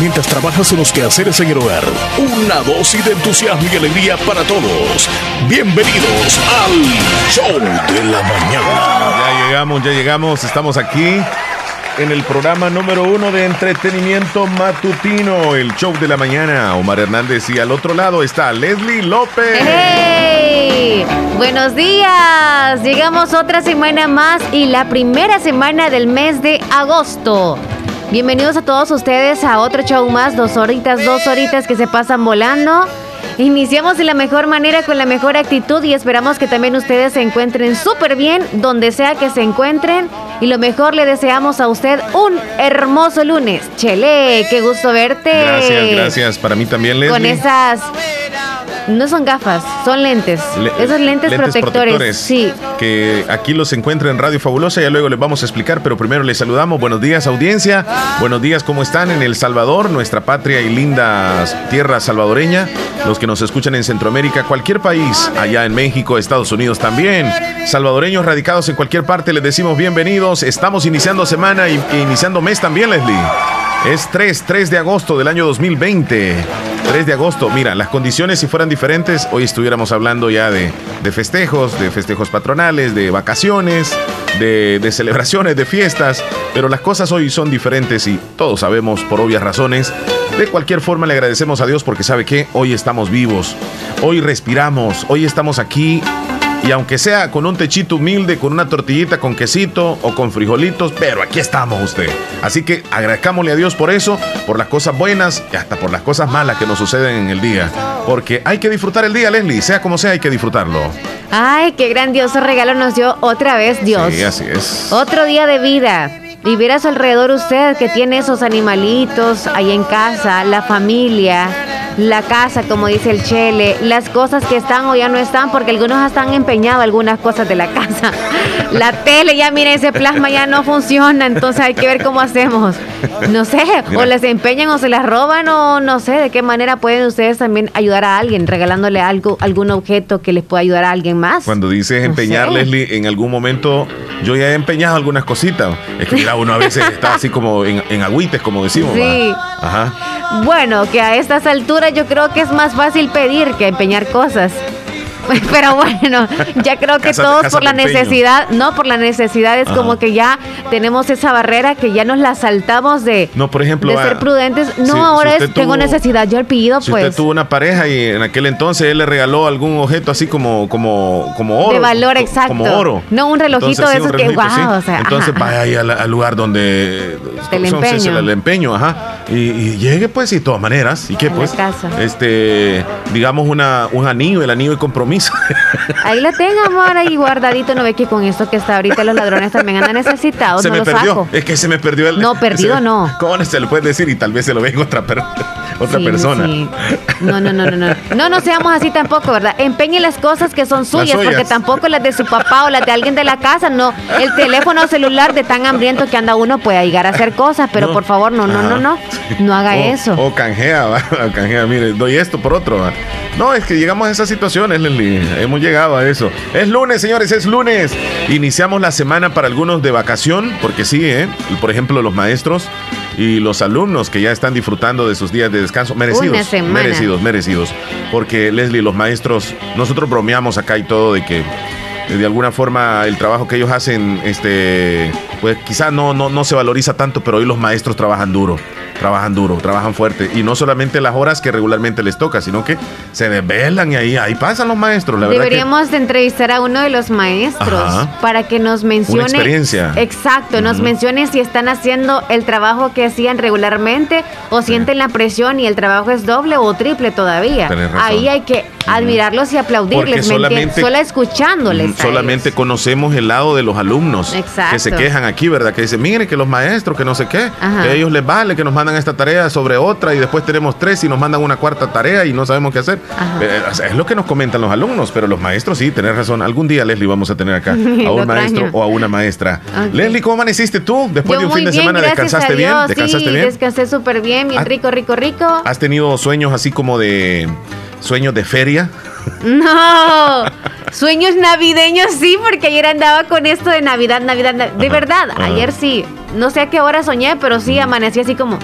Mientras trabajas en los quehaceres en el hogar, una dosis de entusiasmo y alegría para todos. Bienvenidos al Show de la Mañana. Ya llegamos, ya llegamos, estamos aquí en el programa número uno de entretenimiento matutino, el Show de la Mañana. Omar Hernández y al otro lado está Leslie López. ¡Hey! Buenos días. Llegamos otra semana más y la primera semana del mes de agosto. Bienvenidos a todos ustedes a otro show más, dos horitas, dos horitas que se pasan volando. Iniciamos de la mejor manera, con la mejor actitud y esperamos que también ustedes se encuentren súper bien donde sea que se encuentren. Y lo mejor le deseamos a usted un hermoso lunes. Chele, qué gusto verte. Gracias, gracias. Para mí también, Leslie. Con esas no son gafas, son lentes. Esos lentes, protectores, Sí. Que aquí los encuentra en Radio Fabulosa, ya luego les vamos a explicar, pero primero les saludamos. Buenos días, audiencia. Buenos días, ¿cómo están en El Salvador, nuestra patria y linda tierra salvadoreña? Los que nos escuchan en Centroamérica, cualquier país, allá en México, Estados Unidos también. Salvadoreños radicados en cualquier parte, les decimos bienvenidos. Estamos iniciando semana y iniciando mes también, Leslie. Es 3, 3 de agosto del año 2020. 3 de agosto. Mira, las condiciones si fueran diferentes, hoy estuviéramos hablando ya de, festejos, de festejos patronales, de vacaciones, de, de, celebraciones, de fiestas, pero las cosas hoy son diferentes y todos sabemos por obvias razones. De cualquier forma le agradecemos a Dios porque sabe que hoy estamos vivos, hoy respiramos, hoy estamos aquí y aunque sea con un techito humilde, con una tortillita con quesito o con frijolitos, pero aquí estamos usted. Así que agradezcámosle a Dios por eso, por las cosas buenas y hasta por las cosas malas que nos suceden en el día. Porque hay que disfrutar el día, Leslie. Sea como sea, hay que disfrutarlo. Ay, qué grandioso regalo nos dio otra vez Dios. Sí, así es. Otro día de vida. Y ver a su alrededor usted que tiene esos animalitos ahí en casa, la familia la casa, como dice el Chele, las cosas que están o ya no están, porque algunos están empeñados algunas cosas de la casa. La tele, ya mire, ese plasma ya no funciona, entonces hay que ver cómo hacemos. No sé, o les empeñan o se las roban o no sé de qué manera pueden ustedes también ayudar a alguien, regalándole algo, algún objeto que les pueda ayudar a alguien más. Cuando dices empeñar, Leslie, en algún momento yo ya he empeñado algunas cositas. Es que mira, uno a veces está así como en, en agüites, como decimos. Sí. Ajá. Bueno, que a estas alturas yo creo que es más fácil pedir que empeñar cosas. Pero bueno, ya creo que todos por la necesidad, no, por la necesidad es como que ya tenemos esa barrera que ya nos la saltamos de, no, por ejemplo, de ser prudentes. No, ahora es, tengo necesidad, yo el pido, si pues. usted tuvo una pareja y en aquel entonces él le regaló algún objeto así como, como, como oro. De valor exacto. Como oro. No, un relojito de esos que, wow, o sea, Entonces vaya ahí al, lugar donde... El empeño. el empeño, ajá. Y, llegue pues y de todas maneras. ¿Y qué pues? Este, digamos una, un anillo, el anillo de compromiso Ahí la tengo, amor, ahí guardadito. No ve que con esto que está ahorita los ladrones también andan necesitados. Se no me lo perdió. Saco. Es que se me perdió el. No, perdido no. ¿Cómo se lo puede decir? Y tal vez se lo venga otra, otra persona. No, no, no, no, no. No, no seamos así tampoco, ¿verdad? Empeñe las cosas que son suyas, porque tampoco las de su papá o las de alguien de la casa. No, el teléfono celular de tan hambriento que anda uno puede llegar a hacer cosas, pero por favor, no, no, no, no. No haga eso. O canjea, ¿va? canjea, mire, doy esto por otro. ¿va? No, es que llegamos a esas situaciones, Leslie. Hemos llegado a eso. Es lunes, señores, es lunes. Iniciamos la semana para algunos de vacación, porque sí, ¿eh? Por ejemplo, los maestros y los alumnos que ya están disfrutando de sus días de descanso. Merecidos. Merecidos, merecidos. Porque, Leslie, los maestros, nosotros bromeamos acá y todo de que de alguna forma el trabajo que ellos hacen, este, pues quizás no, no, no se valoriza tanto, pero hoy los maestros trabajan duro trabajan duro, trabajan fuerte. Y no solamente las horas que regularmente les toca, sino que se desvelan y ahí, ahí pasan los maestros. La Deberíamos de entrevistar a uno de los maestros para que nos mencione. Una experiencia. Exacto, nos mencione si están haciendo el trabajo que hacían regularmente o sienten la presión y el trabajo es doble o triple todavía. Ahí hay que admirarlos y aplaudirles, solamente, solo escuchándoles. Solamente conocemos el lado de los alumnos que se quejan aquí, ¿verdad? Que dicen, mire que los maestros, que no sé qué, que a ellos les vale, que nos mandan esta tarea sobre otra y después tenemos tres y nos mandan una cuarta tarea y no sabemos qué hacer. Eh, es lo que nos comentan los alumnos, pero los maestros sí, tenés razón. Algún día, Leslie, vamos a tener acá a un maestro o a una maestra. Leslie, ¿cómo amaneciste tú después de un fin de semana? ¿Descansaste bien? ¿Descansaste bien? Descansé súper bien, bien rico, rico, rico. ¿Has tenido sueños así como de sueños de feria? No, sueños navideños sí, porque ayer andaba con esto de Navidad, Navidad, de verdad, ayer sí, no sé a qué hora soñé, pero sí amanecí así como,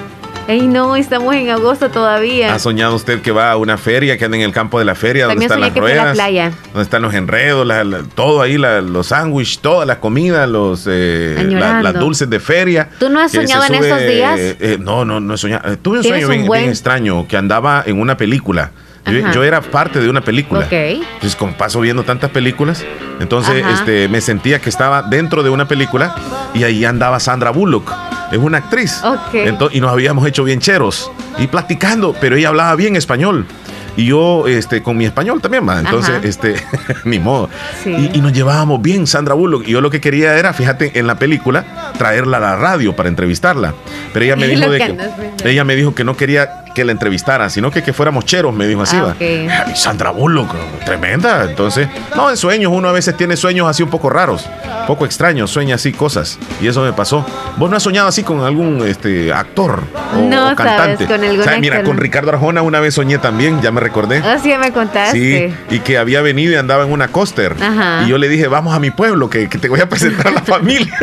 Ey, no, estamos en agosto todavía. ¿Ha soñado usted que va a una feria, que anda en el campo de la feria, donde están las ruedas? La playa. Donde están los enredos, todo ahí, los sándwiches, toda la comida, los eh, las dulces de feria. ¿Tú no has soñado en esos días? Eh, no, no, no he soñado. tuve un sueño bien, extraño, que andaba en una película. Yo, era parte de una película. Entonces, como paso viendo tantas películas, entonces este, me sentía que estaba dentro de una película y ahí andaba Sandra Bullock es una actriz. y nos habíamos hecho bien cheros y platicando, pero ella hablaba bien español. Y yo, este, con mi español también, más. Entonces, este, ni modo. Y, nos llevábamos bien, Sandra Bullock. Y yo lo que quería era, fíjate, en la película, traerla a la radio para entrevistarla. Pero ella me dijo de que, ella me dijo que no quería que la entrevistara, sino que, que fuéramos cheros, me dijo así. Ah, va. Sandra Bullock, tremenda. Entonces, no, en sueños, uno a veces tiene sueños así un poco raros, poco extraños, sueña así cosas. Y eso me pasó. ¿Vos no has soñado así con algún este, actor o, no, cantante? Sabes, con mira, con Ricardo Arjona una vez soñé también, ya me recordé. Ah, sí, me contaste. Sí, y que había venido y andaba en una coaster. Y yo le dije, vamos a mi pueblo, que, que te voy a presentar a la familia.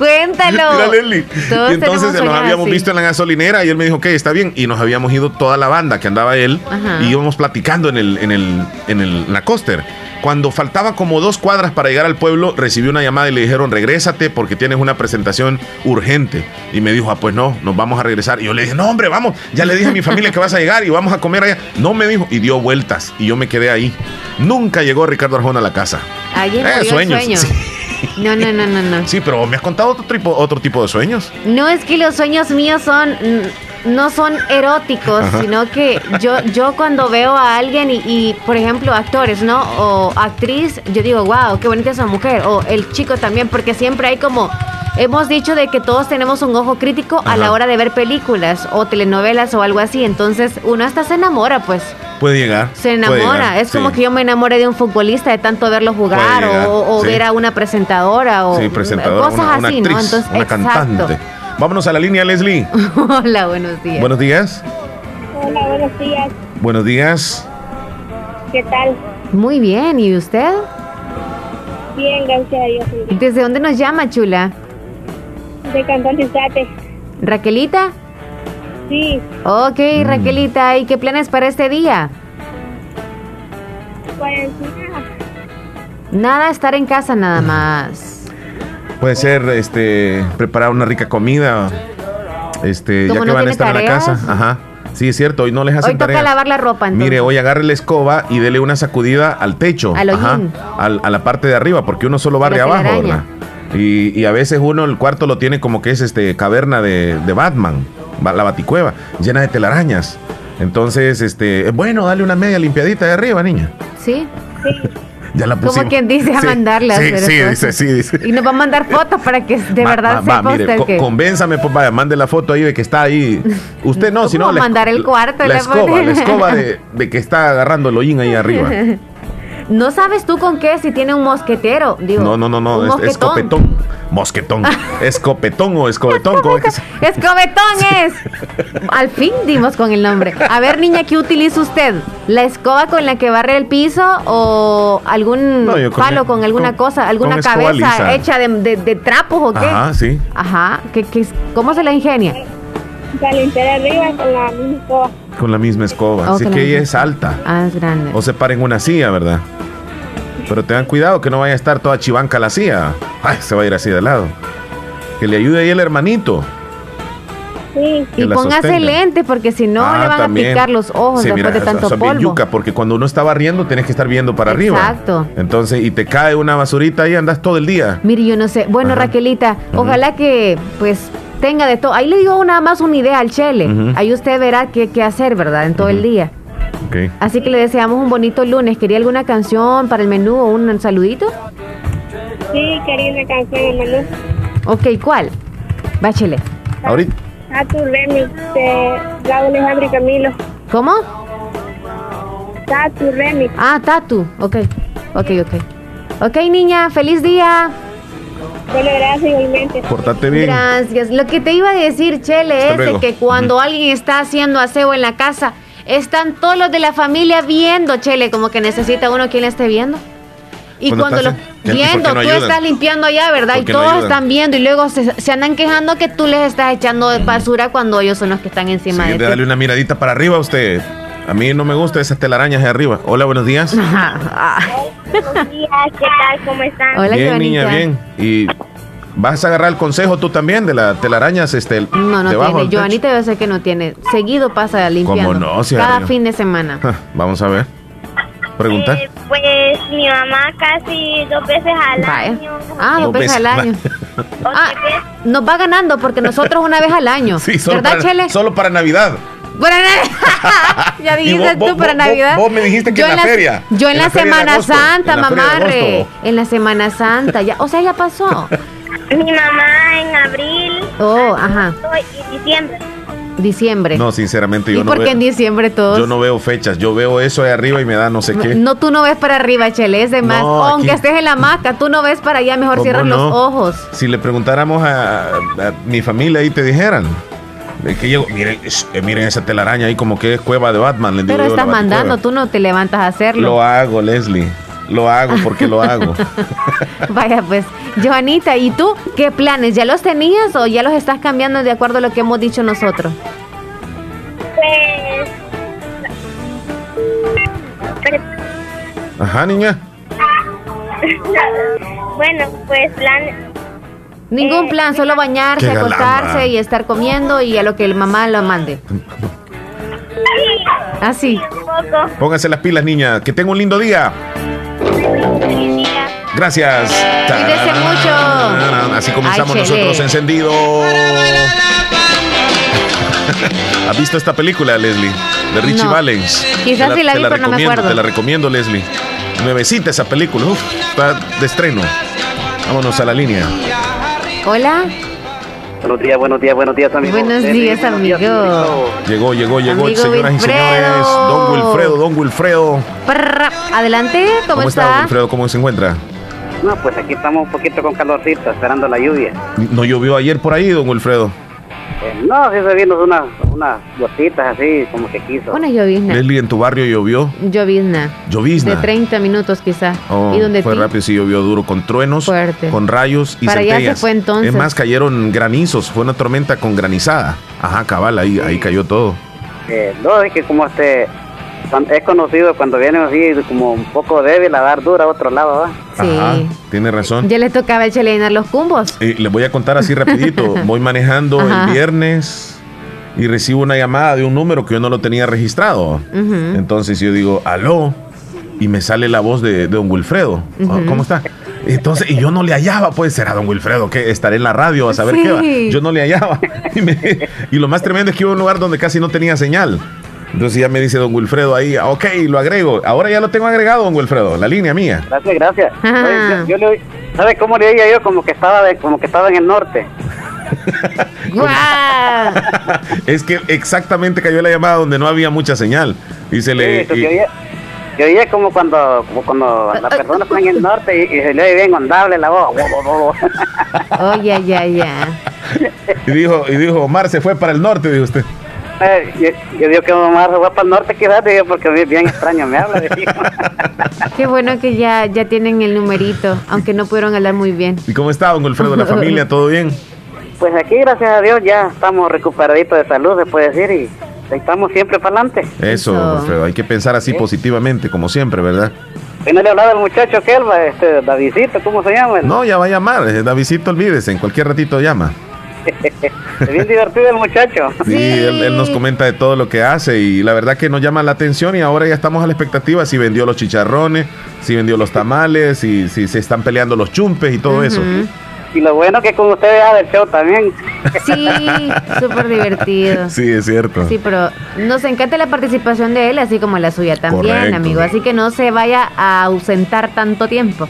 Cuéntalo. y entonces nos habíamos visto en la gasolinera y él me dijo, ok, está bien. Y nos habíamos ido toda la banda que andaba él y íbamos platicando en el, en el, en el, la coaster. Cuando faltaba como dos cuadras para llegar al pueblo, recibí una llamada y le dijeron, regrésate porque tienes una presentación urgente. Y me dijo, ah, pues no, nos vamos a regresar. Y yo le dije, no, hombre, vamos, ya le dije a mi familia que vas a llegar y vamos a comer allá. No me dijo, y dio vueltas. Y yo me quedé ahí. Nunca llegó Ricardo Arjona a la casa. Ahí eh, sueños. No, no, no, no, no. Sí, pero me has contado otro tipo, otro tipo de sueños. No es que los sueños míos son no son eróticos, sino que yo, yo cuando veo a alguien y, por ejemplo, actores, ¿no? O actriz, yo digo, wow, qué bonita esa mujer. O el chico también, porque siempre hay como hemos dicho de que todos tenemos un ojo crítico a la hora de ver películas o telenovelas o algo así. Entonces, uno hasta se enamora, pues. Puede llegar. Se enamora. es como que yo me enamoré de un futbolista de tanto verlo jugar o, ver a una presentadora o cosas así, ¿no? Entonces, una cantante. Vámonos a la línea, Leslie. Hola, buenos días. Buenos días. Hola, buenos días. Buenos días. ¿Qué tal? Muy bien, ¿y usted? Bien, gracias a Dios. ¿Desde dónde nos llama, chula? De Cantón Cisate. ¿Raquelita? Sí. Ok, mm. Raquelita, ¿y qué planes para este día? Pues nada. Nada, estar en casa nada más. Puede ser este preparar una rica comida. Este, ya que van a estar en la casa. Ajá. Sí, es cierto, hoy no les hacen Hoy toca lavar la ropa, entonces. Mire, hoy agarre la escoba y dele una sacudida al techo. Al Ajá, a la parte de arriba, porque uno solo barre abajo, ¿verdad? Y, a veces uno el cuarto lo tiene como que es este caverna de, de Batman la baticueva, llena de telarañas. Entonces, este, es bueno darle una media limpiadita de arriba, niña. Sí. Ya la pusimos. Como quien dice a mandarla. Sí, sí, dice, sí, dice. Y nos va a mandar fotos para que de verdad va, va, mire, convénzame, pues vaya, mande la foto ahí de que está ahí. Usted no, sino. a mandar el cuarto. La, escoba, la escoba de, de, que está agarrando el hollín ahí arriba. ¿No sabes tú con qué? Si tiene un mosquetero. Digo, no, no, no, no, es, escopetón. Mosquetón. ¿Escopetón o escobetón? es Escobetón es. Al fin dimos con el nombre. A ver, niña, ¿qué utiliza usted? ¿La escoba con la que barre el piso o algún palo con, alguna cosa, alguna cabeza hecha de, de, trapos o qué? Ajá, sí. Ajá. ¿Qué, qué, cómo se la ingenia? Se arriba con la misma escoba. Con la misma escoba. Así que ella es alta. Ah, es grande. O se para en una silla, ¿verdad? Pero tengan cuidado que no vaya a estar toda chivanca la silla. Ay, se va a ir así de lado. Que le ayude ahí el hermanito. Sí. Y póngase lente porque si no le ah, van a picar los ojos después de tanto polvo. yuca porque cuando uno está barriendo tienes que estar viendo para arriba. Exacto. Entonces, y te cae una basurita y andas todo el día. Mire, yo no sé. Bueno, Raquelita, ojalá que pues tenga de todo. Ahí le digo nada más una idea al Chele. Ahí usted verá qué, qué hacer, ¿verdad? En todo el día. Así que le deseamos un bonito lunes. ¿Quería alguna canción para el menú o un saludito? Sí, quería una canción en el menú. Ok, ¿cuál? Báchele. Ahorita. Tatu Remix de Raúl Alejandro y Camilo. ¿Cómo? Tatu Remix. Ah, Tatu. Ok, ok, ok. Ok, niña, feliz día. Bueno, gracias igualmente. Portate bien. Gracias. Lo que te iba a decir, Chele, es que cuando alguien está haciendo aseo en la casa, están todos los de la familia viendo, Chele, como que necesita uno quien le esté viendo. Y cuando, lo viendo, tú estás limpiando allá, ¿verdad? Y todos están viendo y luego se, andan quejando que tú les estás echando basura cuando ellos son los que están encima de ti. Dale una miradita para arriba a usted. A mí no me gusta esas telarañas de arriba. Hola, buenos días. buenos días, ¿qué tal? ¿Cómo están? Hola, bien, niña, bien. Y ¿Vas a agarrar el consejo tú también de las telarañas? Este, no, no tiene. Joanita yo sé que no tiene. Seguido pasa limpiando. ¿Cómo no? Cada fin de semana. Vamos a ver. Pregunta. Eh, pues mi mamá casi dos veces al año. Ah, dos, veces, al año. ah, nos va ganando porque nosotros una vez al año. Sí, solo ¿Verdad, para, Solo para Navidad. ya dijiste tú para Navidad. Vos, me dijiste que yo en la, feria. Yo en, la, Semana Santa, mamarre. En la Semana Santa. Ya, o sea, ya pasó. Mi mamá en abril. Oh, ajá. Y diciembre. Diciembre. No, sinceramente yo ¿Y no por qué en diciembre todos? Yo no veo fechas, yo veo eso ahí arriba y me da no sé qué. No, tú no ves para arriba, Chele, es de más. Aunque estés en la maca, tú no ves para allá, mejor cierras los ojos. Si le preguntáramos a, mi familia y te dijeran. Que llego, miren, eh, miren esa telaraña ahí como que es cueva de Batman. Pero estás mandando, tú no te levantas a hacerlo. Lo hago, Leslie. Lo hago porque lo hago. Vaya, pues, Joanita, ¿y tú qué planes? ¿Ya los tenías o ya los estás cambiando de acuerdo a lo que hemos dicho nosotros? Pues. Ajá, niña. bueno, pues plan. Ningún eh, plan, solo bañarse, acostarse y estar comiendo y a lo que el mamá lo mande. Así. Ah, Pónganse las pilas, niña. Que tenga un lindo día. Gracias. Cuídese mucho. Así comenzamos nosotros encendido. ¿Has visto esta película, Leslie? De Richie Valens. Quizás sí la vi, pero no me acuerdo. Te la recomiendo, Leslie. Nuevecita esa película. Uf, está de estreno. Vámonos a la línea. Hola. Buenos días, buenos días, buenos días, amigo. Buenos días, amigo. Llegó, llegó, llegó el señoras y señores. Don Wilfredo, Don Wilfredo. Adelante, ¿cómo, ¿Cómo está? Don Wilfredo? ¿Cómo se encuentra? No, pues aquí estamos un poquito con calorcito, esperando la lluvia. ¿No llovió ayer por ahí, don Wilfredo? Eh, no, sí se vino unas, unas gotitas así, como que quiso. Una llovizna. Leslie, ¿en tu barrio llovió? Llovizna. ¿Llovizna? De 30 minutos quizá. Oh, ¿Y donde fue rápido, sí llovió duro, con truenos, Fuerte. con rayos y Para allá se fue entonces. Es más, cayeron granizos, fue una tormenta con granizada. Ajá, cabal, ahí, ahí cayó todo. Eh, no, es que como este es conocido cuando viene así como un poco débil a dar dura a otro lado, ¿verdad? Sí. tiene razón. Ya le tocaba echarle llenar los cumbos. Y les voy a contar así rapidito. voy manejando el viernes y recibo una llamada de un número que yo no lo tenía registrado. Entonces yo digo, aló, y me sale la voz de, don Wilfredo. Ah, ¿Cómo está? Entonces, y yo no le hallaba, pues será don Wilfredo, que estaré en la radio a saber qué va. Yo no le hallaba. Y, y, lo más tremendo es que iba a un lugar donde casi no tenía señal. Entonces ya me dice don Wilfredo ahí, ok, lo agrego. Ahora ya lo tengo agregado, don Wilfredo, la línea mía. Gracias, gracias. yo, le, ¿Sabe cómo le oía yo? Como que estaba, de, como que estaba en el norte. es que exactamente cayó la llamada donde no había mucha señal. Y se le... Yo oía, como cuando, como cuando la persona está en el norte y, se le oye bien ondable la voz. Oye, ya, ya. Y dijo, y dijo, Omar se fue para el norte, dijo usted. Eh, yo, digo que Omar se fue para el norte, quizás, digo, porque bien extraño me habla. Qué bueno que ya, ya tienen el numerito, aunque no pudieron hablar muy bien. ¿Y cómo está, don Alfredo, la familia? ¿Todo bien? Pues aquí, gracias a Dios, ya estamos recuperaditos de salud, se puede decir, y estamos siempre para adelante. Eso, Alfredo, hay que pensar así positivamente, como siempre, ¿verdad? Y no le hablaba al muchacho que él, este, Davidito, ¿cómo se llama? No, ya va a llamar, eh, Davidito, olvídese, en cualquier ratito llama. es bien divertido el muchacho. Sí, Él, nos comenta de todo lo que hace y la verdad que nos llama la atención y ahora ya estamos a la expectativa si vendió los chicharrones, si vendió los tamales, si, si se están peleando los chumpes y todo eso. Y lo bueno que con ustedes hace el show también. Sí, súper divertido. Sí, es cierto. Sí, pero nos encanta la participación de él, así como la suya también, amigo. Así que no se vaya a ausentar tanto tiempo.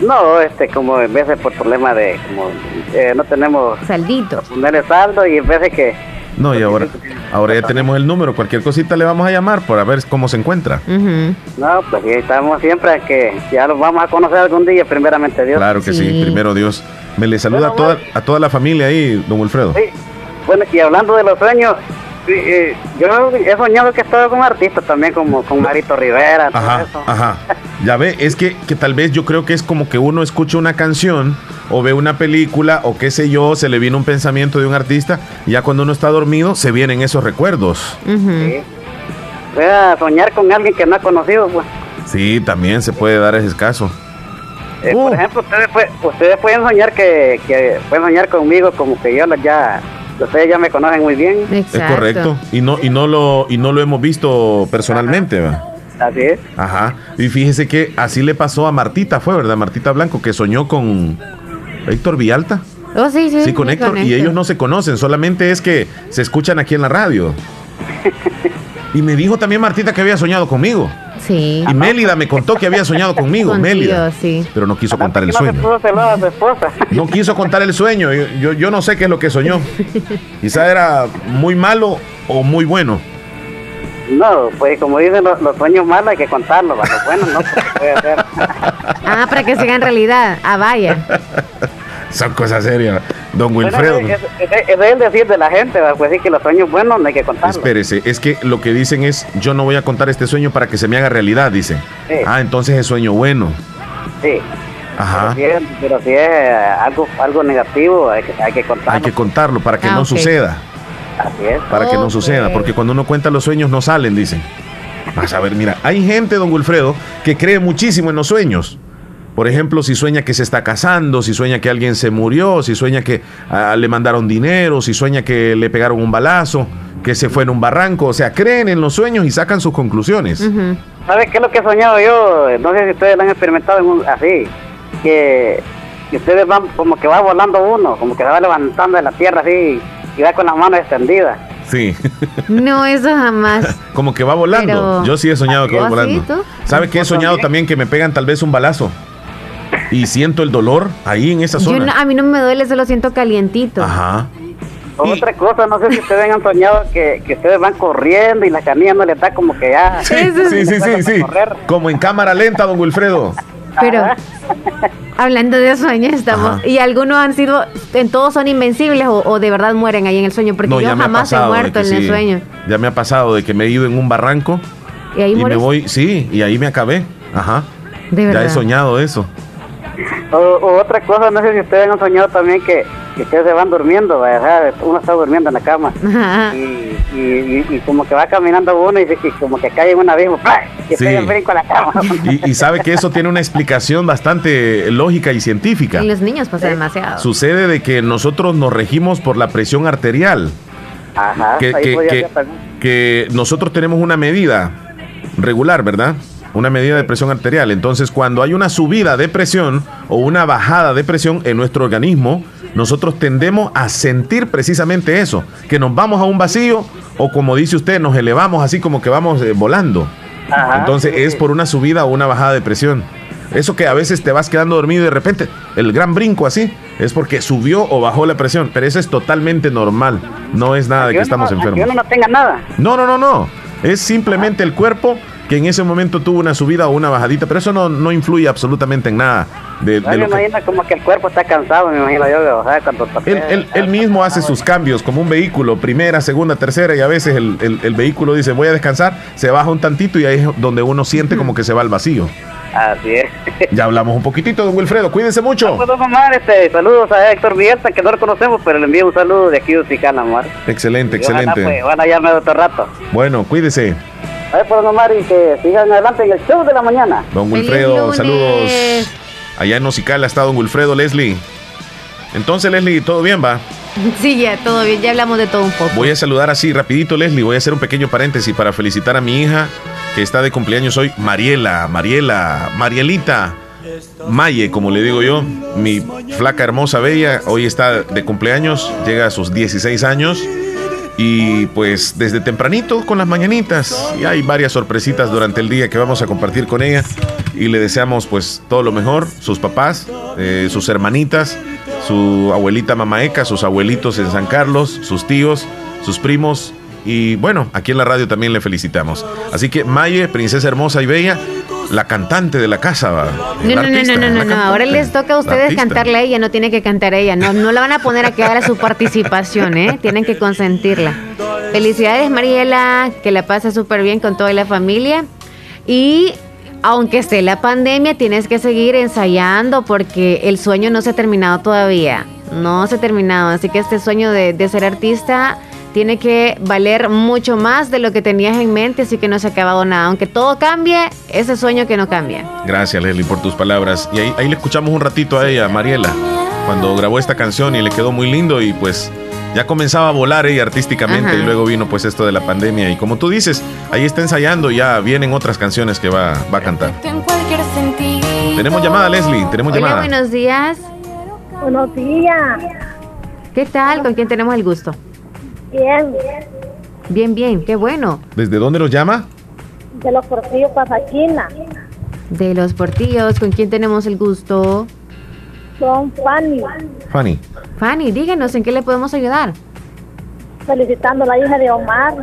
No, este, como en vez de por problema de, como eh, no tenemos... Saldito. Ponerle saldo y en vez de que... No, y ahora, ahora ya tenemos el número, cualquier cosita le vamos a llamar para ver cómo se encuentra. No, pues estamos siempre que ya lo vamos a conocer algún día, primeramente Dios. Claro que sí, primero Dios. Me le saluda a, toda, a toda la familia ahí, don Wilfredo. Sí, bueno, y hablando de los sueños, yo he soñado que he estado con artistas también, como con Marito Rivera. Ajá, ajá. Ya ve, es que, que tal vez yo creo que es como que uno escucha una canción o ve una película o qué sé yo, se le viene un pensamiento de un artista y ya cuando uno está dormido se vienen esos recuerdos. Sí. Voy a soñar con alguien que no ha conocido, pues. Sí, también se puede dar ese caso. Eh, Uh. Por ejemplo, ustedes, ustedes pueden soñar que, que pueden soñar conmigo como que yo ya, ustedes ya me conocen muy bien. Es correcto. Y no, y no lo, y no lo hemos visto personalmente, ¿va? Así es. Ajá. Y fíjese que así le pasó a Martita, fue, ¿verdad? Martita Blanco, que soñó con Héctor Villalta. Oh, sí, sí. Sí, con sí, Héctor. Y ellos no se conocen, solamente es que se escuchan aquí en la radio. Y me dijo también Martita que había soñado conmigo. Sí. Y Mélida me contó que había soñado conmigo, Contigo, Mélida. sí. Pero no quiso contar el No se sueño. pudo celar a su esposa. No quiso contar el sueño. Yo, yo, yo no sé qué es lo que soñó. Quizá era muy malo o muy bueno. No, pues como dicen los, los sueños malos hay que contarlos, los buenos no se puede hacer. Ah, para que siga en realidad. Ah, vaya. Son cosas serias. Don Bueno, Wilfredo. es, es- es- es el decir de la gente, ¿va? pues sí que los sueños buenos no hay que contarlos. Espérese, es que lo que dicen es, yo no voy a contar este sueño para que se me haga realidad, dicen. Sí. Ah, entonces es sueño bueno. Sí. Ajá. Pero si es, pero si es algo, algo negativo, hay que, hay que contarlo. Hay que contarlo para que Ah, no ok. suceda. Así es. Para que no suceda. Porque cuando uno cuenta los sueños no salen, dicen. Vas a ver, mira, hay gente, don Wilfredo, que cree muchísimo en los sueños. Por ejemplo, si sueña que se está casando, si sueña que alguien se murió, si sueña que ah, le mandaron dinero, si sueña que le pegaron un balazo, que se fue en un barranco. O sea, creen en los sueños y sacan sus conclusiones. ¿Sabes qué es lo que he soñado yo? No sé si ustedes lo han experimentado en un- así. Que, que ustedes van como que va volando uno, como que se va levantando de la tierra así y va con las manos extendidas. Sí. No, eso jamás. Como que va volando. Pero- Yo sí he soñado que va ¿Oh, sí, volando. tú? ¿Sabe qué he soñado también? Que me pegan tal vez un balazo. Y siento el dolor ahí en esa Yo zona. no- a mí no me duele, se lo siento calientito. Ajá. Y- Otra cosa, no sé si ustedes han soñado que, que ustedes van corriendo y la canilla no les da como que ya... Sí, sí, sí, sí, sí. Como en cámara lenta, don Wilfredo. Pero hablando de sueños estamos Ajá. y algunos han sido en todos son invencibles o, o de verdad mueren ahí en el sueño porque yo jamás he pasado muerto en el sueño Ya me ha pasado de que me he ido en un barranco y ahí y me voy, sí, y ahí me acabé. Ajá. de Ya he soñado eso. O, o otra cosa, no sé si ustedes han soñado también que, que ustedes se van durmiendo, ¿verdad? uno está durmiendo en la cama y, y, y- y como que va caminando uno y, y como que cae en un abismo y Sí. brinco a la cama. Y, y sabe que eso tiene una explicación bastante lógica y científica. y los niños pasa demasiado Sucede de que nosotros nos regimos por la presión arterial. Ajá, que, que- que- que nosotros tenemos una medida regular, ¿verdad? Una medida de presión arterial. Entonces, cuando hay una subida de presión o una bajada de presión en nuestro organismo, nosotros tendemos a sentir precisamente eso, que nos vamos a un vacío o como dice usted, nos elevamos así como que vamos eh, volando. Ajá, Entonces, sí, es sí. por una subida o una bajada de presión. Eso que a veces te vas quedando dormido y de repente el gran brinco así es porque subió o bajó la presión, pero eso es totalmente normal. No es nada de Que estamos no- enfermos. Que uno no tenga nada. No, no, no, no. Es simplemente el cuerpo que en ese momento tuvo una subida o una bajadita, pero eso no, no influye absolutamente en nada. De, de Yo me lo que- imagino como que el cuerpo está cansado, me imagino yo, o sea, cuando él, él- él mismo hace sus cambios como un vehículo, primera, segunda, tercera, y a veces el, el- el vehículo dice voy a descansar, se baja un tantito y ahí es donde uno siente como que se va al vacío. Así es. Ya hablamos un poquitito, don Wilfredo, cuídense mucho. Omar, este, saludos a Héctor Villalta, que no lo conocemos, pero le envío un saludo de aquí de Omar. Excelente, Y excelente. Pues, van a llamar otro rato. Bueno, cuídese. A ver, pues, don Omar, y que sigan adelante en el show de la mañana. Don ¡Feliz Wilfredo, saludos. Allá en Ocicala está don Wilfredo Leslie. Entonces, Leslie, ¿todo bien, va? sí ya todo bien ya hablamos de todo un poco Voy a saludar así rapidito, Leslie. Voy a hacer un pequeño paréntesis para felicitar a mi hija que está de cumpleaños hoy, Mariela, Mariela, Marielita. Maye, como le digo yo, mi flaca hermosa bella, hoy está de cumpleaños, llega a sus 16 años y pues desde tempranito con las mañanitas. Y hay varias sorpresitas durante el día que vamos a compartir con ella. Y le deseamos pues todo lo mejor, sus papás, eh, sus hermanitas, su abuelita Mamaeca, sus abuelitos en San Carlos, sus tíos, sus primos y bueno, aquí en la radio también le felicitamos. Así que Maye, princesa hermosa y bella, la cantante de la casa. va, no, no, no, no, no, no, Ahora les toca a ustedes cantarle a ella, no tiene que cantar ella. No, no la van a poner a que haga su participación, ¿eh? Tienen que consentirla. Felicidades, Mariela, que la pase súper bien con toda la familia. Y aunque esté la pandemia, tienes que seguir ensayando porque el sueño no se ha terminado todavía. No se ha terminado. Así que este sueño de, de ser artista tiene que valer mucho más de lo que tenías en mente, así que no se ha acabado nada. Aunque todo cambie, ese sueño que no cambia. Gracias, Leslie, por tus palabras. Y ahí, ahí le escuchamos un ratito a ella, Mariela, cuando grabó esta canción y le quedó muy lindo y pues ya comenzaba a volar ella artísticamente Ajá. y luego vino pues esto de la pandemia y como tú dices, ahí está ensayando y ya vienen otras canciones que va, va a cantar. Tenemos llamada, Leslie, tenemos Hola, llamada. buenos días. Buenos días. ¿Qué tal? ¿Con quién tenemos el gusto? Bien. Bien, bien, qué bueno. ¿Desde dónde nos llama? De los portillos Pasaquina. De los portillos, ¿con quién tenemos el gusto? Son Fanny. Fanny. Fanny, díganos en qué le podemos ayudar. Felicitando a la hija de Omar.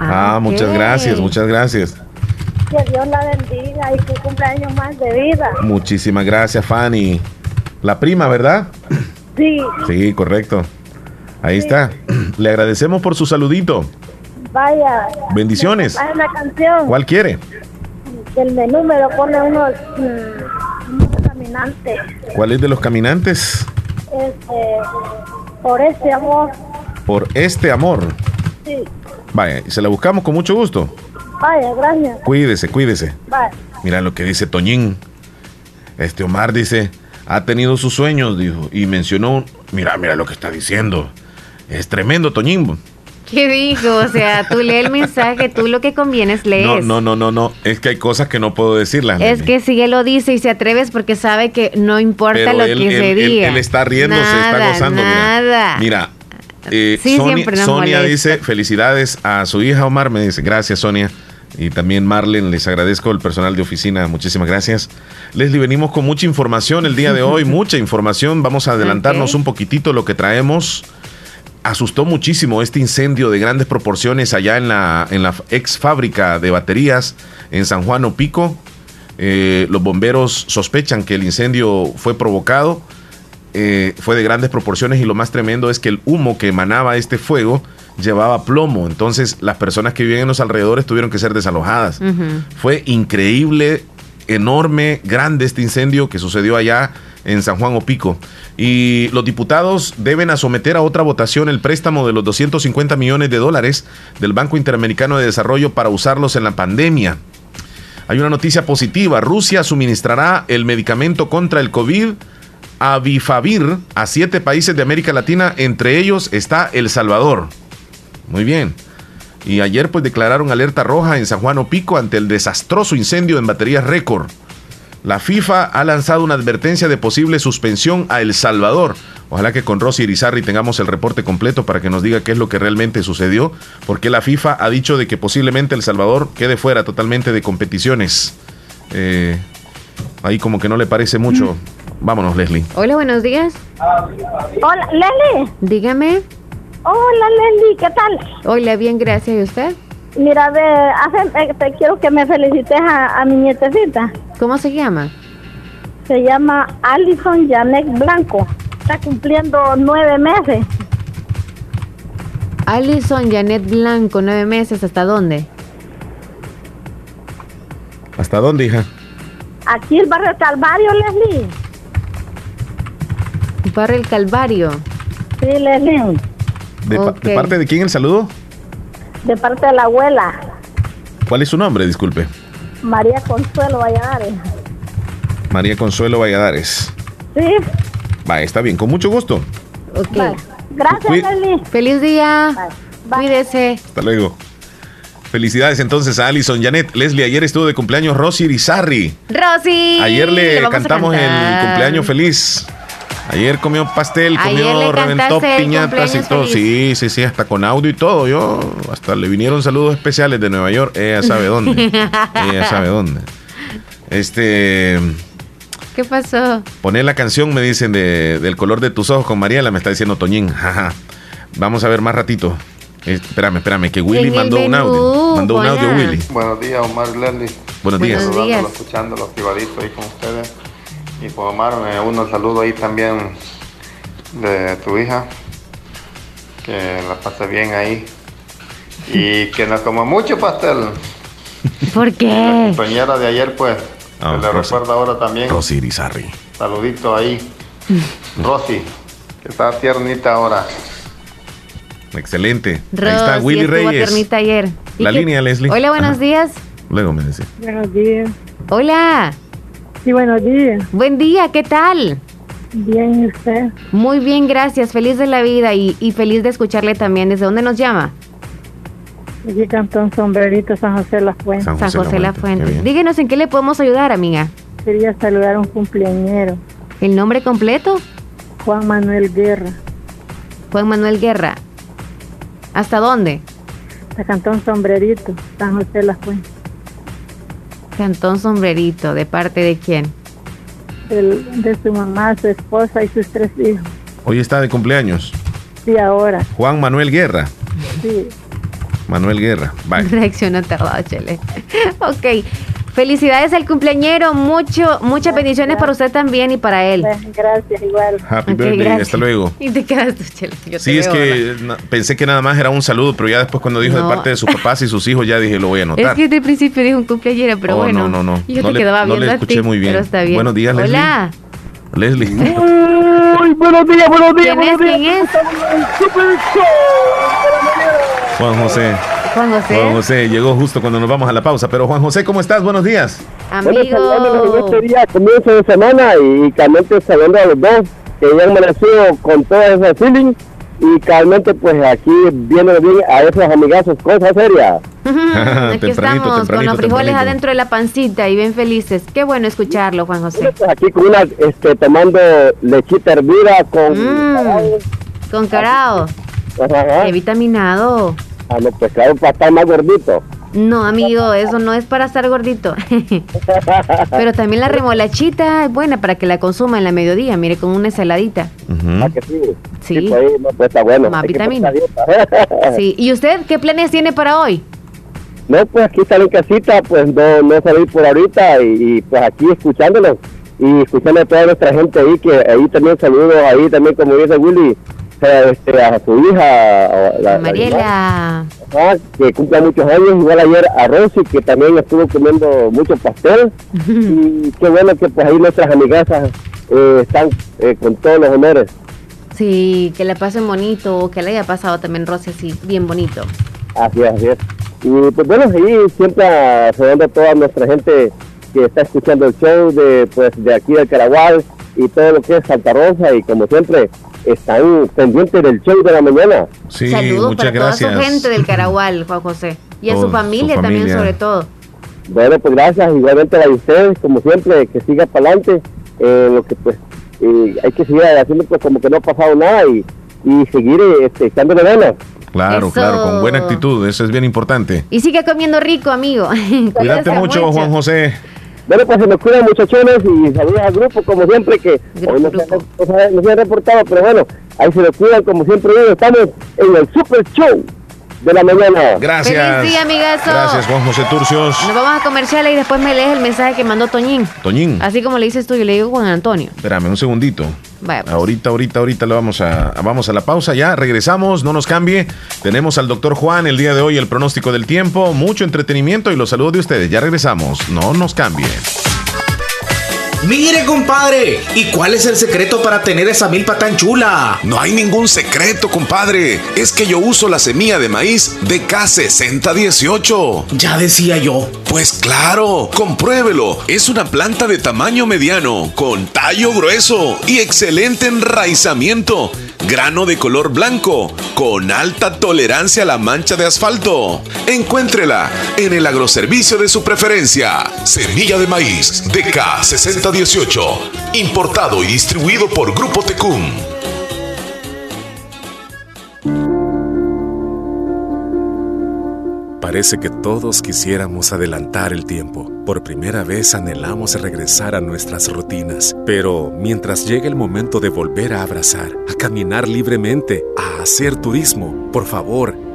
Ah, muchas ok. gracias, muchas gracias. Que Dios la bendiga y que cumpla años más de vida. Muchísimas gracias, Fanny. La prima, ¿verdad? Sí, Sí, correcto. Ahí está. Le agradecemos por su saludito. vaya. Bendiciones. Hay una canción. ¿Cuál quiere? Del menú me lo pone unos, mm, unos caminantes. ¿Cuál es de los caminantes? Este, por ese amor. Por este amor. Sí. Vaya, se la buscamos con mucho gusto. Vaya, gracias. Cuídese, cuídese. Vaya. Mira lo que dice Toñín. Este Omar dice, ha tenido sus sueños, dijo, y mencionó, mira, mira lo que está diciendo. Es tremendo, Toñín. ¿Qué dijo? O sea, tú lees el mensaje, tú lo que conviene es lees. No, no, no, no, no. Es que hay cosas que no puedo decirlas. Es que si él lo dice y se atreve es porque sabe que no importa Pero lo él, que se él- él- diga. él está riendo, se está gozando. Nada. Mira, eh, Sí, Sonia, Sonia dice felicidades a su hija Omar, me dice gracias Sonia. Y también Marlen, les agradezco el personal de oficina, muchísimas gracias. Leslie, venimos con mucha información el día de hoy, mucha información. Vamos a adelantarnos un poquitito lo que traemos. Asustó muchísimo este incendio de grandes proporciones allá en la, en la ex fábrica de baterías en San Juan Opico. Eh, los bomberos sospechan que el incendio fue provocado, eh, fue de grandes proporciones y lo más tremendo es que el humo que emanaba este fuego llevaba plomo. Entonces las personas que viven en los alrededores tuvieron que ser desalojadas. Fue increíble, enorme, grande este incendio que sucedió allá en San Juan Opico. Y los diputados deben someter a otra votación el préstamo de los 250 millones de dólares del Banco Interamericano de Desarrollo para usarlos en la pandemia. Hay una noticia positiva. Rusia suministrará el medicamento contra el COVID Avifavir a siete países de América Latina, entre ellos está El Salvador. Muy bien. Y ayer pues declararon alerta roja en San Juan Opico ante el desastroso incendio en baterías récord. La FIFA ha lanzado una advertencia de posible suspensión a El Salvador. Ojalá que con Rosy Irizarry tengamos el reporte completo para que nos diga qué es lo que realmente sucedió, porque la FIFA ha dicho de que posiblemente El Salvador quede fuera totalmente de competiciones. Eh, ahí como que no le parece mucho. Vámonos, Leslie. Hola, buenos días. Hola, Leli. Dígame. Hola, Leli. ¿Qué tal? Hola, bien, gracias. ¿Y usted? Mira, de, hace- eh, te quiero que me felicites a, a mi nietecita. ¿Cómo se llama? Se llama Alison Janet Blanco. Está cumpliendo nueve meses. Alison Janet Blanco, nueve meses. ¿Hasta dónde? ¿Hasta dónde, hija? Aquí el barrio Calvario, Leslie. Barrio El Calvario. Sí, Leslie. ¿De, pa- Ok. de parte de quién el saludo? De parte de la abuela, ¿Cuál es su nombre? Disculpe. María Consuelo Valladares. María Consuelo Valladares. Sí. Va, está bien, con mucho gusto. Ok. Vale. Gracias, Leslie. Feliz día. Bye. Bye. Cuídese. Hasta luego. Felicidades entonces a Alison Janet. Leslie, ayer estuvo de cumpleaños Rosy Irizarry. Rosy. Ayer le, cantamos el cumpleaños feliz. Ayer comió pastel, Ayer comió, reventó piñatas y todo. feliz. Sí, sí, sí, hasta con audio y todo. Yo hasta le vinieron saludos especiales de Nueva York. Ella sabe dónde. Ella sabe dónde. Este, ¿Qué pasó? poner la canción, me dicen, de, del color de tus ojos con Mariela, me está diciendo Toñín. Jaja. Vamos a ver más ratito. Espérame, espérame, que Willy mandó un audio. Mandó un audio. Willy. Buenos días, Omar Leslie. Buenos días. Buenos días. escuchándolo, activadito ahí con ustedes. Y pues Omar, me uno el saludo ahí también de tu hija. Que la pase bien ahí. Y que no coma mucho pastel. ¿Por La qué? compañera de ayer, pues, Se le recuerda ahora también. Rosy Irizarry. Saludito ahí. Rosy, que está tiernita ahora. Excelente. Rosy Ahí está Willy Reyes. tiernita ayer. ¿Y La línea, Leslie. Hola, buenos Ajá. días. Luego me dice. Buenos días. Hola. Sí, buenos días. Buen día, ¿qué tal? Bien, ¿y usted? Muy bien, gracias. Feliz de la vida y, y feliz de escucharle también. ¿Desde dónde nos llama? Aquí Cantón Sombrerito, San José La Fuente. San San José José La La Fuente, Fuente. Díganos en qué le podemos ayudar, amiga. Quería saludar a un cumpleañero, ¿El nombre completo? Juan Manuel Guerra, Juan Manuel Guerra. ¿Hasta dónde? de Cantón Sombrerito, San José La Fuente. Cantón Sombrerito. ¿De parte de quién? El- de su mamá, su esposa y sus tres hijos. Hoy está de cumpleaños. Sí, ahora. Juan Manuel Guerra. Sí. Manuel Guerra. Bye. Reaccionó tardado, Chele. ok. Felicidades al cumpleañero. Mucho, muchas bendiciones para usted también y para él. Gracias, igual. Happy Ok, birthday. gracias. Hasta luego. Y te quedas tú, Chele. Yo te Sí, es veo, que na- pensé que nada más era un saludo, pero ya después cuando dijo No. de parte de sus papás y sus hijos, ya dije, lo voy a Es anotar. que desde el principio dijo un cumpleañero, pero Oh, bueno. no, no, no. Yo No te le- quedaba no viendo le a escuché ti, muy bien. Pero está bien. Buenos días, Leslie. Hola. Leslie. Uy, buenos días, buenos días, ¿Quién es? buenos días. ¿Quién es? Juan José. Juan José. Juan José llegó justo cuando nos vamos a la pausa. Pero Juan José, ¿cómo estás? Buenos días. Bueno, Amigo. este día, comienzo de semana y calmente saludando a los dos que ya han amanecido con toda esa feeling y calmente pues aquí viendo bien a esos amigazos, cosas serias. Aquí Tempranito, estamos con tempranito, los frijoles tempranito. adentro de la pancita y bien felices. Qué bueno escucharlo, Juan José. Pues aquí con una, este, tomando lechita hervida con... Mm, con carao. Ajá, Qué vitaminado. Ah, no, pues claro, para estar más gordito. No, amigo, eso no es para estar gordito. Pero también la remolachita es buena para que la consuma en la mediodía, mire, con una ensaladita. Ujú. ¿A que sí? Sí. pues ahí, no, pues está bueno. Más vitamina. a. Sí. ¿Y usted qué planes tiene para hoy? No, pues aquí estar en casita, pues no, no salir por ahorita y, y, pues aquí escuchándolos y escuchando a toda nuestra gente ahí, que ahí también saludos, ahí también como dice Willy, este, a su hija, a la- la Mariela. Ajá, que cumple muchos años, igual ayer a Rosy, que también estuvo comiendo mucho pastel y qué bueno que pues ahí nuestras amigasas eh, están eh, con todos los honores. Sí, que la pasen bonito, que le haya pasado también Rosy así, bien bonito. Así es, así es. Y pues bueno, ahí siempre saludando a toda nuestra gente que está escuchando el show de pues de aquí del Caragual y todo lo que es Santa Rosa y como siempre están pendientes del show de la mañana. Sí, Saludos muchas para gracias. toda su gente del Caragual, Juan José. Y a su familia su también, sobre todo. Bueno, pues gracias, igualmente a ustedes, como siempre, que siga para adelante, eh, lo que pues eh, hay que seguir haciendo pues como que no ha pasado nada y, y seguir este, echándole ganas. Claro, Eso. claro, con buena actitud, eso es bien importante. Y sigue comiendo rico, amigo. Cuídate mucho, Juan José. Bueno, pues se nos cuidan muchachones y saludos al grupo, como siempre, que hoy no se, no se han- no se han reportado, pero bueno, ahí se nos cuidan, como siempre digo, estamos en el Super Show de la mañana. Gracias. Feliz día, amigazo. Gracias, Juan José Turcios. Nos vamos a comerciales y después me lees el mensaje que mandó Toñín. Toñín, Así como le dices tú, yo le digo Juan Antonio. espérame un segundito. Vaya, pues. Ahorita, ahorita, ahorita le vamos a, vamos a la pausa ya. Regresamos, no nos cambie. Tenemos al doctor Juan el día de hoy, el pronóstico del tiempo, mucho entretenimiento y los saludos de ustedes. Ya regresamos, no nos cambie. Mire, compadre, ¿y cuál es el secreto para tener esa milpa tan chula? No hay ningún secreto, compadre. Es que yo uso la semilla de maíz de K6018. Ya decía yo. Pues claro, compruébelo. Es una planta de tamaño mediano, con tallo grueso y excelente enraizamiento grano de color blanco, con alta tolerancia a la mancha de asfalto. Encuéntrela en el agroservicio de su preferencia. Semilla de maíz de K-6018. 18. Importado y distribuido por Grupo Tecum. Parece que todos quisiéramos adelantar el tiempo. Por primera vez anhelamos regresar a nuestras rutinas, pero mientras llega el momento de volver a abrazar, a caminar libremente, a hacer turismo, por favor,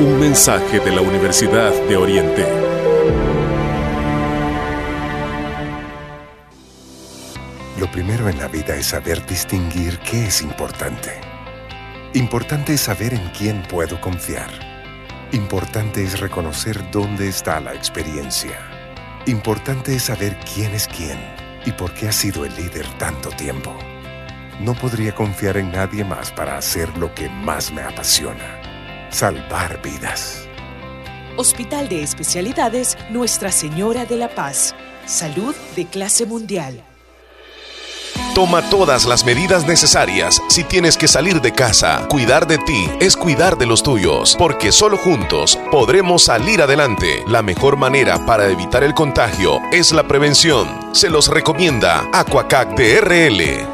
Un mensaje de la Universidad de Oriente. Lo primero en la vida es saber distinguir qué es importante. Importante es saber en quién puedo confiar. Importante es reconocer dónde está la experiencia. Importante es saber quién es quién y por qué ha sido el líder tanto tiempo. No podría confiar en nadie más para hacer lo que más me apasiona salvar vidas. Hospital de Especialidades Nuestra Señora de la Paz. Salud de clase mundial. Toma todas las medidas necesarias si tienes que salir de casa. Cuidar de ti es cuidar de los tuyos, porque solo juntos podremos salir adelante. La mejor manera para evitar el contagio es la prevención. Se los recomienda Aquacac DRL.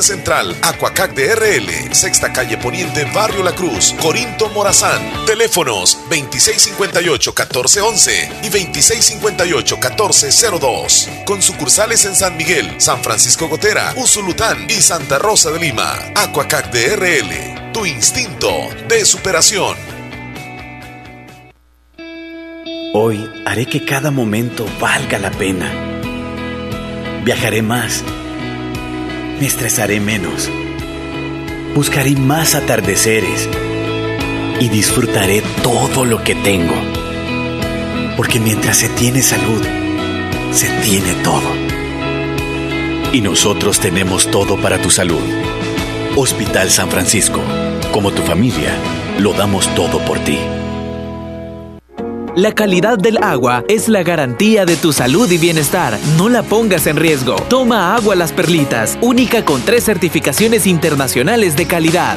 Central, Aquacac de RL, Sexta Calle Poniente, Barrio La Cruz, Corinto Morazán. Teléfonos 2658-1411 y 2658-1402. Con sucursales en San Miguel, San Francisco Gotera, Usulután y Santa Rosa de Lima. Aquacac de RL, tu instinto de superación. Hoy haré que cada momento valga la pena. Viajaré más me estresaré menos. Buscaré más atardeceres y disfrutaré todo lo que tengo. Porque mientras se tiene salud, se tiene todo. Y nosotros tenemos todo para tu salud. Hospital San Francisco, como tu familia, lo damos todo por ti. La calidad del agua es la garantía de tu salud y bienestar. No la pongas en riesgo. Toma agua Las Perlitas, única con tres certificaciones internacionales de calidad.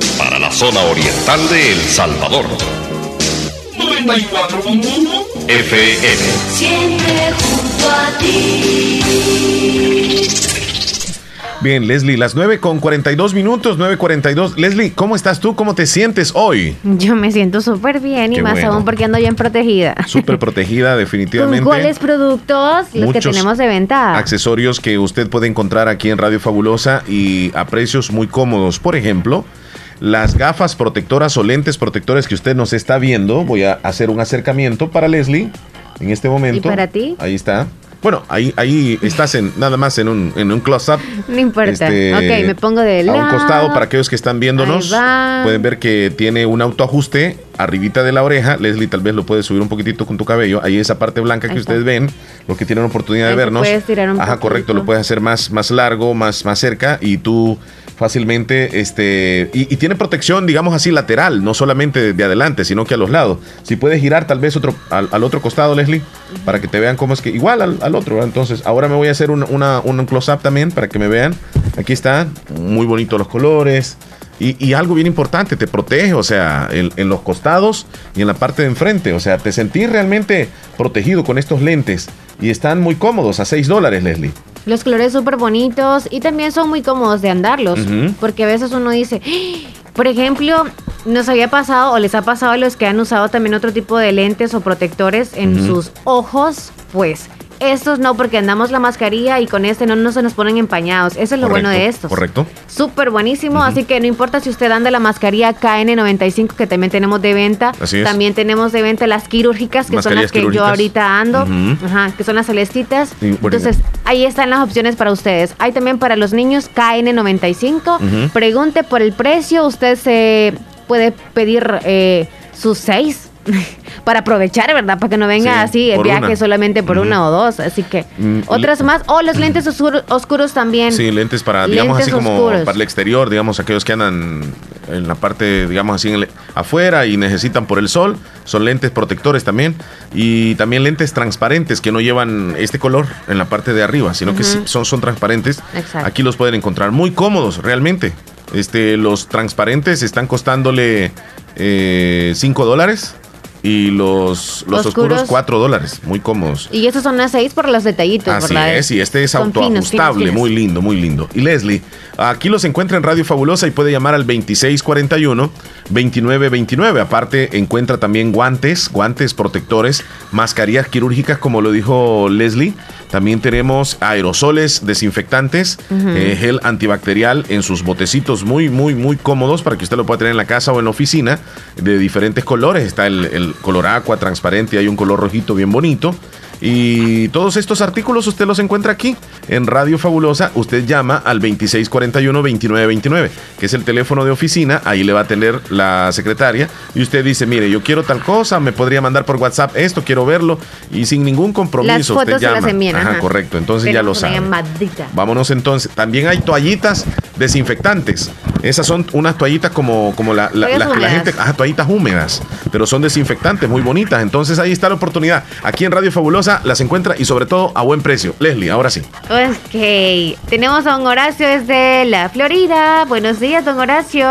para la zona oriental de El Salvador. 94.1 FM. Siempre junto a ti. Bien, Leslie, las 9 con 42 minutos, 9.42. Leslie, ¿cómo estás tú? ¿Cómo te sientes hoy? Yo me siento súper bien y más bueno. aún porque ando bien protegida. Súper protegida, definitivamente. ¿Con cuáles productos los que tenemos de venta? accesorios que usted puede encontrar aquí en Radio Fabulosa y a precios muy cómodos. Por ejemplo, las gafas protectoras o lentes protectores que usted nos está viendo. Voy a hacer un acercamiento para Leslie en este momento. para ti? Ahí está. Bueno, ahí, ahí estás en nada más en un, en un close-up. No importa. Este, ok, me pongo de A lado. un costado, para aquellos que están viéndonos, Ahí va. pueden ver que tiene un autoajuste arribita de la oreja. Leslie, tal vez lo puedes subir un poquitito con tu cabello. Ahí esa parte blanca que está. ustedes ven, los que tienen oportunidad Ahí de vernos. puede estirar un Ajá, poquito. correcto, lo puedes hacer más, más largo, más, más cerca y tú fácilmente, este, y, y tiene protección, digamos así, lateral, no solamente de adelante, sino que a los lados. Si puedes girar tal vez otro, al, al otro costado, Leslie, para que te vean cómo es que, igual al, al otro, ¿verdad? entonces ahora me voy a hacer un, una, un close-up también para que me vean. Aquí está, muy bonitos los colores. Y, y algo bien importante, te protege, o sea, en, en los costados y en la parte de enfrente. O sea, te sentís realmente protegido con estos lentes. Y están muy cómodos, a 6 dólares, Leslie. Los colores súper bonitos y también son muy cómodos de andarlos. Porque a veces uno dice, "Ah", por ejemplo, nos había pasado o les ha pasado a los que han usado también otro tipo de lentes o protectores en sus ojos, pues estos no, porque andamos la mascarilla y con este no, no se nos ponen empañados. Eso es lo bueno de estos. Correcto. Súper buenísimo, así que no importa si usted anda la mascarilla KN95 que también tenemos de venta, Así es. también tenemos de venta las quirúrgicas que son las que yo ahorita ando, ajá, que son las celestitas. Sí, bueno. Entonces, ahí están las opciones para ustedes. Hay también para los niños KN95. Ujú. Pregunte por el precio, usted se puede pedir eh, sus seis. Para aprovechar, ¿verdad? Para que no venga Sí, así el viaje una. solamente por una o dos. Así que Mm, otras más. O los lentes oscuro- oscuros también. Sí, lentes para, digamos Lentes así como oscuros. para el exterior, digamos, aquellos que andan en la parte, digamos así, en el- afuera y necesitan por el sol. Son lentes protectores también. Y también lentes transparentes que no llevan este color en la parte de arriba, sino que son, son transparentes. Exacto. Aquí los pueden encontrar muy cómodos, realmente. Este, los transparentes están costándole 5 dólares y los, los oscuros Oscuros. 4 dólares. Muy cómodos. Y esos son las seis por los detallitos, Así ¿verdad? es, y este es autoajustable, muy lindo, muy lindo. Y Leslie, aquí los encuentra en Radio Fabulosa y puede llamar al 2641-2929. Aparte, encuentra también guantes, guantes protectores, mascarillas quirúrgicas, como lo dijo Leslie. También tenemos aerosoles desinfectantes, eh, gel antibacterial en sus botecitos muy, muy, muy cómodos para que usted lo pueda tener en la casa o en la oficina de diferentes colores. Está el, el color agua transparente, hay un color rojito bien bonito. Y todos estos artículos usted los encuentra aquí en Radio Fabulosa. Usted llama al 2641-2929, que es el teléfono de oficina. Ahí le va a tener la secretaria. Y usted dice, mire, yo quiero tal cosa, me podría mandar por WhatsApp esto, quiero verlo. Y sin ningún compromiso Las usted fotos se llama. las envían, Ajá, ajá. correcto. Entonces ya lo sabe. llamadita. Vámonos entonces. También hay toallitas desinfectantes. Esas son unas toallitas como, como la, la- Toallas las que la gente. Ajá, toallitas húmedas. Pero son desinfectantes, muy bonitas. Entonces ahí está la oportunidad. Aquí en Radio Fabulosa las encuentra y sobre todo a buen precio. Leslie, ahora sí. Ok, tenemos a don Horacio desde la Florida. Buenos días, don Horacio.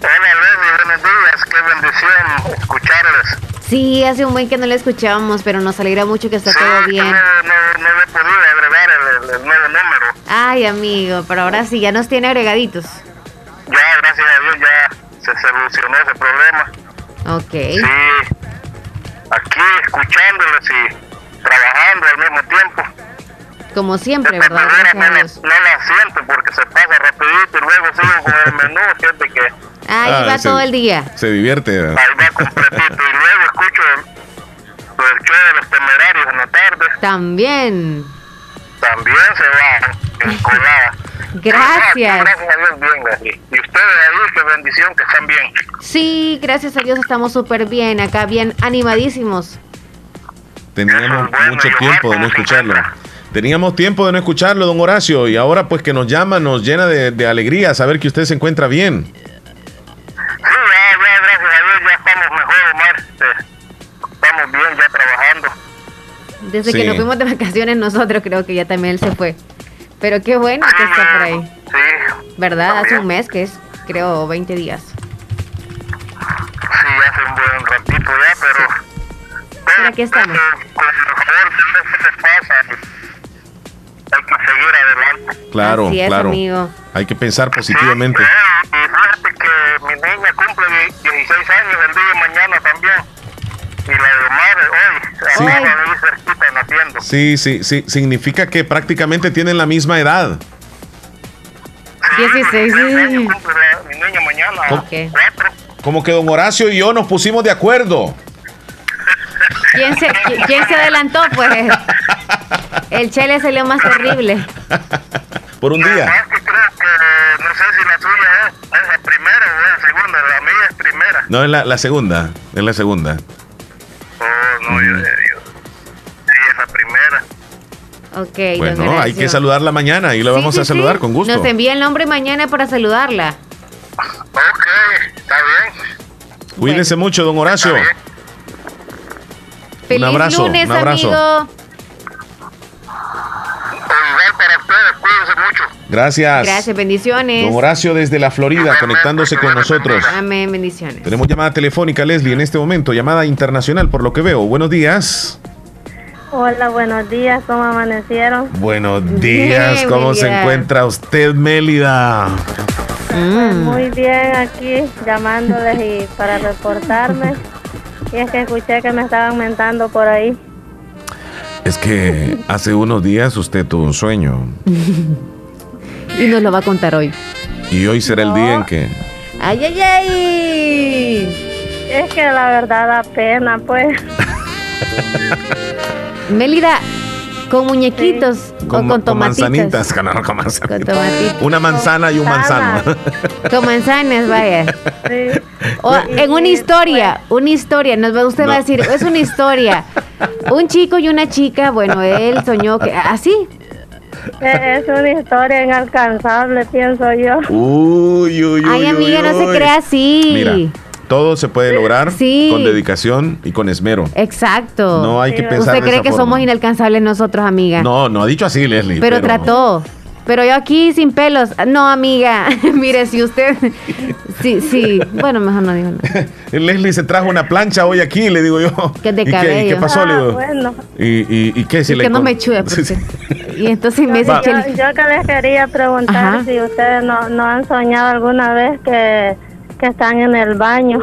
Hola Leslie, buenos días, qué bendición escucharles. Sí, hace un buen que no le escuchábamos, pero nos alegra mucho que está todo que bien. no, no, no he podido agregar el, el- el nuevo número. Ay, amigo, pero ahora sí, ya nos tiene agregaditos. Ya, gracias a Dios, ya se solucionó ese problema. Ok. Sí, aquí escuchándoles y trabajando al mismo tiempo. Como siempre, Esta ¿verdad? no, no la siento porque se pasa rapidito y luego sigo con el menú, fíjate que Ahí Ah, va ese- todo el día. Se divierte. ¿verdad? ahí va completito y luego escucho el, el show de los temerarios en la tarde. También. También se va en colada. Gracias. Gracias a Dios, bien, Leslie. Y ustedes ahí, qué bendición que están bien. Sí, gracias a Dios estamos súper bien, acá bien animadísimos. Teníamos mucho tiempo de no escucharlo. Teníamos tiempo de no escucharlo, don Horacio, y ahora pues que nos llama, nos llena de, de alegría saber que usted se encuentra bien. Sí, ya, ya, gracias a Dios, ya estamos mejor, Omar. Este, estamos bien, ya. Desde Sí. que nos fuimos de vacaciones nosotros creo que ya también él se fue. Pero qué bueno que está por ahí. Sí, ¿Verdad? Hace un mes que es, creo, 20 días. sí, hace un buen ratito ya, pero... Pero aquí estamos. Con el favor, ¿qué se pasa? Hay que seguir adelante. Claro, Así es, claro. amigo. Hay que pensar positivamente. Y fíjate que mi niña cumple die- 16 años el día de mañana también. Y la de Omar hoy. Sí. Ahí cerquita naciendo. Sí, sí, sí. Significa que prácticamente tienen la misma edad. 16. Cumple la- mi niña mañana. ¿Cómo? Como que don Horacio y yo nos pusimos de acuerdo. ¿Quién se, qui- quién se adelantó? Pues El chele salió más terrible. Por un día. No sé si la suya es, es la primera o es la segunda. La mía es primera. No, es la, la segunda. Es la segunda. Oh, no, yo, yo, sí, es la primera. Ok, don Bueno, hay Horacio. que saludarla mañana y la Sí, vamos sí, a saludar sí. con gusto. Nos envía el nombre mañana para saludarla. Ok, está bien. Cuídense mucho, don Horacio. Feliz abrazo, lunes, un abrazo. amigo. Para ustedes, cuídense mucho. Gracias. Gracias, bendiciones. Don Horacio desde la Florida conectándose con nosotros. Amén, bendiciones. Tenemos llamada telefónica, Leslie, en este momento. Llamada internacional, por lo que veo. Buenos días. Hola, buenos días, ¿cómo amanecieron? Buenos días. Bien, ¿Cómo se encuentra usted, Mélida? Pues muy bien aquí, llamándoles y para reportarme. Y es que escuché que me estaban mentando por ahí. Es que hace unos días usted tuvo un sueño. Y nos lo va a contar hoy. Y hoy será el día en que. ¡Ay, ay, ay! Es que la verdad da pena, pues. Mélida, ¿con muñequitos o con con tomatitos? manzanitas. Con manzanitas. Con tomatitos. Una manzana y un manzano. Con manzanas, vaya. O en una historia, una historia, nos va, usted va a No. decir, es una historia. Un chico y una chica, bueno, él soñó que así. Es una historia inalcanzable, pienso yo. Uy, uy, uy. Ay, amiga, uy, no se crea así. Mira, todo se puede lograr Sí. con dedicación y con esmero. Exacto. No hay que pensar ¿Usted de cree esa que forma. somos inalcanzables nosotros, amiga? No, no ha dicho así, Leslie. pero, trató. Pero yo aquí sin pelos. No, amiga. Mire, si usted. Sí, sí. Bueno, mejor no digo nada. Leslie se trajo una plancha hoy aquí, le digo yo. Que es de ¿Y qué, y cabello. qué pasó? le Ah, digo? bueno. ¿Y, y, y qué? Si Y le que no me chue, porque- Y entonces me dice. Yo, Cheli, yo que les quería preguntar Ajá. si ustedes no, no han soñado alguna vez que, que están en el baño.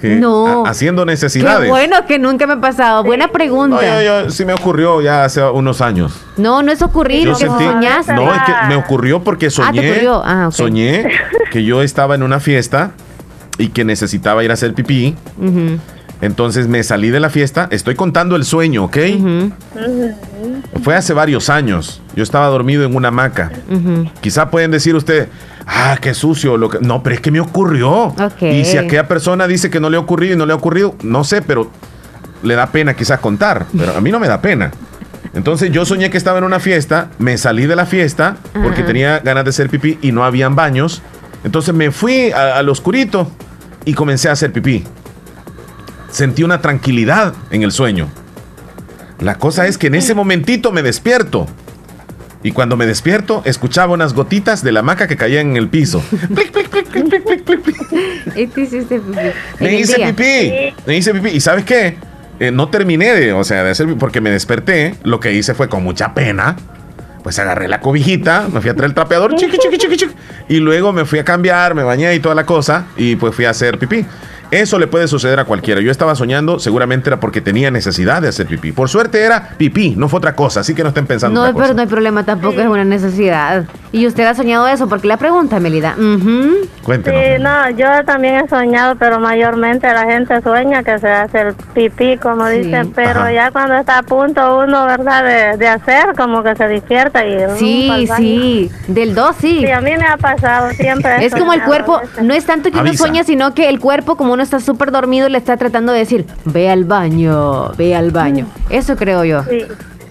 Que No. ha- haciendo Qué necesidades. bueno que nunca me ha pasado. Buena pregunta. No, yo, yo- sí me ocurrió ya hace unos años. No, no es ocurrir, Yo que sentí- soñaste. No, es que me ocurrió porque Ah, soñé. ocurrió. Ah, ok. Soñé que yo estaba en una fiesta y que necesitaba ir a hacer pipí. Entonces me salí de la fiesta. Estoy contando el sueño, ¿ok? Fue hace varios años. Yo estaba dormido en una hamaca. Quizá pueden decir usted, ah, qué sucio. Lo que... No, pero es que me ocurrió. Y si aquella persona dice que no le ha ocurrido y no le ha ocurrido, no sé, pero le da pena quizás contar. Pero a mí no me da pena. Entonces yo soñé que estaba en una fiesta, me salí de la fiesta porque tenía ganas de hacer pipí y no habían baños. Entonces me fui al oscurito y comencé a hacer pipí. Sentí una tranquilidad en el sueño. La cosa es que en ese momentito me despierto. Y cuando me despierto, escuchaba unas gotitas de la maca que caían en el piso. Y tú hiciste pipí. En Me el hice día. pipí. Me hice pipí. ¿Y sabes qué? Eh, no terminé de, o sea, de hacer pipí porque me desperté. Lo que hice fue con mucha pena. Pues agarré la cobijita, me fui a traer el trapeador, chiqui, chiqui, chiqui, chiqui, y luego me fui a cambiar, me bañé y toda la cosa, y pues fui a hacer pipí. Eso le puede suceder a cualquiera. Yo estaba soñando, seguramente era porque tenía necesidad de hacer pipí. Por suerte era pipí, no fue otra cosa, así que no estén pensando No, otra cosa. pero no hay problema, tampoco es una necesidad. Y usted ha soñado eso, porque la pregunta, Melida. Ujú. Cuéntenos. Sí, no, yo también he soñado, pero mayormente la gente sueña que se hace el pipí, como Sí. dicen, pero Ajá. ya cuando está a punto uno, ¿verdad?, de, de hacer, como que se despierta y... Sí, uh, sí. Del 2, sí. Sí, a mí me ha pasado siempre. Es como el cuerpo, no es tanto que uno sueña, sino que el cuerpo, como uno está súper dormido, le está tratando de decir, ve al baño, ve al baño. Eso creo yo. Sí, sí,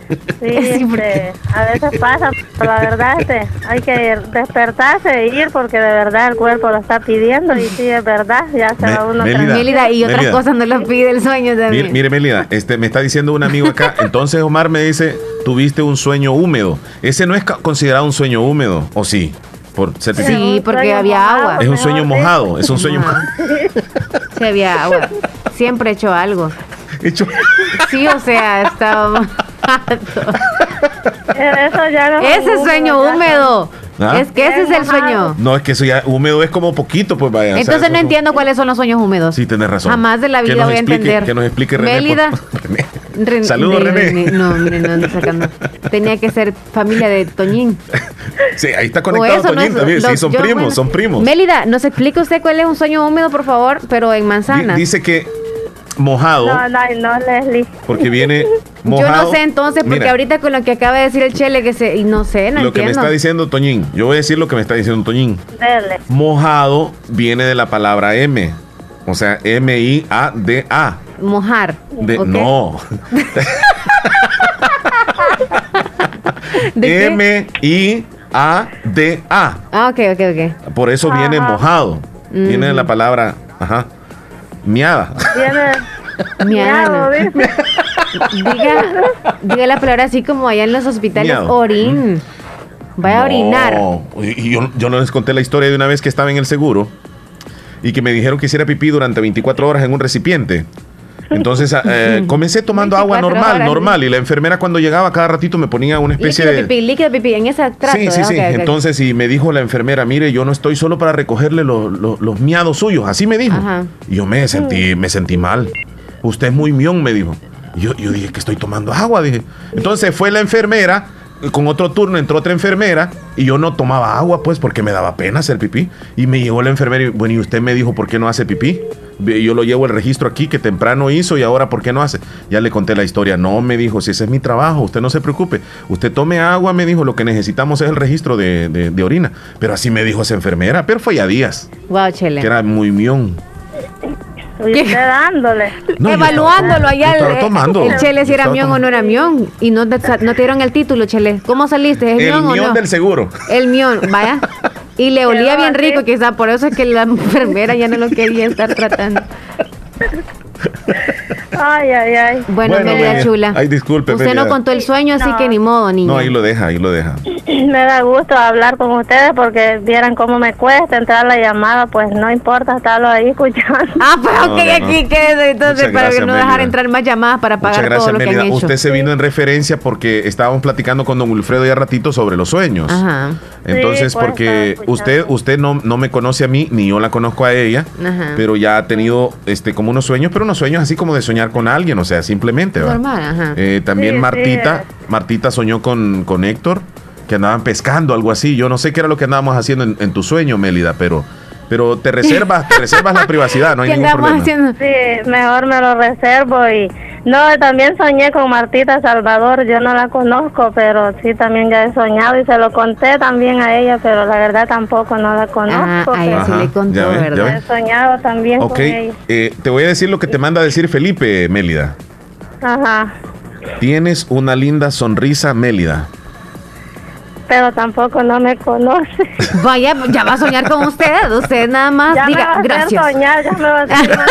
Sí, porque- este, a veces pasa, pero la verdad este, hay que despertarse e ir porque de verdad el cuerpo lo está pidiendo y sí, es verdad, ya se Me- va uno. Mélida, y otras Mélida. cosas no lo pide el sueño Mire, también. mire, Melida, este, me está diciendo un amigo acá. Entonces Omar me dice, tuviste un sueño húmedo. Ese no es considerado un sueño húmedo, ¿o sí? Por ser pipí. Sí, porque había agua. Es un sueño mojado, es un sueño mojado. Sí, había agua. Siempre he hecho algo. Hecho- Sí, o sea, estaba... Eso ya no es Ese es sueño húmedo. ¿Ah? Es que ese es el sueño. No, es que eso ya húmedo es como poquito, pues vaya. o sea, Entonces no un- entiendo cuáles son los sueños húmedos. Sí, tenés razón. Jamás de la vida voy a explique- entender. Que nos explique René. por Mélida. René. Ren- Saludos, René. No, mire, no ando sacando. Tenía que ser familia de Toñín. Sí, ahí está conectado eso, no Toñín es- también. Sí, son yo, primos, bueno. son primos. Mélida, ¿nos explica usted cuál es un sueño húmedo, por favor? Pero en manzana. Dice que mojado, No, no, no, Leslie. porque viene Yo mojado. no sé entonces, porque Mira, ahorita con lo que acaba de decir el Chele, que se. Y no sé, no lo que me está diciendo Toñín, yo voy a decir lo que me está diciendo Toñín. Dele. Mojado viene de la palabra M, o sea, M-I-A-D-A. Mojar. De, ¿ok? No, ¿De qué? M-I-A-D-A. Ah, ok, ok, ok. Por eso viene mojado. Viene de la Mm. palabra, ajá, miada. Tiene. Miado. Diga, diga la palabra así como allá en los hospitales, Miado. orín. Vaya a orinar. No, y yo, yo no les conté la historia de una vez que estaba en el seguro y que me dijeron que hiciera pipí durante 24 horas en un recipiente. Entonces ah, eh, comencé tomando agua 24 normal, normal, y la enfermera cuando llegaba cada ratito me ponía una especie Líquido de... pipí, líquido pipí, en ese trato. Sí, sí, sí. Entonces, y me dijo la enfermera, mire, yo no estoy solo para recogerle lo- lo- los miados suyos. Así me dijo. Ajá. Y yo me sentí, me sentí mal. Usted es muy mión, me dijo. Yo, yo dije que estoy tomando agua, dije. Entonces fue la enfermera, con otro turno entró otra enfermera, y yo no tomaba agua, pues, porque me daba pena hacer pipí. Y me llegó la enfermera y, bueno, y usted me dijo, ¿por qué no hace pipí? Yo lo llevo el registro aquí, que temprano hizo, y ahora, ¿por qué no hace? Ya le conté la historia. No, me dijo, si ese es mi trabajo, usted no se preocupe. Usted tome agua, me dijo, lo que necesitamos es el registro de, de- de orina. Pero así me dijo esa enfermera, pero fue ya días, Wow, Chele. que era muy mión. Y usted dándole. No, Evaluándolo allá el, tomando. el Chele si era mión o no era mión. Y no te, no te dieron el título, Chele. ¿Cómo saliste? ¿Es El mión o no? del seguro. El mión, vaya. Y le olía bien rico, quizá por eso es que la enfermera ya no lo quería estar tratando. Ay, ay, ay. Bueno, Bueno. Chula. Ay, disculpe, Usted Melida. no contó el sueño, así que ni modo, niña. No, ahí lo deja, ahí lo deja. Me da gusto hablar con ustedes porque vieran cómo me cuesta entrar la llamada, pues no importa estarlo ahí escuchando. Ah, pues No, ok, no, aquí quédese entonces Muchas para que no dejar entrar más llamadas para Muchas pagar todo gracias, que han hecho. Usted se vino en referencia porque estábamos platicando con don Wilfredo ya ratito sobre los sueños. Ajá. Entonces, Sí, porque usted usted no, no me conoce a mí, ni yo la conozco a ella, Ajá. pero ya ha tenido este como unos sueños, pero unos sueños así como de soñar con alguien, o sea, simplemente. ¿va? Normal, ajá. Eh, también Sí, Martita. Martita soñó con, con Héctor, que andaban pescando, algo así. Yo no sé qué era lo que andábamos haciendo en, en tu sueño, Mélida, pero, pero te reservas, te reservas la privacidad, no hay ¿Qué ningún problema. haciendo? Sí, mejor me lo reservo y no, también soñé con Martita Salvador, yo no la conozco, pero sí también ya he soñado y se lo conté también a ella, pero la verdad tampoco no la Ah, conozco. a ella sí le contó, ya ve, ya ¿verdad? ve. He soñado también con ella. eh, te voy a decir lo que te manda a decir Felipe, Mélida. Ajá, Tienes una linda sonrisa, Mélida. Pero tampoco no me conoce. Vaya, ya va a soñar con usted. Usted nada más Ya me va diga a hacer gracias. soñar, ya me va a hacer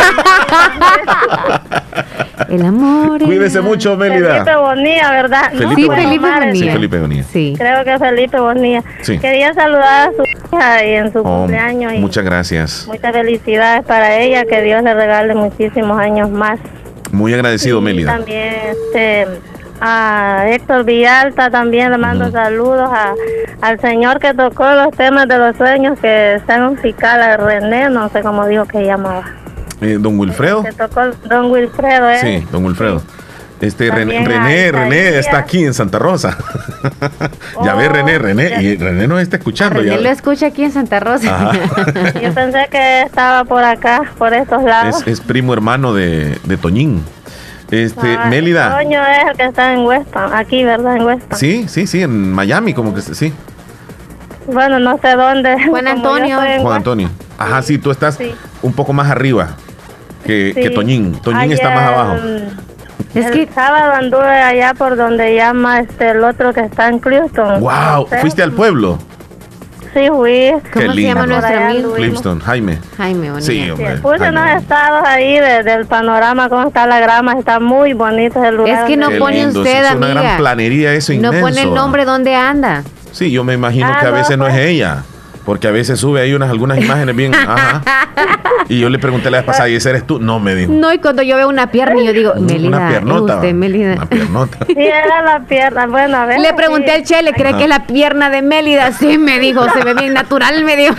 El amor. es- Cuídese mucho, Felipe Mélida. Bonilla, ¿verdad? Felipe Sí, Bonilla. Felipe Bonilla. Sí, Felipe Bonilla. Sí. Creo que Felipe Bonilla. Sí. Quería saludar a su hija y en su Oh, cumpleaños y muchas gracias. muchas felicidades para ella, que Dios le regale muchísimos años más. Muy agradecido, Y Mélida. También este, a Héctor Villalta también le mando saludos a, al señor que tocó los temas de los sueños que está en un fiscal, a René, no sé cómo dijo que llamaba. Eh, don Wilfredo. Que tocó Don Wilfredo, ¿eh? Sí, don Wilfredo. Este René, René, está aquí en Santa Rosa. ya ve Oh, René, René, ya. y René nos está escuchando. René ya. lo escucha aquí en Santa Rosa. Ajá. Yo pensé que estaba por acá, por estos lados. es, es primo hermano de, de Toñín. Este, Ah, Mélida. Toño es el que está en Weston, aquí, ¿verdad? En Weston. Sí, sí, sí, en Miami, como que sí. Bueno, no sé dónde. Juan Antonio. Juan. Antonio. Ajá, sí, tú estás Sí. un poco más arriba que, Sí. que Toñín. Toñín está más abajo. Es el que- sábado anduve allá por donde llama este el otro que está en Clewiston. Wow, fuiste al pueblo. Sí, fui. ¿Cómo se llama lindo. nuestro amigo? Clipston, Jaime. Jaime Bonilla. Sí, Sí, hombre. puse unos estados ahí de- del panorama, cómo está la grama, está muy bonito el lugar. Es que no Qué pone lindo, usted, es una amiga. gran planería eso No inmenso. pone el nombre donde anda. Sí, yo me imagino Ah, que a no, veces no es pues. ella. Porque a veces sube ahí unas algunas imágenes bien. Ajá. Y yo le pregunté la vez pasada, ¿y ese eres tú? No, me dijo. No, y cuando yo veo una pierna, yo digo, Melida, una ¿es piernota. usted, Melida? Una piernota. Sí, era la pierna. Bueno, a ver. Le pregunté sí. al Chele, ¿cree Ajá. que es la pierna de Mélida? Sí, me dijo, se ve bien natural, me dijo.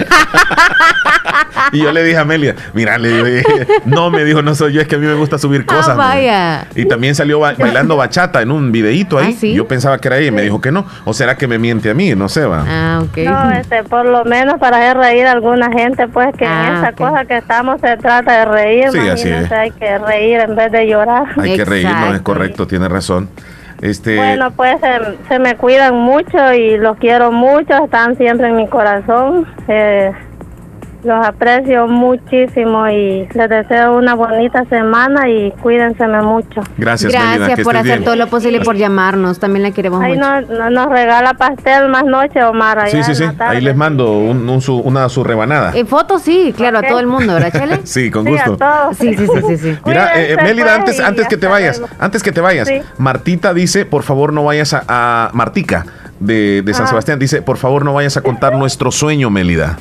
Y yo le dije a Amelia, mira, le dije, no, me dijo, no soy yo, es que a mí me gusta subir Ah, cosas. dijo. vaya. Y también salió ba- bailando bachata en un videíto ahí. Ah, ¿sí? Yo pensaba que era ella y me dijo que no. ¿O será que me miente a mí? No sé, va. Ah, ok. No, este, por lo menos menos para hacer reír a alguna gente, pues que en Ah, esa cosa que estamos se trata de reír, Sí, así es. hay que reír en vez de llorar. Hay que reírnos, es correcto, tiene razón. Este, Bueno, pues se, se me cuidan mucho y los quiero mucho, están siempre en mi corazón. Eh, los aprecio muchísimo y les deseo una bonita semana y cuídense mucho. gracias, Melina, Gracias por hacer bien. todo lo posible por llamarnos. También la queremos Ahí mucho. no, no- nos regala pastel más noche, Omar. allá Sí, sí, en sí. Ahí les mando un- un su- una su rebanada. En fotos sí, claro, a todo el mundo, ¿verdad, Chele? Sí, con Sí, a gusto. todos. Sí, sí, sí, sí, sí. Mira, eh, Cuídense, Mélida, pues, antes, y antes que te vayas, luego. antes que te vayas, Sí. Martita dice, por favor no vayas a, a- Martica de, de San Ah. Sebastián, dice, por favor no vayas a contar nuestro sueño, Mélida.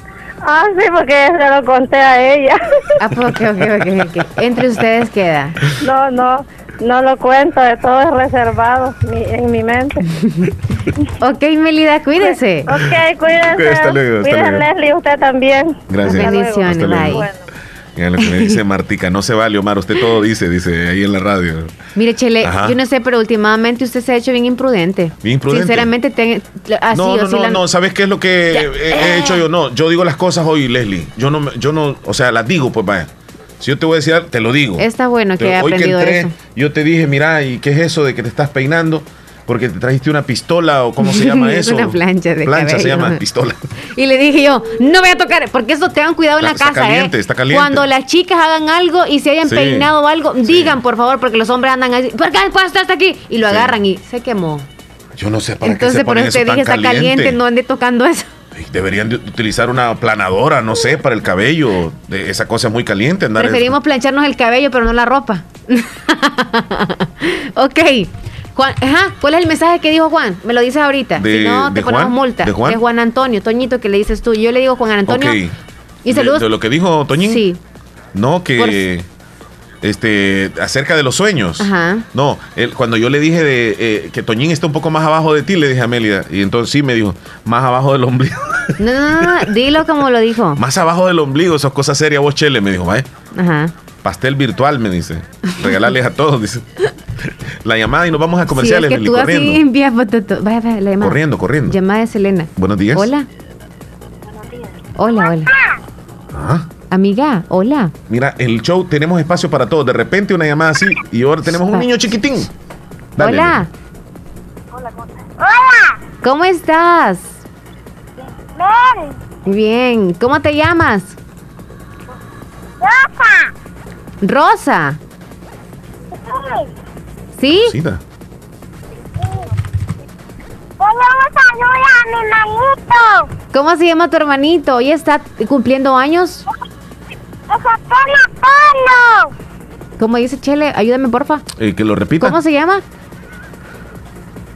Ah, sí, porque se lo conté a ella. Ah, ok. Entre ustedes queda. No, no, no lo cuento, de todo es reservado mi- en mi mente. Ok, Melida, cuídese. Ok, cuídense. Ok, hasta luego, hasta Cuídense, luego. Leslie, usted también. Gracias. Bendiciones, bye. Bueno. Mira lo que me dice Martica, no se vale, Omar, usted todo dice, dice ahí en la radio. Mire, Chele, Ajá. yo no sé, pero últimamente usted se ha hecho bien imprudente. Bien imprudente. Sinceramente, te- así, no, no, no, ¿sabes qué es lo que Ya. he, he hecho yo? No, yo digo las cosas hoy, Leslie. Yo no, yo no, o sea, las digo, pues vaya. Si yo te voy a decir, te lo digo. Está bueno que hoy que aprendido entré, eso. yo te dije, mira, ¿y qué es eso de que te estás peinando? Porque te trajiste una pistola o cómo se llama Es eso. una plancha de Plancha se llama pistola. Y le dije yo, no voy a tocar, porque eso tengan cuidado en la Está casa, caliente, ¿eh? está caliente. Cuando las chicas hagan algo y se hayan Sí. peinado o algo, digan por favor, porque los hombres andan así, ¿por qué puedes estar hasta aquí? Y lo Sí. agarran y se quemó. Yo no sé para Entonces, qué se por ponen eso eso te dije, está caliente, no ande tocando eso. Deberían de utilizar una planadora, no sé, para el cabello. De esa cosa es muy caliente. Andar Preferimos plancharnos el cabello, pero no la ropa. ok. Juan, ajá, ¿cuál es el mensaje que dijo Juan? Me lo dices ahorita. De- si no, te ponemos Juan, multa. de Juan. Es Juan Antonio, Toñito, que le dices tú. Yo le digo Juan Antonio. Ok. Y saludos. De, de lo que dijo Toñín. Sí. No, que. Este, acerca de los sueños. Ajá. No, él, cuando yo le dije de, eh, que Toñín está un poco más abajo de ti, le dije a Amelia. Y entonces sí me dijo, más abajo del ombligo. No, no, no, dilo como lo dijo. más abajo del ombligo, eso es cosa seria, vos, Chele, me dijo, vaya. Ajá. Pastel virtual, me dice. Regalarles a todos, dice. La llamada y nos vamos a comerciales, sí, es que Meli, tú corriendo. así envías fotos. Vaya, vaya, la llamada. Corriendo, corriendo. Llamada de Selena. Buenos días. Hola. Hola, hola. Ah, Amiga, hola. mira, el show tenemos espacio para todos. De repente una llamada así y ahora tenemos un niño chiquitín. Dale, hola. Hola. ¿Cómo estás? Ven. Bien. ¿Cómo te llamas? Rosa. Rosa. ¿Sí? Sí, da. Tenemos saludos a mi manito. ¿Cómo se llama tu hermanito? ¿Hoy está cumpliendo años? ¿Cómo dice Chele? Ayúdame, porfa. Eh, que lo repita. ¿Cómo se llama?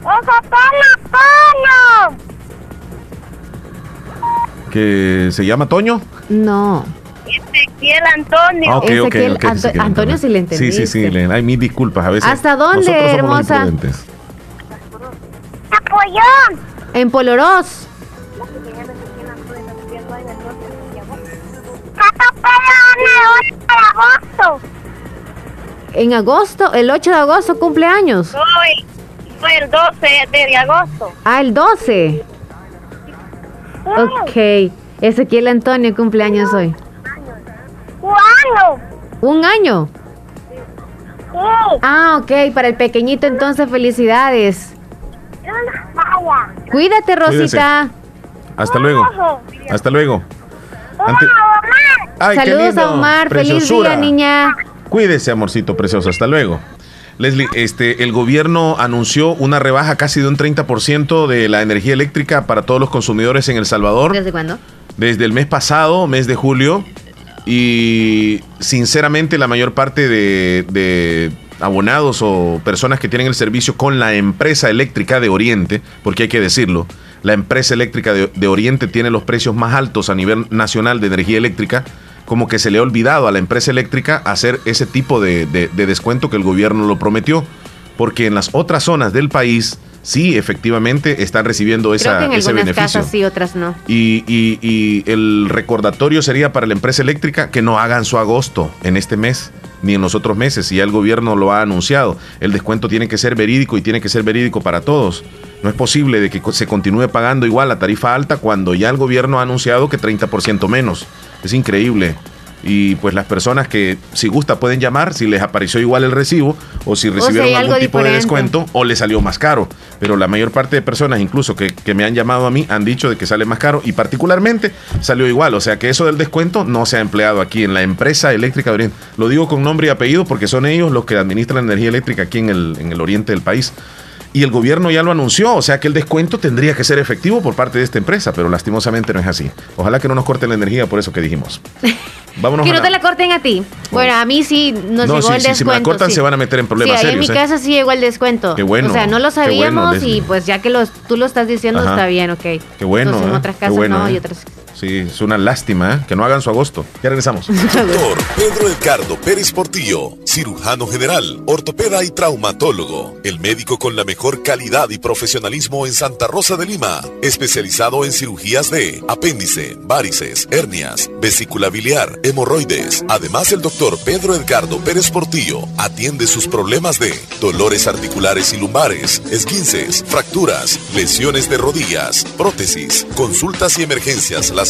¡Eso pone polo! Que se llama Toño. No. Ezequiel Antonio. Ah, ok, ok, Ezequiel ok, Anto- Ezequiel Antonio sí le Sí, sí, sí. entendiste. le- Ay, mis disculpas. A veces. ¿Hasta dónde, hermosa? ¡Apoyón! En Polorós. agosto. En agosto, el 8 de agosto cumpleaños. Hoy fue el 12 de agosto. Ah, el 12. Ok. Ezequiel Antonio cumpleaños hoy. ¿Cuándo? ¿Un año? Sí. Ah, ok. Para el pequeñito entonces felicidades. Vaya. Cuídate, Rosita. Hasta luego. Hasta luego. Ante- Ay, Saludos a Omar. Feliz día, niña. Cuídese, amorcito precioso. Hasta luego. Leslie, este, el gobierno anunció una rebaja casi de un 30% de la energía eléctrica para todos los consumidores en El Salvador ¿Desde cuándo? desde el mes pasado, mes de julio. Y sinceramente la mayor parte de, abonados o personas que tienen el servicio con la empresa eléctrica de Oriente, porque hay que decirlo, la empresa eléctrica de, Oriente tiene los precios más altos a nivel nacional de energía eléctrica, como que se le ha olvidado a la empresa eléctrica hacer ese tipo de descuento que el gobierno lo prometió, porque en las otras zonas del país sí efectivamente están recibiendo esa, Creo que en ese beneficio. casas sí, otras no. Y, y- y el recordatorio sería para la empresa eléctrica que no hagan su agosto en este mes, ni en los otros meses, si ya el gobierno lo ha anunciado. El descuento tiene que ser verídico y tiene que ser verídico para todos. No es posible de que se continúe pagando igual la tarifa alta cuando ya el gobierno ha anunciado que 30% menos. Es increíble y pues las personas que si gusta pueden llamar si les apareció igual el recibo o si recibieron algún tipo de descuento o les salió más caro. Pero la mayor parte de personas incluso que, que me han llamado a mí han dicho de que sale más caro y particularmente salió igual. O sea que eso del descuento no se ha empleado aquí en la empresa eléctrica de Oriente. Lo digo con nombre y apellido porque son ellos los que administran la energía eléctrica aquí en el, en el oriente del país. Y el gobierno ya lo anunció, o sea que el descuento tendría que ser efectivo por parte de esta empresa, pero lastimosamente no es así. Ojalá que no nos corten la energía por eso que dijimos. Vámonos Que no la- te la corten a ti. Bueno, a mí sí nos No, llegó sí, el sí, descuento. si me la cortan sí. se van a meter en problemas Sí, ahí en mi serios, ¿eh? casa sí llegó el descuento. Qué bueno, O sea, no lo bueno, sabíamos y pues ya que los, tú lo estás diciendo Ajá. está bien, ok. Qué bueno, Entonces, en ¿eh? otras Qué casas bueno, no ¿eh? y otras Sí, es una lástima, ¿eh? Que no hagan su agosto. Ya regresamos. Doctor Pedro Edgardo Pérez Portillo, cirujano general, ortopeda y traumatólogo, el médico con la mejor calidad y profesionalismo en Santa Rosa de Lima, especializado en cirugías de apéndice, varices, hernias, vesícula biliar, hemorroides. Además, el doctor Pedro Edgardo Pérez Portillo atiende sus problemas de dolores articulares y lumbares, esguinces, fracturas, lesiones de rodillas, prótesis, consultas y emergencias las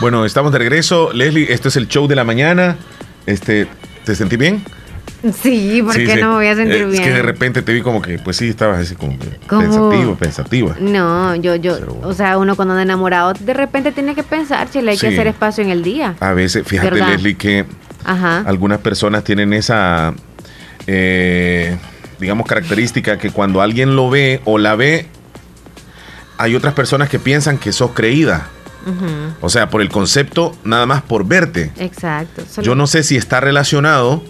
Bueno, estamos de regreso. Leslie, esto es el show de la mañana. Este, ¿te sentí bien? Sí, ¿por Sí, no me voy a sentir Eh, bien? Es que de repente te vi como que, pues sí, estabas así como que ¿Cómo? pensativa, pensativa. No, yo, yo, o sea, uno cuando anda enamorado, de repente tiene que pensar, chile, hay que hacer espacio en el día. A veces, fíjate, ¿Verdad? Leslie, que Ajá. algunas personas tienen esa, eh, digamos, característica que cuando alguien lo ve o la ve, hay otras personas que piensan que sos creída. O sea, por el concepto, nada más por verte. Exacto. Solo- Yo no sé si está relacionado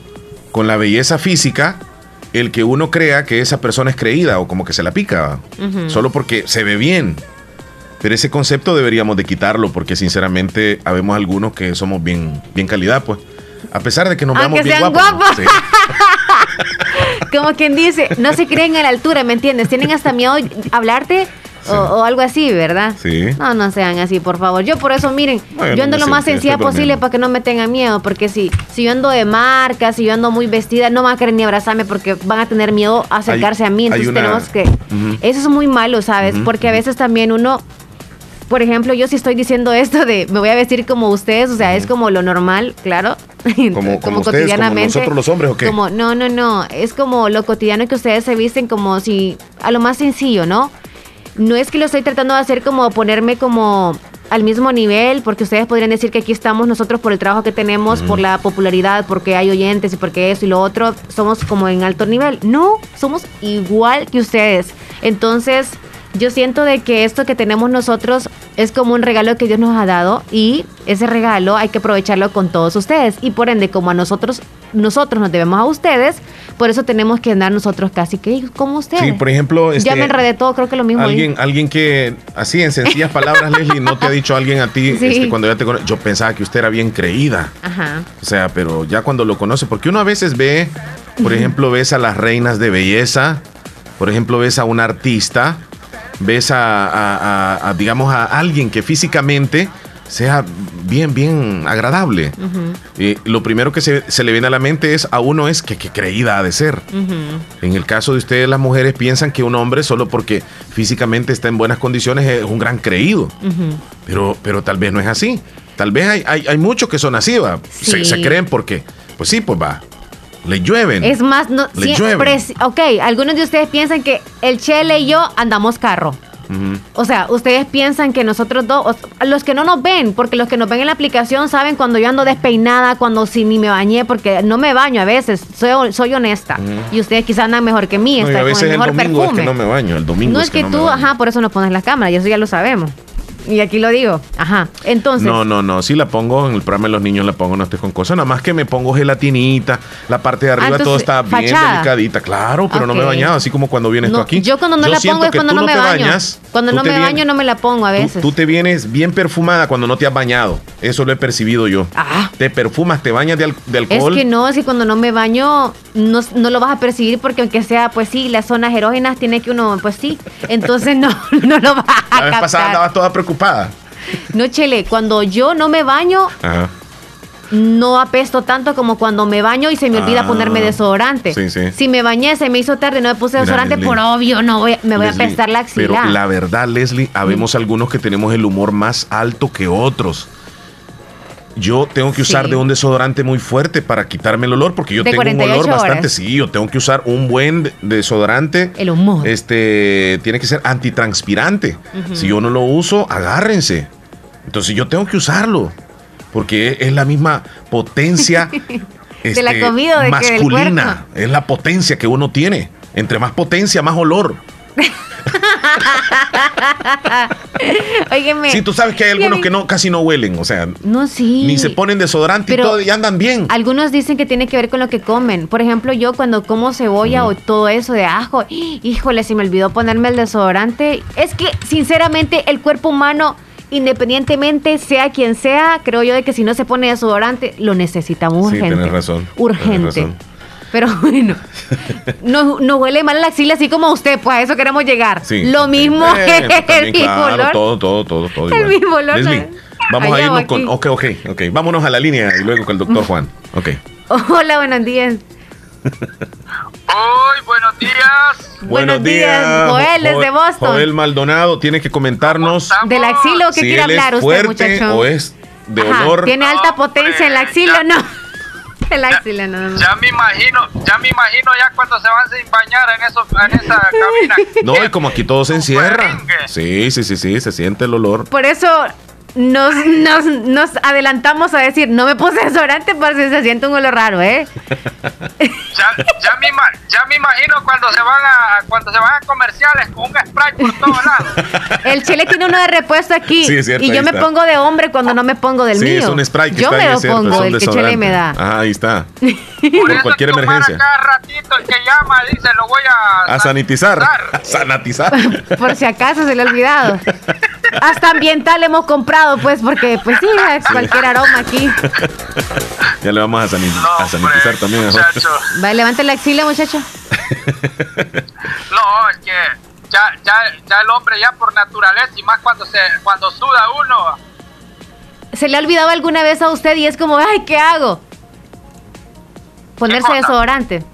con la belleza física el que uno crea que esa persona es creída o como que se la pica, solo porque se ve bien. Pero ese concepto deberíamos de quitarlo porque sinceramente habemos algunos que somos bien, bien calidad, pues. A pesar de que nos Aunque veamos bien sean guapos. guapos. Sí. Como quien dice, no se creen a la altura, ¿me entiendes? Tienen hasta miedo de O, o algo así, ¿verdad? Sí. No, no sean así, por favor. Yo por eso, miren, Bueno, yo ando lo más sencilla posible para que no me tengan miedo, porque si, si yo ando de marca, si yo ando muy vestida, no van a querer ni abrazarme porque van a tener miedo a acercarse Hay- a mí. Entonces una- tenemos que... Eso es muy malo, ¿sabes? Porque a veces también uno... Por ejemplo, yo sí estoy diciendo esto de me voy a vestir como ustedes, o sea, es como lo normal, claro. Como, como ustedes, como nosotros los hombres, ¿o qué? Como, no, no, no. Es como lo cotidiano que ustedes se visten como si, a lo más sencillo, ¿no? No es que lo estoy tratando de hacer como ponerme como al mismo nivel, porque ustedes podrían decir que aquí estamos nosotros por el trabajo que tenemos, por la popularidad, porque hay oyentes y porque eso y lo otro, somos como en alto nivel. No, somos igual que ustedes. Entonces, yo siento de que esto que tenemos nosotros es como un regalo que Dios nos ha dado y ese regalo hay que aprovecharlo con todos ustedes y por ende como a nosotros nosotros nos debemos a ustedes, por eso tenemos que andar nosotros casi que como ustedes. Sí, por ejemplo, este, ya me enredé todo, creo que lo mismo. Alguien, alguien que, así en sencillas palabras, Leslie, no te ha dicho alguien a ti, Sí. este, cuando ya te conoce, yo pensaba que usted era bien creída. Ajá. O sea, pero ya cuando lo conoce, porque uno a veces ve, por ejemplo, ves a las reinas de belleza, por ejemplo, ves a un artista, ves a, a- a- a, digamos, a alguien que físicamente sea bien, bien agradable. Y lo primero que se, se le viene a la mente es a uno es que, que creída ha de ser. En el caso de ustedes, las mujeres piensan que un hombre solo porque físicamente está en buenas condiciones es un gran creído. Pero, pero tal vez no es así. Tal vez hay, hay, hay muchos que son así, va. Se, se creen porque, pues sí, pues va. Le llueven. Es más, no, Le siempre, llueven. ok, algunos de ustedes piensan que el Chele y yo andamos carro. O sea, ustedes piensan que nosotros dos, los que no nos ven, porque los que nos ven en la aplicación saben cuando yo ando despeinada, cuando si ni me bañé, porque no me baño a veces, soy, soy honesta. Y ustedes quizás andan mejor que mí, No, están con el el mejor domingo perfume. es que no me baño. El domingo no es que, no me tú, ajá, por eso no pones la cámara, y eso ya lo sabemos. Y aquí lo digo, ajá. Entonces, No, no, no. Sí la pongo en el programa de los niños, la pongo, no estoy con cosas. Nada más que me pongo gelatinita. La parte de arriba Ah, entonces, todo está bien fachada. delicadita. Claro, pero no me he bañado. Así como cuando vienes tú aquí. yo cuando no la pongo es cuando no me baño. bañas, cuando no me vienes- baño no me la pongo a veces. tú te vienes bien perfumada cuando no te has bañado. Eso lo he percibido yo. Te perfumas, te bañas de, al- de Ah. Es alcohol. que no, es que cuando no me baño no, no lo vas a percibir porque aunque sea, pues sí, las zonas erógenas tiene que uno, pues sí. Entonces no, no lo vas a la vez pasada andabas toda preocupada. No, Chele, cuando yo no me baño, Ajá. no apesto tanto como cuando me baño y se me olvida Ah, ponerme desodorante. sí, sí. Si me bañé, se me hizo tarde, no me puse Mira, desodorante, Leslie. por obvio, no voy, me voy Leslie, a apestar la axila. Pero la verdad, Leslie, habemos algunos que tenemos el humor más alto que otros. Yo tengo que usar Sí. de un desodorante muy fuerte para quitarme el olor, porque yo De tengo un 48 olor bastante. Sí, yo tengo que usar un buen de- desodorante. El humor. Este tiene que ser antitranspirante. Ujú. Si yo no lo uso, agárrense. Entonces yo tengo que usarlo, porque es la misma potencia ¿De la este, comida? ¿Del masculina. Es la potencia que uno tiene. Entre más potencia, más olor. Óigeme. Sí, tú sabes que hay algunos que no casi no huelen, o sea, No, sí. ni se ponen desodorante Pero y todo y andan bien. Algunos dicen que tiene que ver con lo que comen. Por ejemplo, yo cuando como cebolla o todo eso de ajo, híjole, se me olvidó ponerme el desodorante. Es que, sinceramente, el cuerpo humano, independientemente sea quien sea, creo yo de que si no se pone desodorante, lo necesitamos Sí, urgente. tienes razón. Urgente. razón. Pero bueno, no, no huele mal la axila así como usted, pues a eso queremos llegar. Sí, lo mismo Eh, es también, el mismo claro, olor. todo, todo, todo, todo. El igual. mismo olor, Leslie, vamos a Allá o irnos con. Ok, ok, ok. Vámonos a la línea y luego con el doctor Juan. Ok. Hola, buenos días. Hoy, buenos días. Buenos días, Jo- Joel, desde Boston. Joel Maldonado tiene que comentarnos ¿Del axilo qué si quiere él hablar es usted, fuerte muchacho? o es de Ajá, olor. ¿Tiene alta potencia en la axila no? El axila no. no. Ya me imagino, ya me imagino ya cuando se van sin bañar en, eso, en esa cabina. No, y como aquí todo se encierra. Sí, sí, sí, sí, se siente el olor. Por eso nos, nos, nos adelantamos a decir, no me puse desodorante por si se siente un olor raro, ¿eh? Ya, ya, me, ya me imagino cuando se van a cuando se van a comerciales con un spray por todos lados. El chile tiene uno de repuesto aquí. Sí, es cierto, y yo me está. pongo de hombre cuando no me pongo del sí, mío. es un spray que yo está me ahí, lo es cierto, es pongo, el que chile me da. Ah, ahí está. Por cualquier emergencia. Cada ratito el que llama dice lo voy a A sanitizar. A sanatizar. Por si acaso se le ha olvidado. Hasta ambiental hemos comprado, pues, porque, pues sí, es cualquier aroma aquí. Ya le vamos a, sani- a sanitizar también. Jorge. Va, levante la axila, muchacho. No, es que ya, ya, ya el hombre ya por naturaleza y más cuando se cuando suda uno. ¿Se le ha olvidado alguna vez a usted y es como, ay, ¿qué hago? Ponerse desodorante.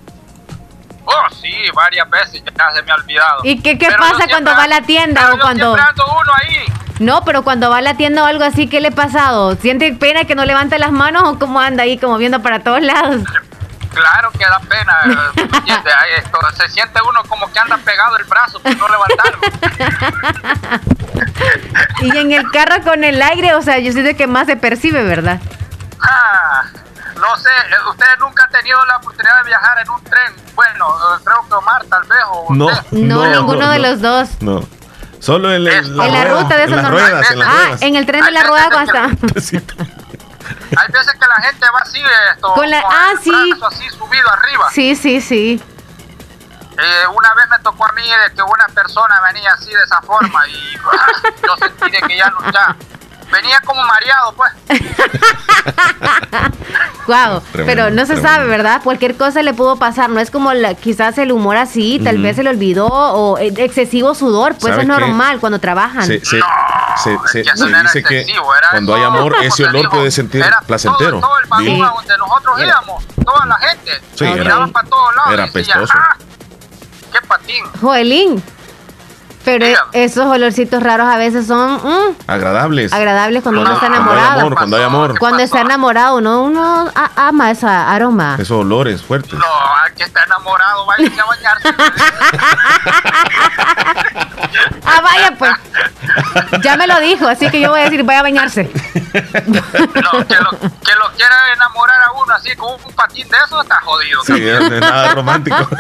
Oh, sí, varias veces ya se me ha olvidado. ¿Y qué, qué pasa cuando va a la tienda pero o yo cuando... ando uno ahí. No, pero cuando va a la tienda o algo así, ¿qué le ha pasado? ¿Siente pena que no levanta las manos o cómo anda ahí como viendo para todos lados? Claro que da pena, se siente uno como que anda pegado el brazo por no levantarlo. Y en el carro con el aire, o sea, yo siento que más se percibe, ¿verdad? Ah, no sé, eh, ustedes nunca han tenido la oportunidad de viajar en un tren. Bueno, eh, creo que Omar tal vez o No, usted. No, ninguno de los dos. No. Solo en, el- En la rueda, ruta de esos ruedas, en Ah, ruedas. en el tren de la rueda está. Hay veces que la gente va así, esto, Con la- con ah, el sí. brazo así subido arriba. Sí, sí, sí. Eh, una vez me tocó a mí de que una persona venía así de esa forma y ah, yo sentí de que ya no, ya venía como mareado, pues. Wow, Tremendo, pero no se tremendo. sabe, ¿verdad? Cualquier cosa le pudo pasar. No es como la- quizás el humor así, tal vez se le olvidó o eh, excesivo sudor, pues ¿Sabe es qué? normal cuando trabajan. Se, se, se, se- se no era dice que excesivo, era cuando hay todo, amor, como ese olor digo, puede sentir era placentero. Todo el vagón Sí. a donde nosotros íbamos, toda la gente, Sí, era- miraban para todos lados. era y decían, apestoso. "Ah, qué patín. Joelín. Pero esos olorcitos raros a veces son mm, Agradables. agradables cuando uno está Cuando hay enamorado. amor, cuando hay amor. Cuando está enamorado, uno, uno a- ama ese aroma. Esos olores fuertes. No, que está enamorado, váyase a bañarse. Ah, vaya pues. Ya me lo dijo, así que yo voy a decir, vaya a bañarse. No, que lo, que lo quiera enamorar a uno así con un patín de eso, está jodido. Sí, no es nada romántico.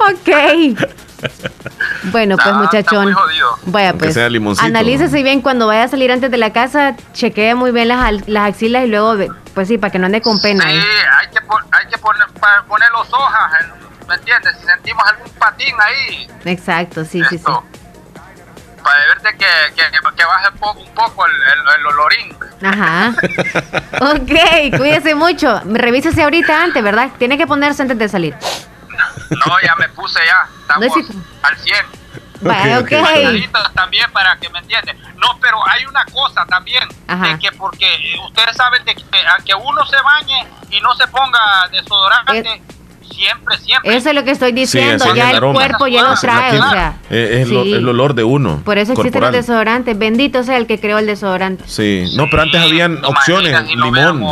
Ok. Bueno, pues muchachón. Vaya pues. sea limoncito. Analícese bien cuando vaya a salir antes de la casa, chequee muy bien las, al- las axilas y luego, pues sí, para que no ande con pena. Sí, ahí. hay que, pon- hay que poner, poner los hojas, ¿me entiendes? Si sentimos algún patín ahí, Exacto, sí, sí, sí. para verte que, que, que baje un poco, un poco el, el, el olorín. Ajá. Ok, cuídese mucho. Revísese ahorita antes, ¿verdad? Tiene que ponerse antes de salir. No, ya me puse ya, estamos No es- al 100. Vaya, ok. Bañaditos también para que me entiendan. No, pero hay una cosa también, Ajá. de que porque eh, ustedes saben de que aunque uno se bañe y no se ponga desodorante, siempre, siempre. Eso es lo que estoy diciendo. es ya el el cuerpo ya lo La trae, o sea. Eh, es lo- sí. el olor de uno. Por eso existen los corporal. desodorantes. Bendito sea el que creó el desodorante. Sí, no, pero antes habían opciones, limón.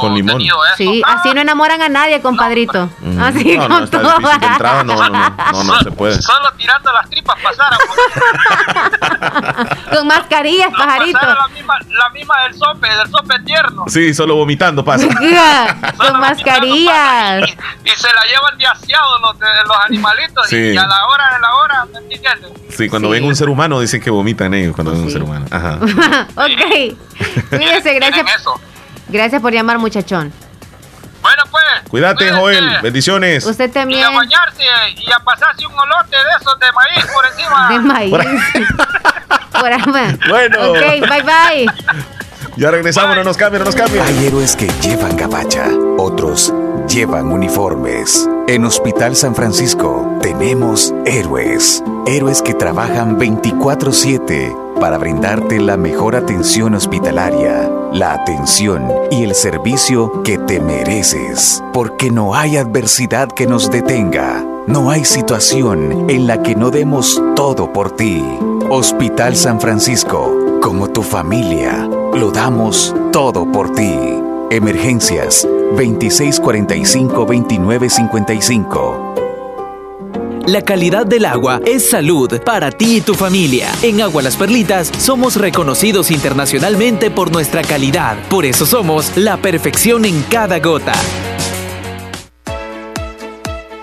Con limón. Sí, así no enamoran a nadie, compadrito. Ujú. Así no, con no, todo. entrada, no, no, no, no, no se puede. Solo tirando las tripas pasaran. con mascarillas, pajarito. La misma, la misma del sope, del sope tierno. Sí, solo vomitando pasa. con mascarillas. Y se la llevan de aseado los, de, los animalitos. Sí. Y a la hora de la hora, ¿me entiendes? Sí, cuando ven un ser humano dicen que vomitan ellos cuando ven un ser humano. Ajá. ok. Cuídese, gracias. Gracias por llamar, muchachón. Bueno, pues. Cuídate, Joel. Bendiciones. Usted Y a también. bañarse y a pasarse un olote de esos de maíz por encima. De maíz. Por. Bueno. Ok, bye bye. Ya regresamos, no nos cambien, no nos cambien. Hay héroes que llevan gabacha, otros llevan uniformes. En Hospital San Francisco tenemos héroes, héroes que trabajan 24/7 para brindarte la mejor atención hospitalaria, la atención y el servicio que te mereces, porque no hay adversidad que nos detenga. No hay situación en la que no demos todo por ti. Hospital San Francisco, como tu familia, lo damos todo por ti. Emergencias 2645-2955. La calidad del agua es salud para ti y tu familia. En Agua Las Perlitas somos reconocidos internacionalmente por nuestra calidad. Por eso somos la perfección en cada gota.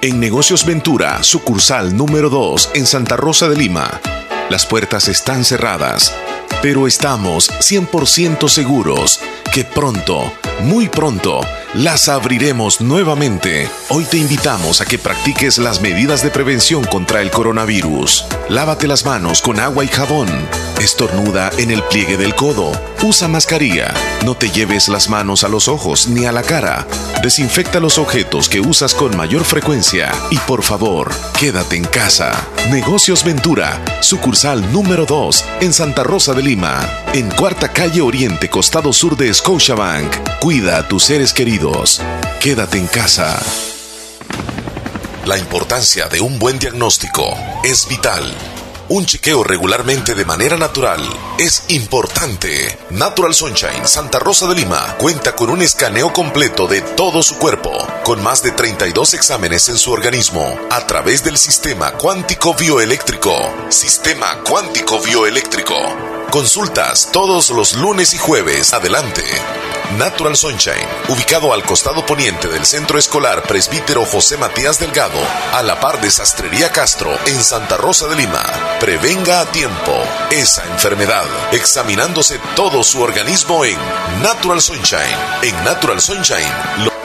En Negocios Ventura, sucursal número 2 en Santa Rosa de Lima. Las puertas están cerradas, pero estamos 100% seguros que pronto, muy pronto, las abriremos nuevamente. Hoy te invitamos a que practiques las medidas de prevención contra el coronavirus. Lávate las manos con agua y jabón. Estornuda en el pliegue del codo. Usa mascarilla. No te lleves las manos a los ojos ni a la cara. Desinfecta los objetos que usas con mayor frecuencia. Y por favor, quédate en casa. Negocios Ventura, sucursal número 2 en Santa Rosa de Lima, en Cuarta Calle Oriente, costado sur de Scotiabank. Cuida a tus seres queridos. Quédate en casa. La importancia de un buen diagnóstico es vital. Un chequeo regularmente de manera natural es importante. Natural Sunshine Santa Rosa de Lima cuenta con un escaneo completo de todo su cuerpo, con más de 32 exámenes en su organismo, a través del sistema cuántico bioeléctrico. Sistema cuántico bioeléctrico. Consultas todos los lunes y jueves. Adelante. Natural Sunshine, ubicado al costado poniente del Centro Escolar Presbítero José Matías Delgado, a la par de Sastrería Castro, en Santa Rosa de Lima. Prevenga a tiempo esa enfermedad, examinándose todo su organismo en Natural Sunshine. En Natural Sunshine, lo.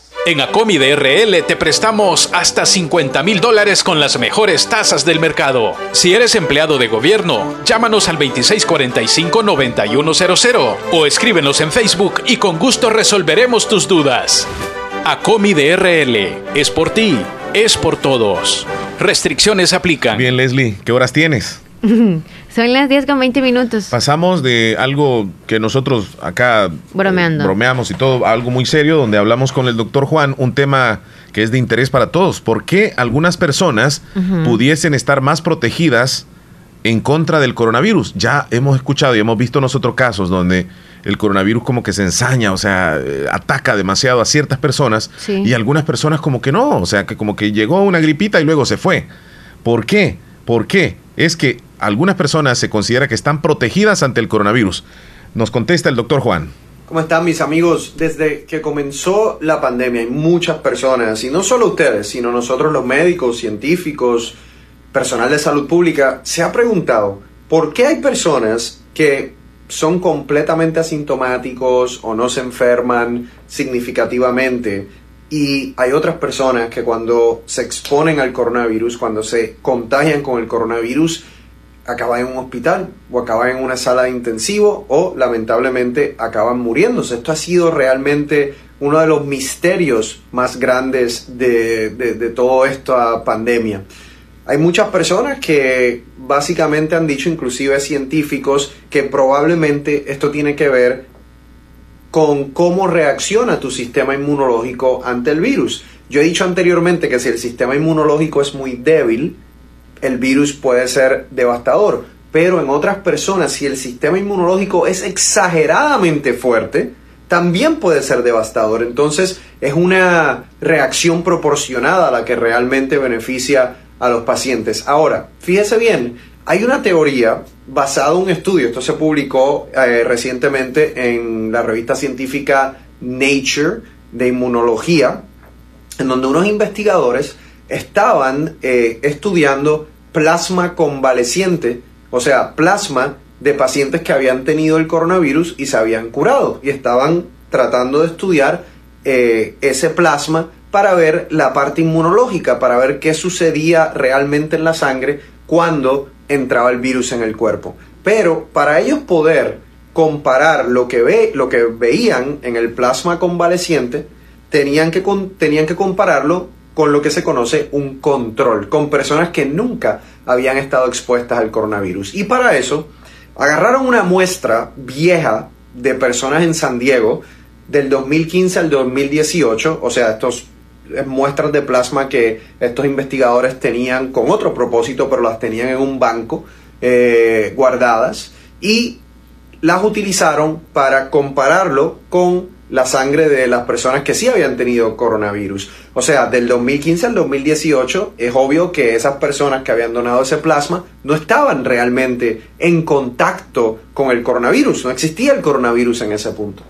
En Acomi de RL te prestamos hasta 50 mil dólares con las mejores tasas del mercado. Si eres empleado de gobierno, llámanos al 2645-9100 o escríbenos en Facebook y con gusto resolveremos tus dudas. Acomi de RL es por ti, es por todos. Restricciones aplican. Bien, Leslie, ¿qué horas tienes? Son las 10 con 20 minutos. Pasamos de algo que nosotros acá Bromeando. bromeamos y todo, a algo muy serio, donde hablamos con el doctor Juan, un tema que es de interés para todos. ¿Por qué algunas personas pudiesen estar más protegidas en contra del coronavirus? Ya hemos escuchado y hemos visto nosotros casos donde el coronavirus como que se ensaña, o sea, eh, ataca demasiado a ciertas personas Sí. y algunas personas como que no, o sea, que como que llegó una gripita y luego se fue. ¿Por qué? ¿Por qué? Es que algunas personas se considera que están protegidas ante el coronavirus. Nos contesta el doctor Juan. ¿Cómo están mis amigos? Desde que comenzó la pandemia hay muchas personas, y no solo ustedes, sino nosotros los médicos, científicos, personal de salud pública, se ha preguntado por qué hay personas que son completamente asintomáticos o no se enferman significativamente y hay otras personas que cuando se exponen al coronavirus, cuando se contagian con el coronavirus, acaban en un hospital o acaban en una sala de intensivo o lamentablemente acaban muriéndose. Esto ha sido realmente uno de los misterios más grandes de, de, de toda esta pandemia. Hay muchas personas que básicamente han dicho, inclusive científicos, que probablemente esto tiene que ver con cómo reacciona tu sistema inmunológico ante el virus. Yo he dicho anteriormente que si el sistema inmunológico es muy débil, el virus puede ser devastador. Pero en otras personas, si el sistema inmunológico es exageradamente fuerte, también puede ser devastador. Entonces es una reacción proporcionada a la que realmente beneficia a los pacientes. Ahora, fíjese bien, hay una teoría basada en un estudio, esto se publicó eh, recientemente en la revista científica Nature de Inmunología, en donde unos investigadores estaban eh, estudiando plasma convaleciente, o sea, plasma de pacientes que habían tenido el coronavirus y se habían curado y estaban tratando de estudiar eh, ese plasma para ver la parte inmunológica, para ver qué sucedía realmente en la sangre cuando entraba el virus en el cuerpo. Pero para ellos poder comparar lo que, ve, lo que veían en el plasma convaleciente, tenían que, tenían que compararlo con lo que se conoce un control, con personas que nunca habían estado expuestas al coronavirus. Y para eso, agarraron una muestra vieja de personas en San Diego del 2015 al 2018, o sea, estos muestras de plasma que estos investigadores tenían con otro propósito, pero las tenían en un banco eh, guardadas y las utilizaron para compararlo con la sangre de las personas que sí habían tenido coronavirus. O sea, del 2015 al 2018 es obvio que esas personas que habían donado ese plasma no estaban realmente en contacto con el coronavirus, no existía el coronavirus en ese punto.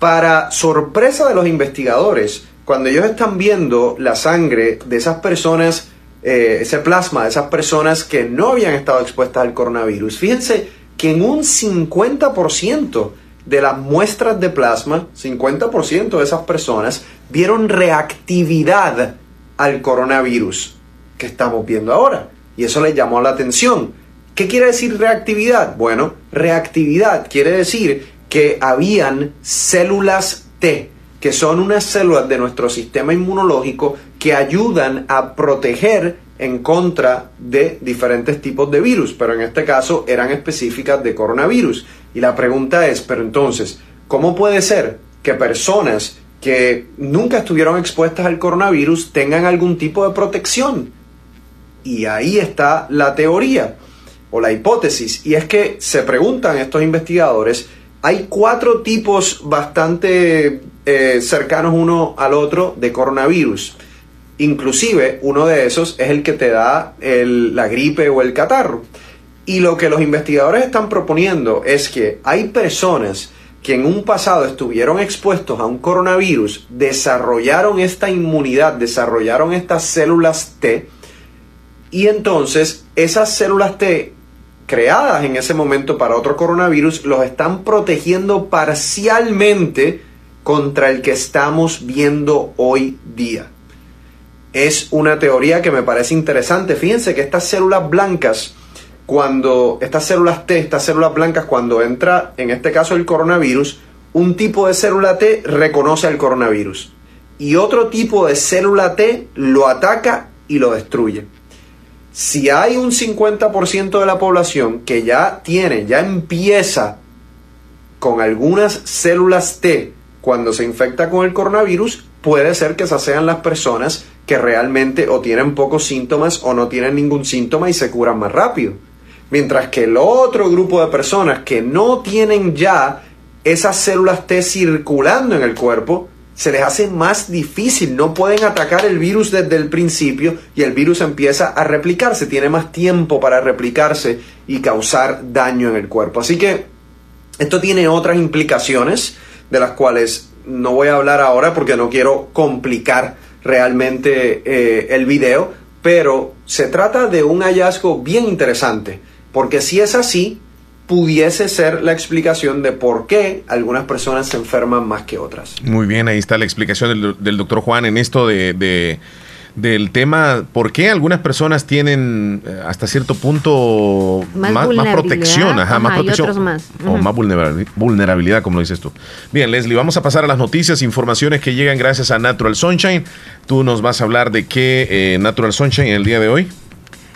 Para sorpresa de los investigadores, cuando ellos están viendo la sangre de esas personas, eh, ese plasma de esas personas que no habían estado expuestas al coronavirus, fíjense que en un 50% de las muestras de plasma, 50% de esas personas vieron reactividad al coronavirus que estamos viendo ahora. Y eso les llamó la atención. ¿Qué quiere decir reactividad? Bueno, reactividad quiere decir que habían células T, que son unas células de nuestro sistema inmunológico que ayudan a proteger en contra de diferentes tipos de virus, pero en este caso eran específicas de coronavirus. Y la pregunta es, pero entonces, ¿cómo puede ser que personas que nunca estuvieron expuestas al coronavirus tengan algún tipo de protección? Y ahí está la teoría o la hipótesis, y es que se preguntan estos investigadores, hay cuatro tipos bastante eh, cercanos uno al otro de coronavirus. Inclusive uno de esos es el que te da la gripe o el catarro. Y lo que los investigadores están proponiendo es que hay personas que en un pasado estuvieron expuestos a un coronavirus, desarrollaron esta inmunidad, desarrollaron estas células T, y entonces esas células T creadas en ese momento para otro coronavirus los están protegiendo parcialmente contra el que estamos viendo hoy día. Es una teoría que me parece interesante. Fíjense que estas células blancas, cuando estas células T, estas células blancas, cuando entra, en este caso el coronavirus, un tipo de célula T reconoce al coronavirus y otro tipo de célula T lo ataca y lo destruye. Si hay un 50% de la población que ya tiene, ya empieza con algunas células T cuando se infecta con el coronavirus, puede ser que esas sean las personas que realmente o tienen pocos síntomas o no tienen ningún síntoma y se curan más rápido. Mientras que el otro grupo de personas que no tienen ya esas células T circulando en el cuerpo, se les hace más difícil, no pueden atacar el virus desde el principio y el virus empieza a replicarse, tiene más tiempo para replicarse y causar daño en el cuerpo. Así que esto tiene otras implicaciones de las cuales no voy a hablar ahora porque no quiero complicar realmente eh, el video, pero se trata de un hallazgo bien interesante, porque si es así, pudiese ser la explicación de por qué algunas personas se enferman más que otras. Muy bien, ahí está la explicación del, doctor Juan en esto de del tema por qué algunas personas tienen eh, hasta cierto punto más, protección, más protección más. o más vulnerabilidad, como lo dices tú. Bien, Leslie, vamos a pasar a las noticias, informaciones que llegan gracias a Natural Sunshine. Tú nos vas a hablar de qué eh, Natural Sunshine el día de hoy.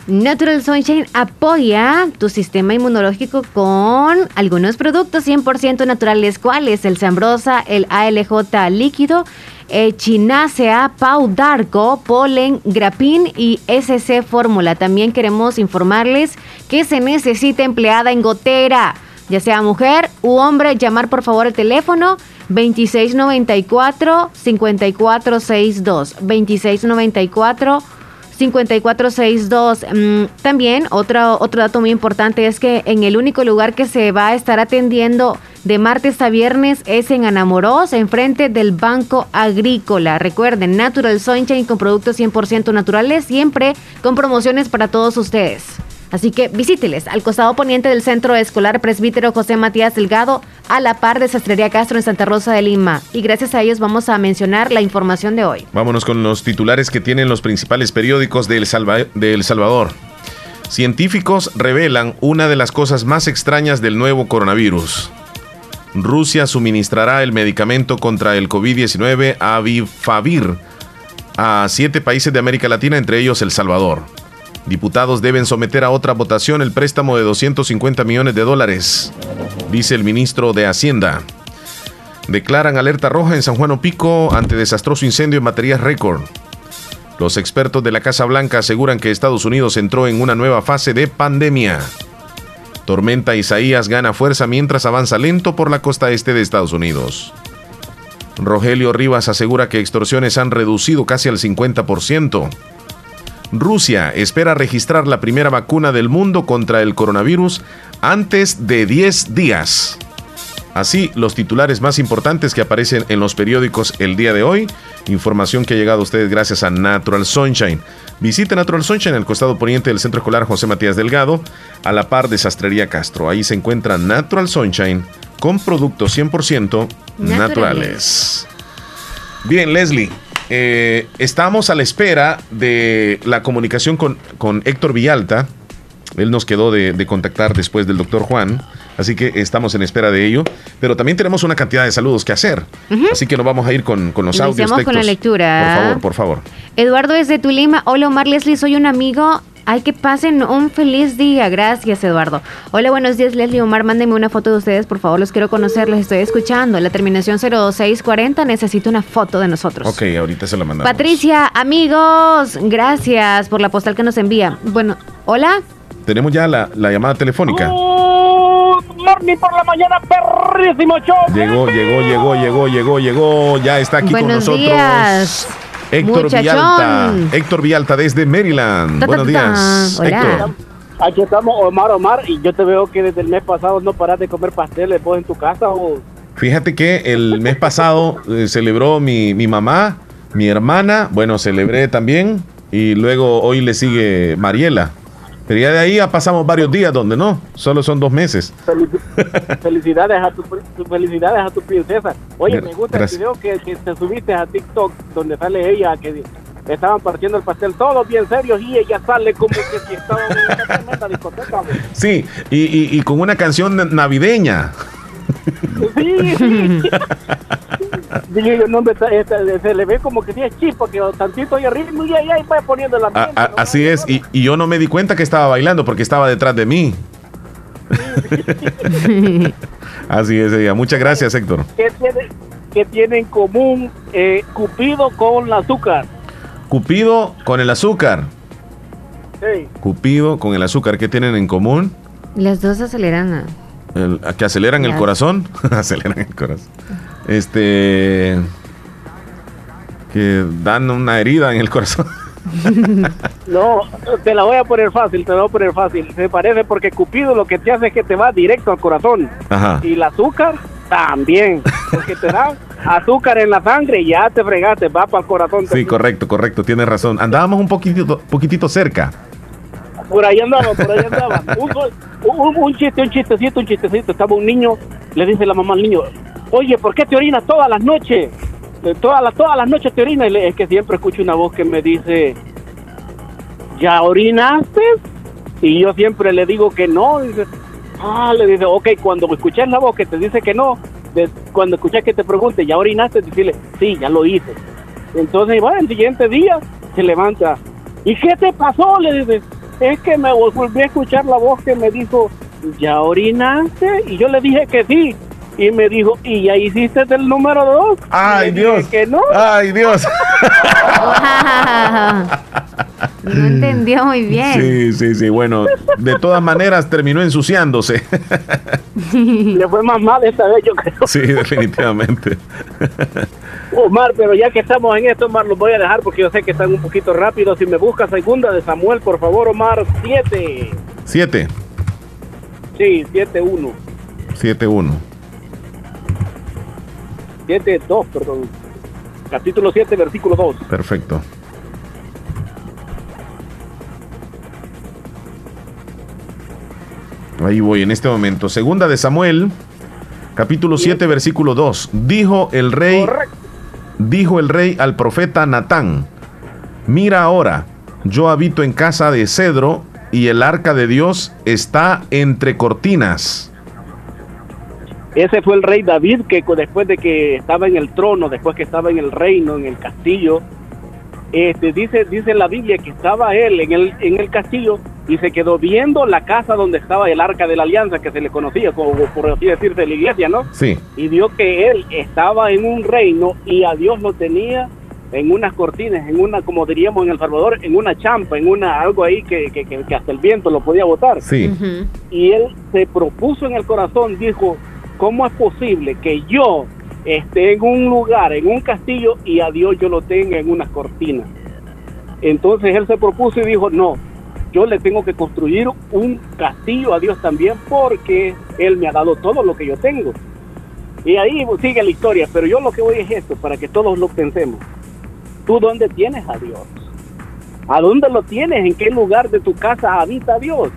Natural Sunshine apoya tu sistema inmunológico con algunos productos 100% naturales, cuáles el Zambrosa, el ALJ líquido, Echinacea, Pau Darko, Polen, Grapin y SC Fórmula. También queremos informarles que se necesita empleada en gotera, ya sea mujer u hombre, llamar por favor el teléfono 2694 5462 2694 5462. Mm, también otro, otro dato muy importante es que en el único lugar que se va a estar atendiendo de martes a viernes es en Anamorós, enfrente del Banco Agrícola. Recuerden, Natural Sunshine con productos 100% naturales, siempre con promociones para todos ustedes. Así que visíteles al costado poniente del Centro Escolar Presbítero José Matías Delgado, a la par de Sastrería Castro en Santa Rosa de Lima. Y gracias a ellos vamos a mencionar la información de hoy. Vámonos con los titulares que tienen los principales periódicos de El, Salva- de El Salvador. Científicos revelan una de las cosas más extrañas del nuevo coronavirus. Rusia suministrará el medicamento contra el COVID-19 Avifavir a siete países de América Latina, entre ellos El Salvador. Diputados deben someter a otra votación el préstamo de 250 millones de dólares, dice el ministro de Hacienda. Declaran alerta roja en San Juan Opico ante desastroso incendio en baterías récord. Los expertos de la Casa Blanca aseguran que Estados Unidos entró en una nueva fase de pandemia. Tormenta Isaías gana fuerza mientras avanza lento por la costa este de Estados Unidos. Rogelio Rivas asegura que extorsiones han reducido casi al 50%. Rusia espera registrar la primera vacuna del mundo contra el coronavirus antes de 10 días. Así, los titulares más importantes que aparecen en los periódicos el día de hoy. Información que ha llegado a ustedes gracias a Natural Sunshine. Visite Natural Sunshine en el costado poniente del Centro Escolar José Matías Delgado, a la par de Sastrería Castro. Ahí se encuentra Natural Sunshine con productos 100% naturales. Naturales. Bien, Leslie, eh, estamos a la espera de la comunicación con, con Héctor Villalta. Él nos quedó de, de contactar después del doctor Juan, así que estamos en espera de ello. Pero también tenemos una cantidad de saludos que hacer, así que nos vamos a ir con, con los audios. Iniciamos con la textos. lectura. Por favor, por favor. Eduardo es de Tulima. Hola Omar Leslie, soy un amigo. Ay, que pasen un feliz día. Gracias, Eduardo. Hola, buenos días, Leslie Omar. Mándenme una foto de ustedes, por favor. Los quiero conocer, los estoy escuchando. La terminación 0640. Necesito una foto de nosotros. Ok, ahorita se la mandamos. Patricia, amigos, gracias por la postal que nos envía. Bueno, hola. Tenemos ya la, la llamada telefónica. Morning por la mañana, perrísimo show. Llegó, llegó, llegó, llegó, llegó, llegó. Ya está aquí con Buenos nosotros. días. Héctor Muchachón. Villalta. Héctor Villalta desde Maryland. Ta, ta, Buenos ta. días. Hola. Héctor. Aquí estamos, Omar, Omar, y yo te veo que desde el mes pasado no paras de comer pasteles, vos en tu casa o... Fíjate que el mes pasado eh, celebró mi, mi mamá, mi hermana, bueno, celebré también, y luego hoy le sigue Mariela. Pero ya de ahí ya pasamos varios días donde no, solo son dos meses. Felici- felicidades a tu, felicidades a tu princesa. Oye, me gusta gracias. el video que, que te subiste a TikTok donde sale ella que estaban partiendo el pastel todos bien serios y ella sale como que si estaba en una tremenda discoteca. Sí, y, y- y con una canción navideña. Sí, sí. Dije yo, no, se le ve como que tiene chispa, que tantito ahí arriba y ahí, ahí va poniendo la A- a- así es, y, y yo no me di cuenta que estaba bailando porque estaba detrás de mí. Así es ella. Muchas gracias, Héctor. ¿Qué tiene, qué tiene en común eh, Cupido con la azúcar? Cupido con el azúcar. Sí. Cupido con el azúcar. ¿Qué tienen en común? Las dos aceleran. a- El- ¿a que aceleran el corazón. aceleran el corazón. Este. Que dan una herida en el corazón. No, te la voy a poner fácil, te la voy a poner fácil. Se parece porque Cupido lo que te hace es que te va directo al corazón. Ajá. Y el azúcar también, porque te da azúcar en la sangre y ya te fregaste, va para el corazón. Sí, correcto, correcto. Tienes razón. Andábamos un poquitito, poquitito cerca. Por ahí andaban, por ahí andaban. Un, un- un chiste, un chistecito, un chistecito. Estaba un niño, le dice la mamá al niño, oye, ¿por qué te orinas todas las noches? Todas las, todas las noches te orinas. Es que siempre escucho una voz que me dice, ¿ya orinaste? Y yo siempre le digo que no. Ah, le dice, ok, cuando escuches la voz que te dice que no, de- cuando escuches que te pregunte, ¿ya orinaste? Decirle, sí, ya lo hice. Entonces, bueno, el siguiente día se levanta. ¿Y qué te pasó? Le dice, es que me vol- volví a escuchar la voz que me dijo, ¿ya orinaste? Y yo le dije que sí. Y me dijo, ¿y ya hiciste el número dos? ¡Ay, Y le dije Dios! Que no. ¡Ay, Dios! No entendió muy bien. Sí, sí, sí. Bueno, de todas maneras terminó ensuciándose. Le fue más mal esta vez, yo creo. Sí, definitivamente. Omar, pero ya que estamos en esto, Omar, los voy a dejar porque yo sé que están un poquito rápidos. Si me busca segunda de Samuel, por favor, Omar, 7. Siete. Sí, 7-1. Siete, uno. 7, 2, perdón. Capítulo 7, versículo 2. Perfecto. Ahí voy en este momento. Segunda de Samuel, capítulo 7, versículo 2. Dijo el rey, dijo el rey al profeta Natán, mira ahora, yo habito en casa de cedro y el arca de Dios está entre cortinas. Ese fue el rey David que después de que estaba en el trono, después que estaba en el reino, en el castillo, este, dice, dice la Biblia que estaba él en el, en el castillo y se quedó viendo la casa donde estaba el arca de la alianza que se le conocía, como por así decirse, la iglesia, ¿no? Sí. y vio que él estaba en un reino y a Dios lo tenía en unas cortinas, en una, como diríamos en El Salvador, en una champa, en una algo ahí que, que, que- que hasta el viento lo podía botar. Sí. Y él se propuso en el corazón, dijo, ¿cómo es posible que yo esté en un lugar, en un castillo, y a Dios yo lo tenga en unas cortinas? Entonces él se propuso y dijo, no, yo le tengo que construir un castillo a Dios también porque Él me ha dado todo lo que yo tengo. Y ahí sigue la historia, pero yo lo que voy es esto, para que todos lo pensemos. ¿Tú dónde tienes a Dios? ¿A dónde lo tienes? ¿En qué lugar de tu casa habita Dios?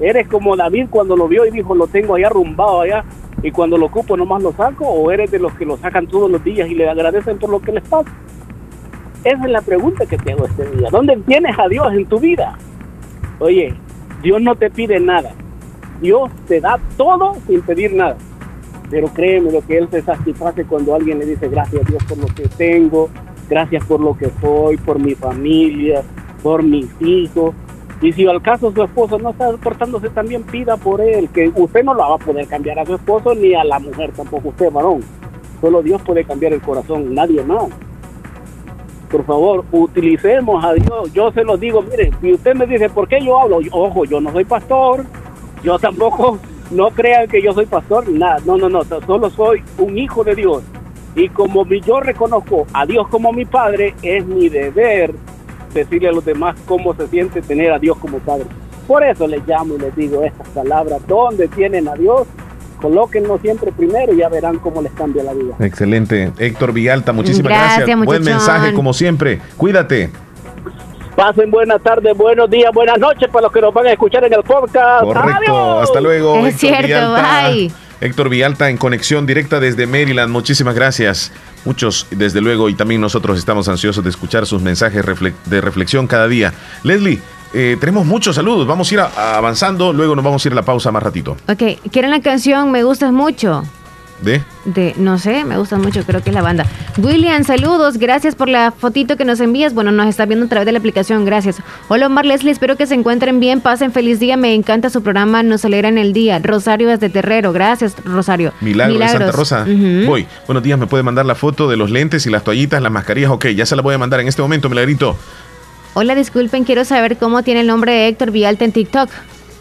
¿Eres como David cuando lo vio y dijo, lo tengo allá arrumbado allá, y cuando lo ocupo nomás lo saco? ¿O eres de los que lo sacan todos los días y le agradecen por lo que les pasa? Esa es la pregunta que te este día. ¿Dónde tienes a Dios en tu vida? Oye, Dios no te pide nada. Dios te da todo sin pedir nada. Pero créeme lo que Él se satisface cuando alguien le dice gracias a Dios por lo que tengo, gracias por lo que soy, por mi familia, por mis hijos. Y si al caso su esposo no está portándose también, pida por él, que usted no lo va a poder cambiar a su esposo ni a la mujer tampoco, usted varón. Solo Dios puede cambiar el corazón, nadie más por favor, utilicemos a Dios. Yo se lo digo, mire, si usted me dice, ¿por qué yo hablo? Ojo, yo no soy pastor, yo tampoco, no crean que yo soy pastor, nada, no, no, no, solo soy un hijo de Dios. Y como yo reconozco a Dios como mi Padre, es mi deber decirle a los demás cómo se siente tener a Dios como Padre. Por eso les llamo y les digo estas palabras, ¿dónde tienen a Dios? Colóquenlo siempre primero y ya verán cómo les cambia la vida. Excelente. Héctor Villalta, muchísimas Gracias, gracias. Buen mensaje como siempre. Cuídate. Pasen buenas tardes, buenos días, buenas noches para los que nos van a escuchar en el podcast. Correcto. ¡Adiós! Hasta luego. Es cierto, bye. Héctor Villalta en conexión directa desde Maryland. Muchísimas gracias. Muchos, desde luego, y también nosotros estamos ansiosos de escuchar sus mensajes de reflexión cada día. Leslie, eh, tenemos muchos saludos. Vamos a ir avanzando. Luego nos vamos a ir a la pausa más ratito. Ok, ¿quieren la canción Me Gustas Mucho? ¿De? De, no sé, me gusta mucho, creo que es la banda. William, saludos, gracias por la fotito que nos envías. Bueno, nos está viendo a través de la aplicación, gracias. Hola Omar Leslie, espero que se encuentren bien, pasen feliz día, me encanta su programa, nos alegra en el día. Rosario desde Terrero, gracias Rosario. Milagro de Santa Milagros. Rosa. Ujú. Voy. Buenos días, me puede mandar la foto de los lentes y las toallitas, las mascarillas. Ok, ya se la voy a mandar en este momento, Milagrito. Hola, disculpen, quiero saber cómo tiene el nombre de Héctor Villalta en TikTok.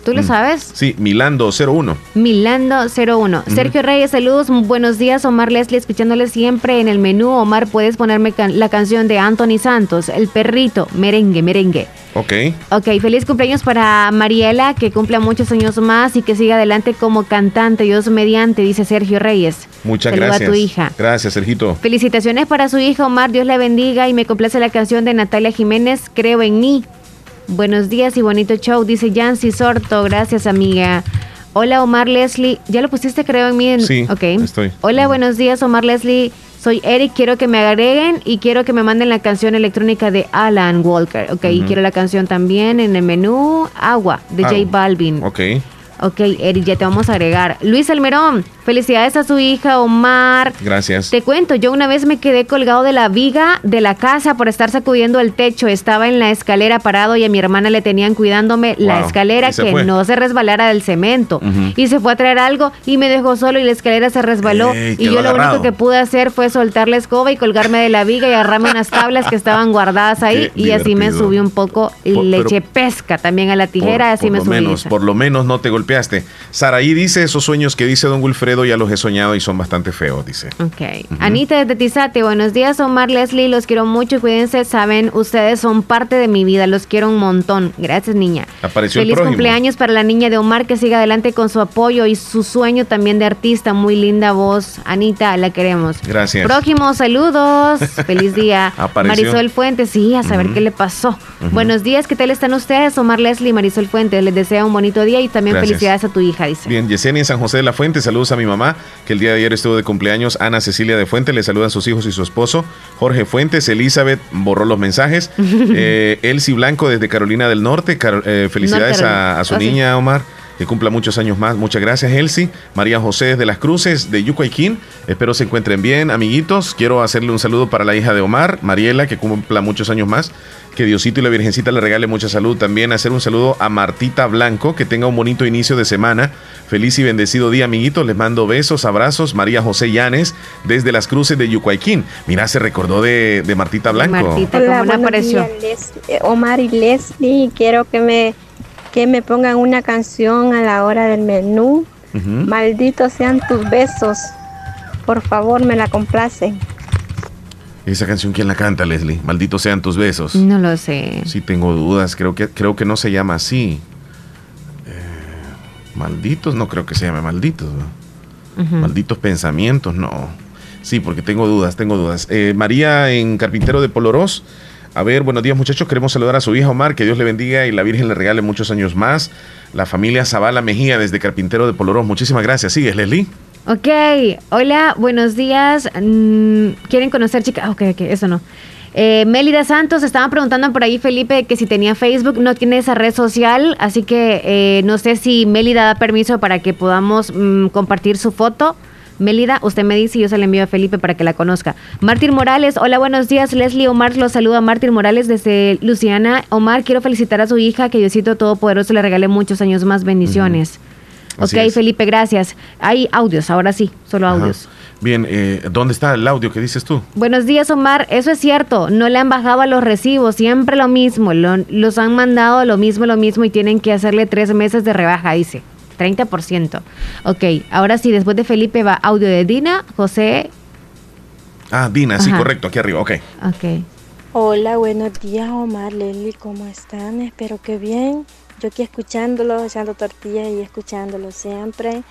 ¿Tú lo Mm. sabes? Sí, Milando 01. Milando01. Sergio Reyes, saludos, buenos días. Omar Leslie, escuchándole siempre en el menú. Omar, puedes ponerme can- la canción de Anthony Santos, El Perrito, merengue, merengue. Ok. Ok, feliz cumpleaños para Mariela, que cumpla muchos años más y que siga adelante como cantante, Dios mediante, dice Sergio Reyes. Muchas Saluda gracias. a tu hija. Gracias, Sergito. Felicitaciones para su hija Omar, Dios la bendiga y me complace la canción de Natalia Jiménez, Creo en mí. Buenos días y bonito show, dice Yancy Sorto, gracias amiga. Hola Omar Leslie, ¿ya lo pusiste Creo en mí? En... Sí, ok. estoy. Hola, buenos días Omar Leslie, soy Eric, quiero que me agreguen y quiero que me manden la canción electrónica de Alan Walker. Ok, y quiero la canción también en el menú Agua de J Agua. Balvin. Ok. Ok, Eric, ya te vamos a agregar. Luis Almerón, felicidades a su hija Omar. Gracias. Te cuento, yo una vez me quedé colgado de la viga de la casa por estar sacudiendo el techo. Estaba en la escalera parado y a mi hermana le tenían cuidándome la escalera ¿Y se que fue? no se resbalara del cemento. Y se fue a traer algo y me dejó solo y la escalera se resbaló. Ey, y yo lo agarrado. único que pude hacer fue soltar la escoba y colgarme de la viga y agarrarme unas tablas que estaban guardadas ahí. Qué y así me subí un poco y Por- le pero- eché pesca también a la tijera, por, así por me lo subí. menos, por lo menos no te golpeaste golpeaste. Saraí dice, esos sueños que dice don Wilfredo ya los he soñado y son bastante feos, dice. Ok. Anita desde Tizate, buenos días Omar, Leslie, los quiero mucho, cuídense, saben, ustedes son parte de mi vida, los quiero un montón. Gracias niña. Apareció el Feliz cumpleaños para la niña de Omar que siga adelante con su apoyo y su sueño también de artista, muy linda voz. Anita, la queremos. Gracias. Prójimo, saludos. Feliz día. Apareció. Marisol Fuentes, sí, a saber qué le pasó. Buenos días, ¿qué tal están ustedes? Omar Leslie, Marisol Fuentes, les deseo un bonito día y también Gracias. Felicidades a tu hija, dice. Bien, Yesenia en San José de la Fuente, saludos a mi mamá, que el día de ayer estuvo de cumpleaños. Ana Cecilia de Fuente, le saludan sus hijos y su esposo. Jorge Fuentes, Elizabeth borró los mensajes. eh, Elsie Blanco desde Carolina del Norte, eh, felicidades a, a su oh, sí. niña, Omar. Que cumpla muchos años más. Muchas gracias, Elsie. María José de las Cruces, de Yucuayquín. Espero se encuentren bien, amiguitos. Quiero hacerle un saludo para la hija de Omar, Mariela, que cumpla muchos años más. Que Diosito y la Virgencita le regale mucha salud. También hacer un saludo a Martita Blanco, que tenga un bonito inicio de semana. Feliz y bendecido día, amiguitos. Les mando besos, abrazos. María José Llanes, desde las cruces de Yucuayquín. Mira, se recordó de, de Martita Blanco. Hola, buenos días, Les- eh, Omar y Leslie. Quiero que me, que me pongan una canción a la hora del menú. Malditos sean tus besos. Por favor, me la complacen. Esa canción, ¿quién la canta, Leslie? Malditos sean tus besos. No lo sé. Sí, tengo dudas. Creo que, creo que no se llama así. Eh, malditos, no creo que se llame malditos. ¿no? Malditos pensamientos, no. Sí, porque tengo dudas, tengo dudas. Eh, María en Carpintero de Polorós. A ver, buenos días muchachos. Queremos saludar a su hija Omar. Que Dios le bendiga y la Virgen le regale muchos años más. La familia Zavala Mejía desde Carpintero de Polorós. Muchísimas gracias. Sigues, Leslie. Ok, hola, buenos días. Mm, ¿Quieren conocer chicas? Ok, ok, eso no. Eh, Mélida Santos, estaban preguntando por ahí, Felipe, que si tenía Facebook, no tiene esa red social, así que eh, no sé si Mélida da permiso para que podamos mm, compartir su foto. Mélida, usted me dice y yo se la envío a Felipe para que la conozca. Martín Morales, hola, buenos días. Leslie Omar los saluda. Martín Morales desde Luciana. Omar, quiero felicitar a su hija, que Diosito Todopoderoso le regale muchos años más. Bendiciones. Así ok, es. Felipe, gracias. Hay audios, ahora sí, solo Ajá. audios. Bien, eh, ¿dónde está el audio que dices tú? Buenos días, Omar. Eso es cierto. No le han bajado a los recibos. Siempre lo mismo. Lo- los han mandado lo mismo, lo mismo y tienen que hacerle tres meses de rebaja, dice. 30%. Ok, ahora sí, después de Felipe va audio de Dina, José. Ah, Dina, sí, Ajá. correcto, aquí arriba, ok. Ok. Hola, buenos días, Omar, Leslie. ¿Cómo están? Espero que bien. Yo aquí escuchándolo, echando tortillas y escuchándolo siempre.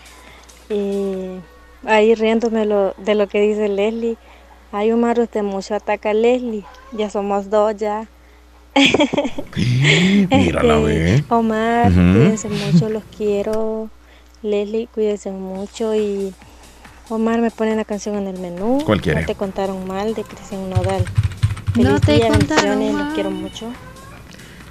Y ahí riéndome lo- de lo que dice Leslie. Ay, Omar, usted mucho ataca a Leslie. Ya somos dos ya. Mírala, Este, ve. Omar, Ujú. cuídense mucho, los quiero. Leslie, cuídense mucho. Y Omar, me pone la canción en el menú. ¿Cuál quiere? No te contaron mal de Cristian Nodal. No Feliz te día, contaron bendiciones, los quiero mucho.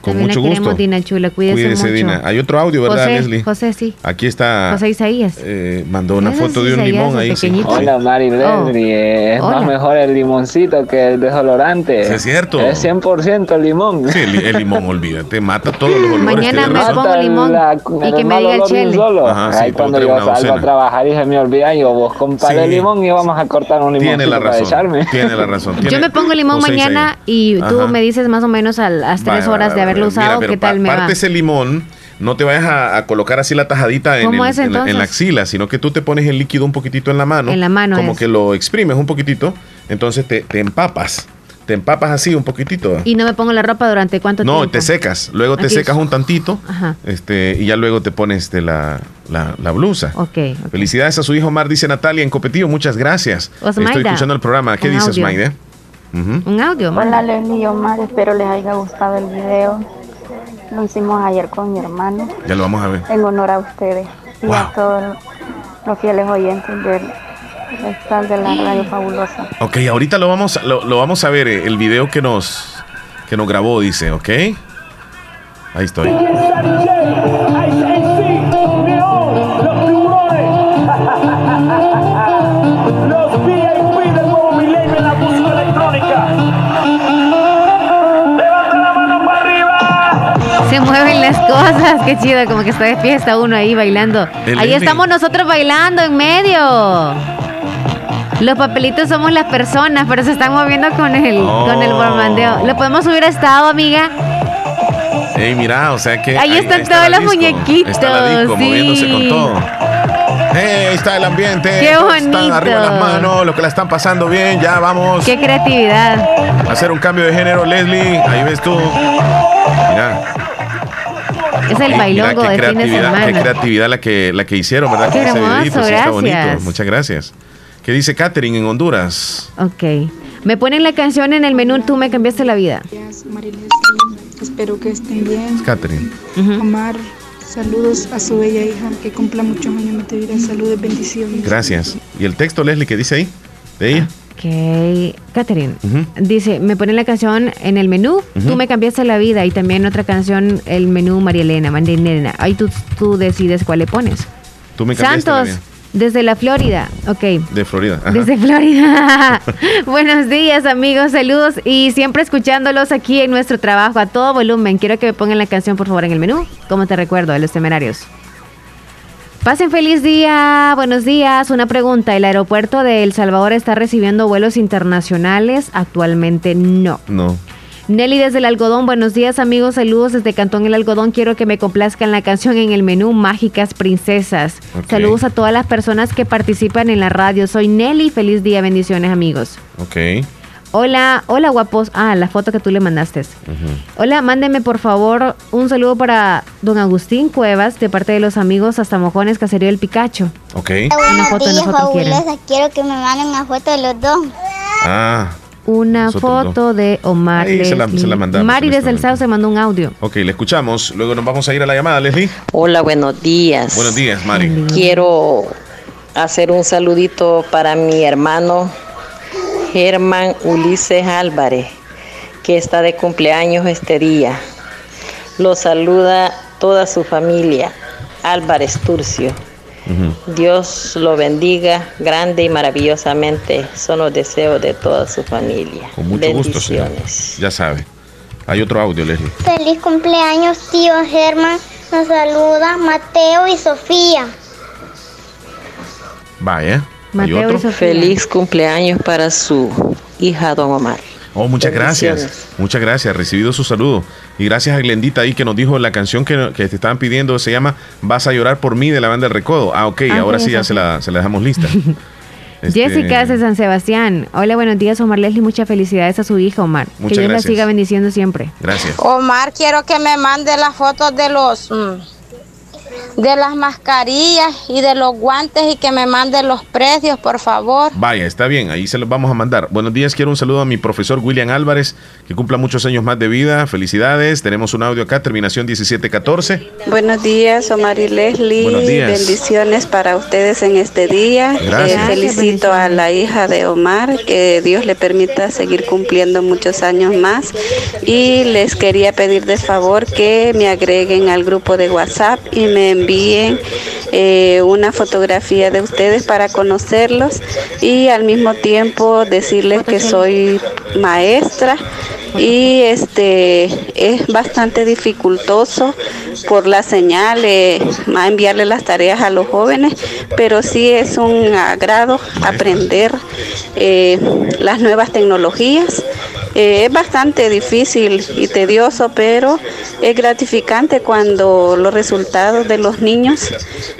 Con También mucho la queremos, gusto. Dina Chula. Cuídese, Cuídese, mucho. Dina. Hay otro audio, ¿verdad, José, Leslie? José, sí. Aquí está. José Isaías. eh, mandó una foto de un Isaías, limón ahí. sí. pequeñito. Hola Mari Leslie, es Hola. más mejor el limoncito que el desodorante. Sí, es cierto. Es 100% limón. Sí, el, el limón, olvídate, mata todos los olores. Mañana me razón. pongo limón y que me diga el. Solo. Ajá, sí, Ahí cuando yo salgo docena. a trabajar y se me olvida, yo vos compadre Sí. limón y vamos a cortar un limoncito Tiene la para razón. echarme. Tiene la razón. Yo me pongo limón mañana y tú me dices más o menos a las tres Vaya, horas vaya, de haberlo. Mira, usado, pero ¿qué tal va? parte ese limón, no te vayas a, a colocar así la tajadita en, ¿Cómo el- es en la, en la entonces? axila, sino que tú te pones el líquido un poquitito en la mano. En la mano Como es. que lo exprimes un poquitito, entonces te, te empapas. Te empapas así un poquitito. Y no me pongo la ropa durante cuánto No, tiempo. te secas. Luego te Aquí. secas un tantito Ajá. este, y ya luego te pones la, la- la blusa. Ok. ok. Felicidades a su hijo Omar, dice Natalia en Copetillo. Muchas gracias. Osmaida, Estoy escuchando el programa. ¿Qué dices, audio. Un audio, Omar. Hola Leslie y Omar, espero les haya gustado el video. Lo hicimos ayer con mi hermano Ya lo vamos a ver. en honor a ustedes y a todos los fieles oyentes del esta de la radio fabulosa. Ok, ahorita lo vamos, lo, lo vamos a ver, eh, el video que nos, que nos grabó, dice, ¿ok? Ahí estoy. Cosas, qué chido, como que está de fiesta uno ahí bailando. El Ahí estamos nosotros bailando en medio. Los papelitos somos las personas, pero se están moviendo con el, con el Oh. bombardeo. ¿Lo podemos subir a estado, amiga? Ey, mira, o sea que. Ahí están está todos los disco. muñequitos, Está la disco sí. moviéndose con todo. Hey, ahí está el ambiente. Qué Todos Están bonito. arriba las manos, los que la están pasando bien. Ya vamos Qué creatividad. hacer un cambio de género, Leslie. Ahí ves tú. Mira. Es el bailongo mira, de fin de creatividad, qué semana. creatividad la que, la que hicieron, ¿verdad? Qué Con ese hermoso, videíto, sí, está bonito. gracias. Muchas gracias. ¿Qué dice Katherine en Honduras? Ok. Me ponen la canción en el menú Tú me cambiaste la vida. Espero que estén bien. Katherine. Omar, saludos a su bella hija, que cumpla muchos años de vida. Saludos, bendiciones. Gracias. ¿Y el texto, Leslie, qué dice ahí? De ella. Ok. Catherine. Dice, me ponen la canción en el menú, Ujú. tú me cambiaste la vida y también otra canción, el menú María Elena, María Elena. Ahí tú, tú decides cuál le pones. Tú me cambiaste la Santos, vida. desde la Florida. Ok. De Florida. Ajá. Desde Florida. Buenos días, amigos. Saludos y siempre escuchándolos aquí en nuestro trabajo a todo volumen. Quiero que me pongan la canción, por favor, en el menú. Como te recuerdo, de los temerarios. Pasen feliz día. Buenos días. Una pregunta. ¿El aeropuerto de El Salvador está recibiendo vuelos internacionales? Actualmente no. No. Nelly desde el algodón, buenos días amigos, saludos desde Cantón El Algodón, quiero que me complazcan la canción en el menú Mágicas Princesas. Saludos a todas las personas que participan en la radio, soy Nelly, feliz día, bendiciones amigos. Ok. Hola, hola guapos, ah, la foto que tú le mandaste. Hola, mándeme por favor un saludo para don Agustín Cuevas de parte de los amigos hasta Mojones, Caserío del Picacho. Ok. Una foto de nosotros. Quiero que me manden una foto de los dos. Ah. Una Nosotros foto de Omar. Ahí se la- se la mandamos Mari desde el Sao se mandó un audio. Ok, le escuchamos. Luego nos vamos a ir a la llamada, Leslie. Hola, buenos días. Buenos días, Mari. Quiero hacer un saludito para mi hermano Germán Ulises Álvarez, que está de cumpleaños este día. Lo saluda toda su familia, Álvarez Turcio. Dios lo bendiga grande y maravillosamente. Son los deseos de toda su familia. Con mucho gusto, señor. Bendiciones. Ya sabe. Hay otro audio, Leslie. Feliz cumpleaños, tío Germán. Nos saluda Mateo y Sofía. Vaya. Otro. Feliz cumpleaños para su hija Don Omar. Oh, muchas gracias. Muchas gracias. Recibido su saludo. Y gracias a Glendita ahí que nos dijo la canción que, que te estaban pidiendo. Se llama Vas a llorar por mí de la banda El Recodo. Ah, ok. Ah, ahora sí, sí ya se la, se la dejamos lista. Este, Jessica de San Sebastián. Hola, buenos días, Omar Leslie. Muchas felicidades a su hija, Omar. Muchas que Dios gracias. la siga bendiciendo siempre. Gracias. Omar, quiero que me mande las fotos de los mm, de las mascarillas y de los guantes y que me mande los precios, por favor. Vaya, está bien, ahí se los vamos a mandar. Buenos días, quiero un saludo a mi profesor William Álvarez, que cumpla muchos años más de vida. Felicidades. Tenemos un audio acá, terminación 1714. Buenos días, Omar y Leslie. Buenos días. Bendiciones para ustedes en este día. Gracias. Eh, felicito a la hija de Omar, que Dios le permita seguir cumpliendo muchos años más. Y les quería pedir de favor que me agreguen al grupo de WhatsApp y me envíen eh, una fotografía de ustedes para conocerlos y al mismo tiempo decirles que soy maestra y este es bastante dificultoso por la señal eh, enviarle las tareas a los jóvenes, pero sí es un agrado aprender eh, las nuevas tecnologías. Eh, es bastante difícil y tedioso, pero es gratificante cuando los resultados de los niños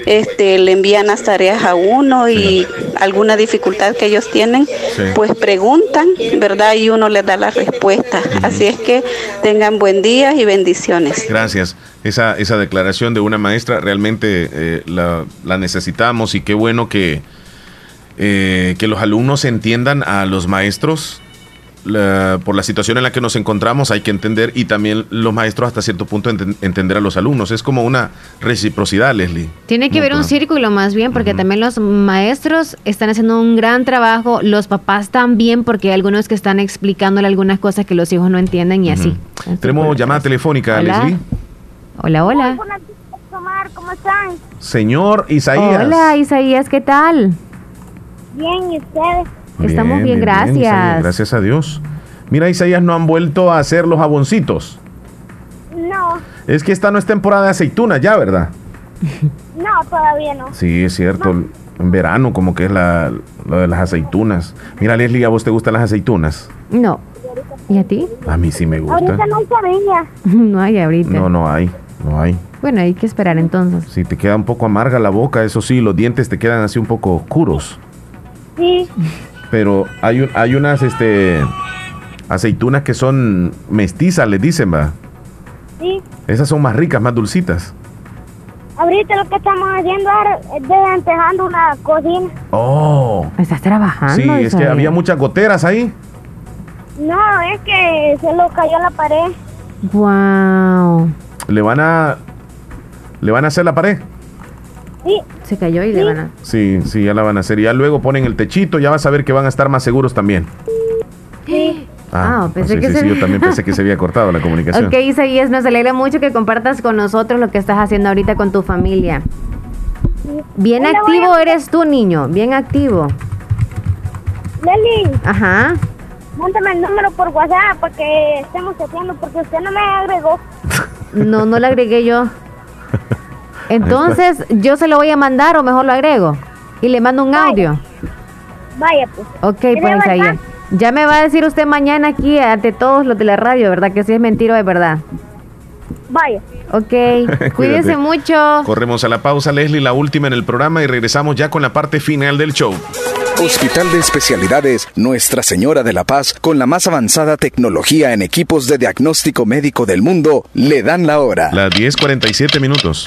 este, le envían las tareas a uno y alguna dificultad que ellos tienen, Sí. pues preguntan, ¿verdad? Y uno les da la respuesta. Así es que tengan buen día y bendiciones. Gracias. Esa, esa declaración de una maestra realmente eh, la, la necesitamos y qué bueno que, eh, que los alumnos entiendan a los maestros. La- por la situación en la que nos encontramos hay que entender y también los maestros hasta cierto punto enten- entender a los alumnos. Es como una reciprocidad, Leslie. Tiene que haber un círculo más bien, porque también los maestros están haciendo un gran trabajo, los papás también, porque hay algunos que están explicándole algunas cosas que los hijos no entienden y así. Tenemos llamada telefónica, Hola. Leslie. Hola, hola. Omar, ¿cómo están? Señor Isaías. Hola, Isaías, ¿qué tal? Bien, ¿y ustedes? Estamos bien, gracias. Isaías, gracias a Dios. Mira, Isaías, no han vuelto a hacer los jaboncitos. No, Es que esta no es temporada de aceitunas ya, ¿verdad? no, todavía no. Sí, es cierto. En verano, como que es la, lo de las aceitunas. Mira, Leslie, ¿a vos te gustan las aceitunas? No. ¿Y a ti? A mí sí me gusta. Ahorita no hay cabella. no hay ahorita. No, no hay, no hay. Bueno, hay que esperar entonces. Si te queda un poco amarga la boca, eso sí, los dientes te quedan así un poco oscuros. Sí. Pero hay, un- hay unas este, aceitunas que son mestizas, les dicen, va. Sí. Esas son más ricas, más dulcitas. Ahorita lo que estamos haciendo ahora es desempejando una cocina. Oh. ¿Estás trabajando? Sí, es que había muchas goteras ahí. No, es que se lo cayó la pared. Wow. Le van a. Le van a hacer la pared. Sí. Se cayó y le van a. Sí, sí, ya la van a hacer. Y ya luego ponen el techito, ya vas a ver que van a estar más seguros también. Sí. Ah, pensé sí, que sí, se sí, había- yo también pensé que se había cortado la comunicación. Ok, Isaías, nos alegra mucho que compartas con nosotros lo que estás haciendo ahorita con tu familia. Bien Hola, activo a- eres tú, niño, bien activo. Leli, Ajá. mándame el número por WhatsApp para que estemos chateando porque usted no me agregó. No, no lo agregué yo. Entonces, yo se lo voy a mandar o mejor lo agrego. Y le mando un audio. Vaya pues. Ok, ¿Tiene pues? Isaías. Ya me va a decir usted mañana aquí ante todos los de la radio, ¿verdad? Que si es mentira o es verdad. Vaya. Ok, Cuídate. cuídese mucho. Corremos a la pausa, Leslie, la última en el programa y regresamos ya con la parte final del show. Hospital de Especialidades Nuestra Señora de la Paz, con la más avanzada tecnología en equipos de diagnóstico médico del mundo, le dan la hora. Las 10:47 minutos.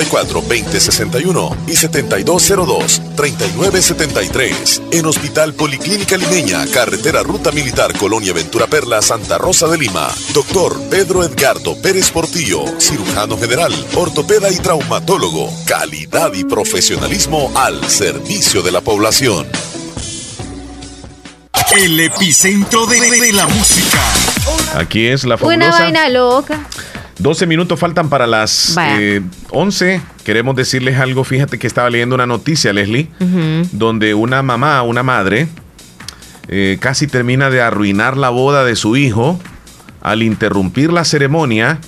2664-2061 y 7202-3973. En Hospital Policlínica Limeña, Carretera Ruta Militar Colonia Ventura Perla, Santa Rosa de Lima. Doctor Pedro Edgardo Pérez Portillo, cirujano general, ortopeda y traumatólogo. Calidad y profesionalismo al servicio de la población. El epicentro de, la música. Aquí es la Una fabulosa. vaina loca. 12 minutos faltan para las eh, 11. Queremos decirles algo. Fíjate que estaba leyendo una noticia, Leslie, donde una mamá, una madre, eh, casi termina de arruinar la boda de su hijo al interrumpir la ceremonia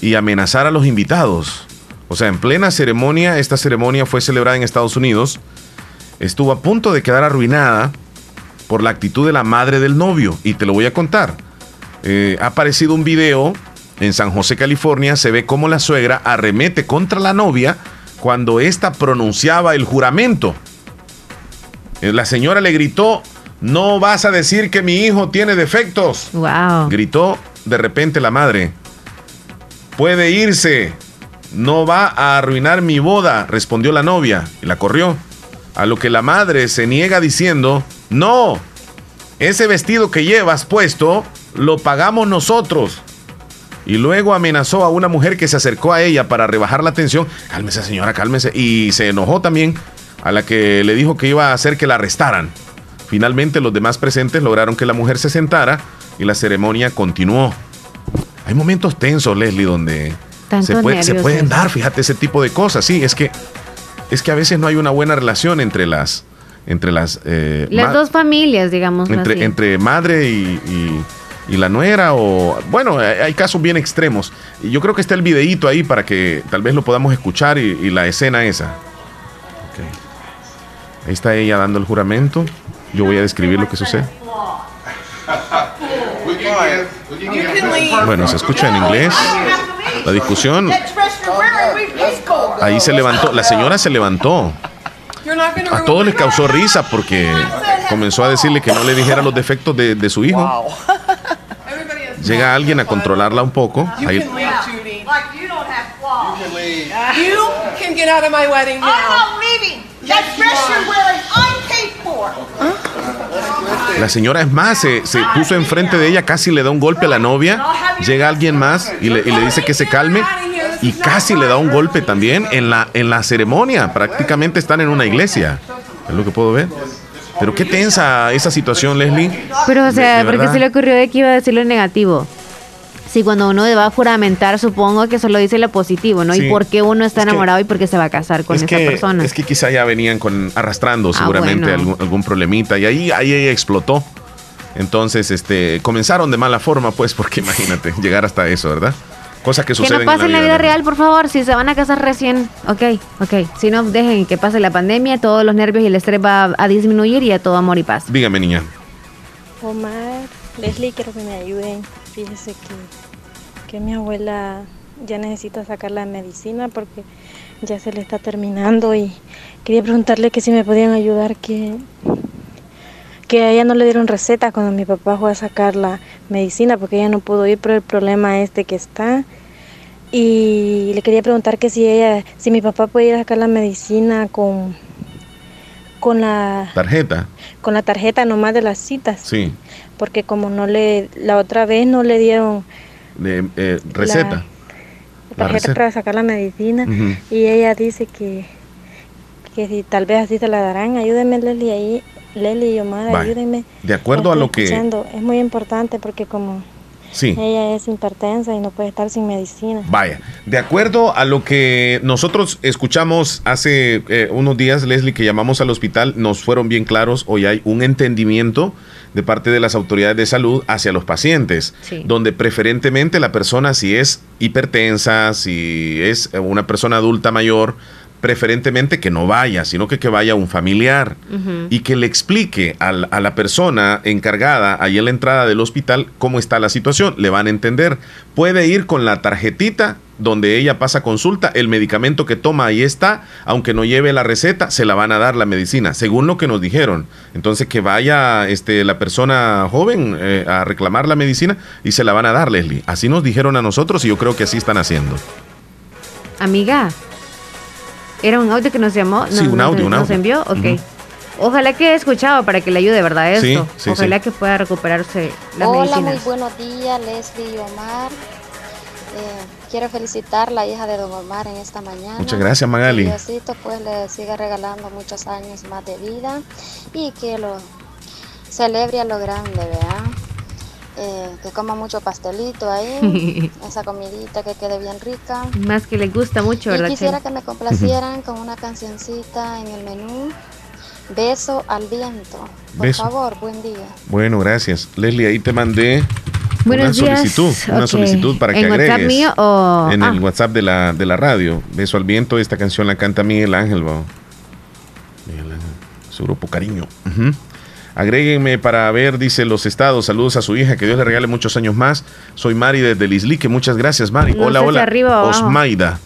y amenazar a los invitados. O sea, en plena ceremonia, esta ceremonia fue celebrada en Estados Unidos, estuvo a punto de quedar arruinada por la actitud de la madre del novio. Y te lo voy a contar. Eh, ha aparecido un video en San José, California. Se ve cómo la suegra arremete contra la novia cuando ésta pronunciaba el juramento. Eh, La señora le gritó, no vas a decir que mi hijo tiene defectos. Wow. Gritó de repente la madre. Puede irse. No va a arruinar mi boda, respondió la novia y la corrió. A lo que la madre se niega diciendo, no, ese vestido que llevas puesto lo pagamos nosotros. Y luego amenazó a una mujer que se acercó a ella para rebajar la tensión. Cálmese señora, cálmese. Y se enojó también a la que le dijo que iba a hacer que la arrestaran. Finalmente los demás presentes lograron que la mujer se sentara y la ceremonia continuó. Hay momentos tensos, Leslie, donde se, puede- se pueden dar, fíjate, ese tipo de cosas. Sí, es que, es que a veces no hay una buena relación entre las, entre las, eh, Las dos familias, digamos. entre, así. entre madre y, y- y la nuera o bueno hay casos bien extremos. Y yo creo que está el videíto ahí para que tal vez lo podamos escuchar y, y la escena esa. Ahí está ella dando el juramento. Yo voy a describir lo que sucede. Bueno se escucha en inglés. La discusión. Ahí se levantó la señora se levantó. A todos les causó risa porque comenzó a decirle que no le dijera los defectos de, de su hijo. Llega alguien a controlarla un poco. Ahí- You can get out of my wedding now. I'm not leaving. That dress you're wearing, I paid for. la señora es más, se, se puso enfrente de ella, casi le da un golpe a la novia. Llega alguien más y le, y le dice que se calme. Y casi le da un golpe también en la, en la ceremonia. Prácticamente están en una iglesia. Es lo que puedo ver. Pero qué tensa esa situación, Leslie. Pero, o sea, porque se le ocurrió de que iba a decir lo negativo. Sí, cuando uno va a juramentar, supongo que solo dice lo positivo, ¿no? Sí. Y por qué uno está enamorado y por qué se va a casar con es esa que, persona. es que quizá ya venían con arrastrando Ah, seguramente bueno. algún, algún problemita y ahí, ahí ella explotó. Entonces, este, comenzaron de mala forma, pues, porque imagínate, llegar hasta eso, ¿verdad? Cosa que Que sucede no pase en la vida real. real, por favor. Si se van a casar recién, ok, ok. Si no, dejen que pase la pandemia, todos los nervios y el estrés va a disminuir y a todo amor y paz. Dígame, niña. Omar, Leslie, quiero que me ayuden. Fíjese que, que mi abuela ya necesita sacar la medicina porque ya se le está terminando y quería preguntarle que si me podían ayudar, que, que a ella no le dieron receta cuando mi papá fue a sacar la medicina porque ella no pudo ir por el problema este que está. Y le quería preguntar que si ella, si mi papá puede ir a sacar la medicina con, con la Tarjeta. con la tarjeta nomás de las citas Sí. porque como no le la otra vez no le dieron eh, receta. La tarjeta receta. para sacar la medicina Ujú. y ella dice que que si tal vez así se la darán ayúdenme Leli ahí Leli y Omar Vaya. ayúdenme De acuerdo a lo estoy que. escuchando. es muy importante porque como Sí. ella es hipertensa y no puede estar sin medicina Vaya, de acuerdo a lo que nosotros escuchamos hace eh, unos días, Leslie, que llamamos al hospital, nos fueron bien claros, hoy hay un entendimiento de parte de las autoridades de salud hacia los pacientes, Sí. donde preferentemente la persona si es hipertensa, si es una persona adulta mayor, preferentemente que no vaya, sino que que vaya un familiar y que le explique al- a la persona encargada ahí en la entrada del hospital cómo está la situación. Le van a entender. Puede ir con la tarjetita donde ella pasa consulta, el medicamento que toma ahí está, aunque no lleve la receta, se la van a dar la medicina, según lo que nos dijeron. Entonces que vaya este, la persona joven eh, a reclamar la medicina y se la van a dar, Leslie. Así nos dijeron a nosotros y yo creo que así están haciendo. Amiga, ¿era un audio que nos llamó? Sí, un nos- audio, un ¿Nos audio. envió? Ok. Ujú. Ojalá que haya escuchado para que le ayude, ¿verdad? Sí, Esto. sí, Ojalá sí. que pueda recuperarse las Hola, muy buenos días, Leslie y Omar. Eh, quiero felicitar a la hija de Don Omar en esta mañana. Muchas gracias, Magali. Que Diosito pues le siga regalando muchos años más de vida y que lo celebre a lo grande, ¿verdad? Eh, que coma mucho pastelito ahí, esa comidita que quede bien rica. Más que le gusta mucho, Y ¿verdad? quisiera Chela? que me complacieran con una cancioncita en el menú. Beso al viento. Por Beso. favor, buen día. Bueno, gracias. Leslie, ahí te mandé Buenos una días. solicitud, una solicitud para que ¿En WhatsApp agregues mío o- en ah. el WhatsApp de la, de la radio. Beso al viento, esta canción la canta Miguel Ángel, va. Miguel Ángel, su grupo Cariño. Ujú. Agréguenme para ver, dice los estados. Saludos a su hija, que Dios le regale muchos años más. Soy Mari desde Lislique, muchas gracias, Mari. No hola, hola. arriba o. Osmaida.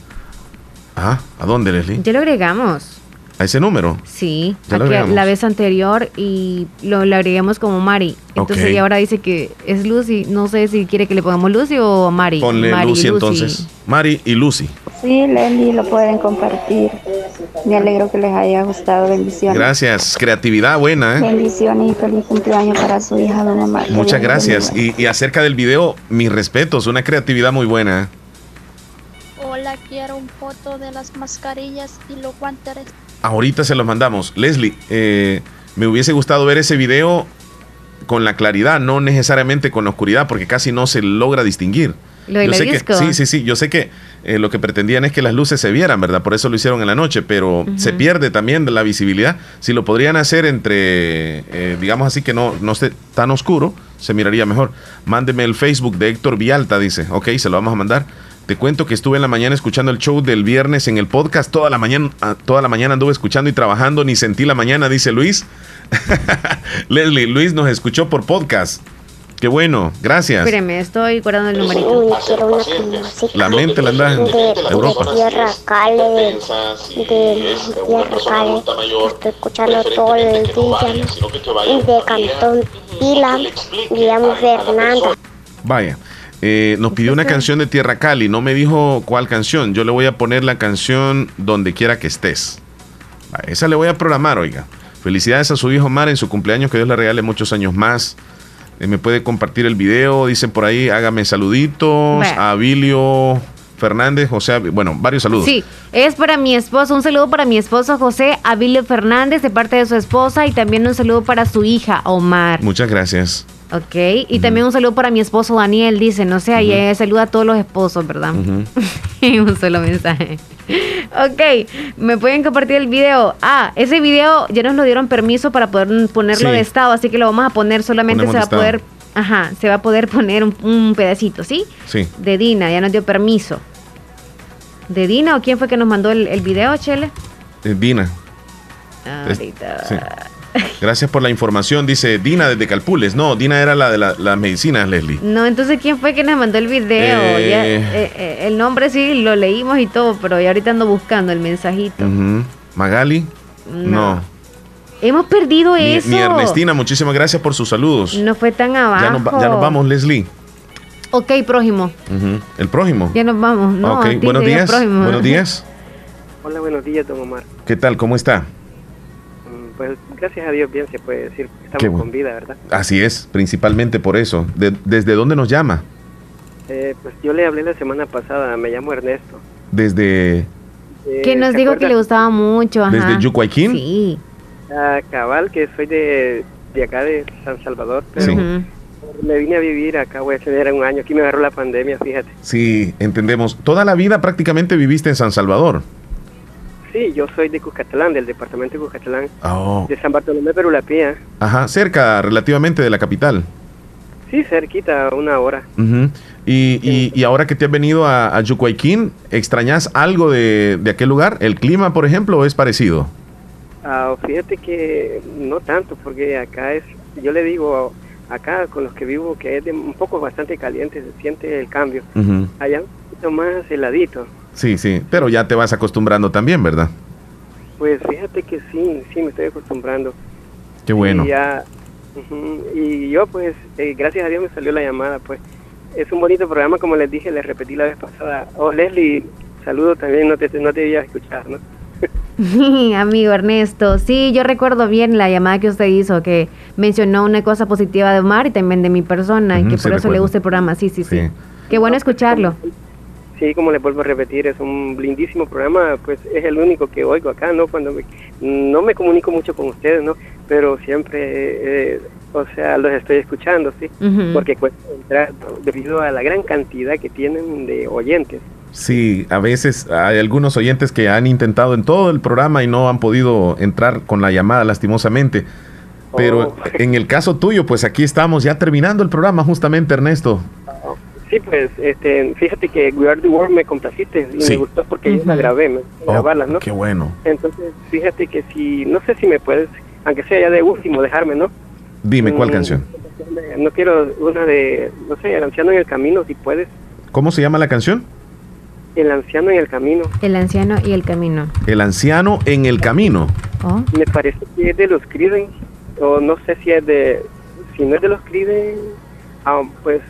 Ah, ¿a dónde, Leslie? Ya lo agregamos. ¿A ese número? Sí, aquí la vez anterior y lo, lo agregamos como Mari. Entonces Ok. y ahora dice que es Lucy. No sé si quiere que le pongamos Lucy o Mari. Ponle Mari, Lucy entonces. Mari y Lucy. Sí, Leslie, lo pueden compartir. Me alegro que les haya gustado. Bendiciones. Gracias. Creatividad buena, ¿eh? Bendiciones y feliz cumpleaños para su hija, don Omar. Que Muchas gracias. y acerca del video, mis respetos, una creatividad muy buena. ¿eh? Hola, quiero un foto de las mascarillas y los guantes. Ahorita se los mandamos. Leslie, eh, me hubiese gustado ver ese video con la claridad, no necesariamente con la oscuridad, porque casi no se logra distinguir. Lo Yo sé que, sí, sí, sí. Yo sé que eh, lo que pretendían es que las luces se vieran, ¿verdad? Por eso lo hicieron en la noche, pero se pierde también de la visibilidad. Si lo podrían hacer entre, eh, digamos así, que no, no esté tan oscuro, se miraría mejor. Mándeme el Facebook de Héctor Vialta, dice. Ok, se lo vamos a mandar. Te cuento que estuve en la mañana escuchando el show del viernes en el podcast. Toda la mañana, ah, toda la mañana anduve escuchando y trabajando, ni sentí la mañana, dice Luis. Leslie, Luis nos escuchó por podcast. Qué bueno, gracias. Espéreme, estoy guardando el numerito. Uy, quiero una La mente la andas en de, Europa. de Tierra Cale, de, de Tierra Cale. Estoy escuchando todo el día. Y de Cantón Pila, llamo Fernanda. Vaya, eh, nos pidió una canción de Tierra Cali, no me dijo cuál canción. Yo le voy a poner la canción Donde quiera que estés. Va, esa le voy a programar, oiga. Felicidades a su hijo Mar en su cumpleaños, que Dios le regale muchos años más. Eh, me puede compartir el video, dicen por ahí, hágame saluditos. A Abilio Fernández, José, bueno, varios saludos. Sí, es para mi esposo. Un saludo para mi esposo José Avilio Fernández de parte de su esposa y también un saludo para su hija Omar. Muchas gracias. Ok, y también un saludo para mi esposo Daniel, dice, no sé, ahí eh, saluda a todos los esposos, ¿verdad? un solo mensaje. Ok, me pueden compartir el video. Ah, ese video ya nos lo dieron permiso para poder ponerlo Sí. de estado, así que lo vamos a poner, solamente Ponemos se va a poder, ajá, se va a poder poner un, un pedacito, ¿sí? Sí. De Dina, ya nos dio permiso. ¿De Dina o quién fue que nos mandó el, el video, Chele? Eh, Dina. Es- Ahorita. sí. Gracias por la información, dice Dina desde Calpules. No, Dina era la de la- las medicinas, Leslie. No, entonces ¿quién fue que nos mandó el video? Eh. Ya, eh, eh, el nombre sí lo leímos y todo, pero ya ahorita ando buscando el mensajito. Ujú. Magali. No. Hemos perdido Ni, eso. ni Ernestina, muchísimas gracias por sus saludos. No fue tan abajo. ya, nos, va- ya nos vamos, Leslie. Ok, prójimo. El prójimo. Ya nos vamos. No, buenos días. prójimo. Buenos días. Hola, buenos días, don Omar. ¿Qué tal? ¿Cómo está? Pues gracias a Dios bien se puede decir que estamos bueno. con vida, ¿verdad? Así es, principalmente por eso. De- ¿Desde dónde nos llama? Eh, pues yo le hablé la semana pasada, me llamo Ernesto. Desde, Eh, Que nos ¿se dijo que le gustaba mucho. Ajá. desde Yucuayquín. Sí. Ah, cabal, que soy de, de acá de San Salvador, pero Sí. me vine a vivir acá, voy a tener un año, aquí me agarró la pandemia, fíjate. Sí, entendemos. Toda la vida prácticamente viviste en San Salvador. Sí, yo soy de Cuscatlán, del departamento de Cuscatlán, Oh. de San Bartolomé, Perulapía. Ajá, cerca relativamente de la capital. Sí, cerquita, una hora. Ujú. y, y- y ahora que te has venido a, a Yucuayquín, ¿extrañas algo de, de aquel lugar? ¿El clima, por ejemplo, o es parecido? Ah, fíjate que no tanto, porque acá es, yo le digo acá con los que vivo que es de un poco bastante caliente, se siente el cambio. Ujú. Allá un poquito más heladito. Sí, sí, pero ya te vas acostumbrando también, ¿verdad? Pues fíjate que sí, sí me estoy acostumbrando. Qué bueno. Y, ya, y yo pues, eh, gracias a Dios me salió la llamada, pues. Es un bonito programa, como les dije, les repetí la vez pasada. Oh, Leslie, saludo también, no te, no te debía escuchar, ¿no? Amigo Ernesto, sí, yo recuerdo bien la llamada que usted hizo, que mencionó una cosa positiva de Omar y también de mi persona, y que sí, por eso le gusta el programa. Sí, sí, sí. Qué bueno escucharlo. Sí, como les vuelvo a repetir, es un lindísimo programa, pues es el único que oigo acá, ¿no? Cuando me- no me comunico mucho con ustedes, ¿no? Pero siempre, eh, o sea, los estoy escuchando, ¿sí? Porque cuesta entrar ¿no? debido a la gran cantidad que tienen de oyentes. Sí, a veces hay algunos oyentes que han intentado en todo el programa y no han podido entrar con la llamada lastimosamente. Pero en el caso tuyo, pues aquí estamos ya terminando el programa justamente, Ernesto. Sí, pues, este, fíjate que We Are the World me complaciste y Sí. me gustó porque yo la grabé, me Oh, grabarlas, ¿no? Qué bueno. Entonces, fíjate que si, no sé si me puedes, aunque sea ya de último, dejarme, ¿no? Dime, ¿cuál Mm, canción? No quiero una de, no sé, El anciano en el camino, si puedes. ¿Cómo se llama la canción? El anciano en el camino. El anciano y el camino. El anciano en el camino. Oh. Me parece que es de los Creedence, o no sé si es de, si no es de los Creedence, ah, pues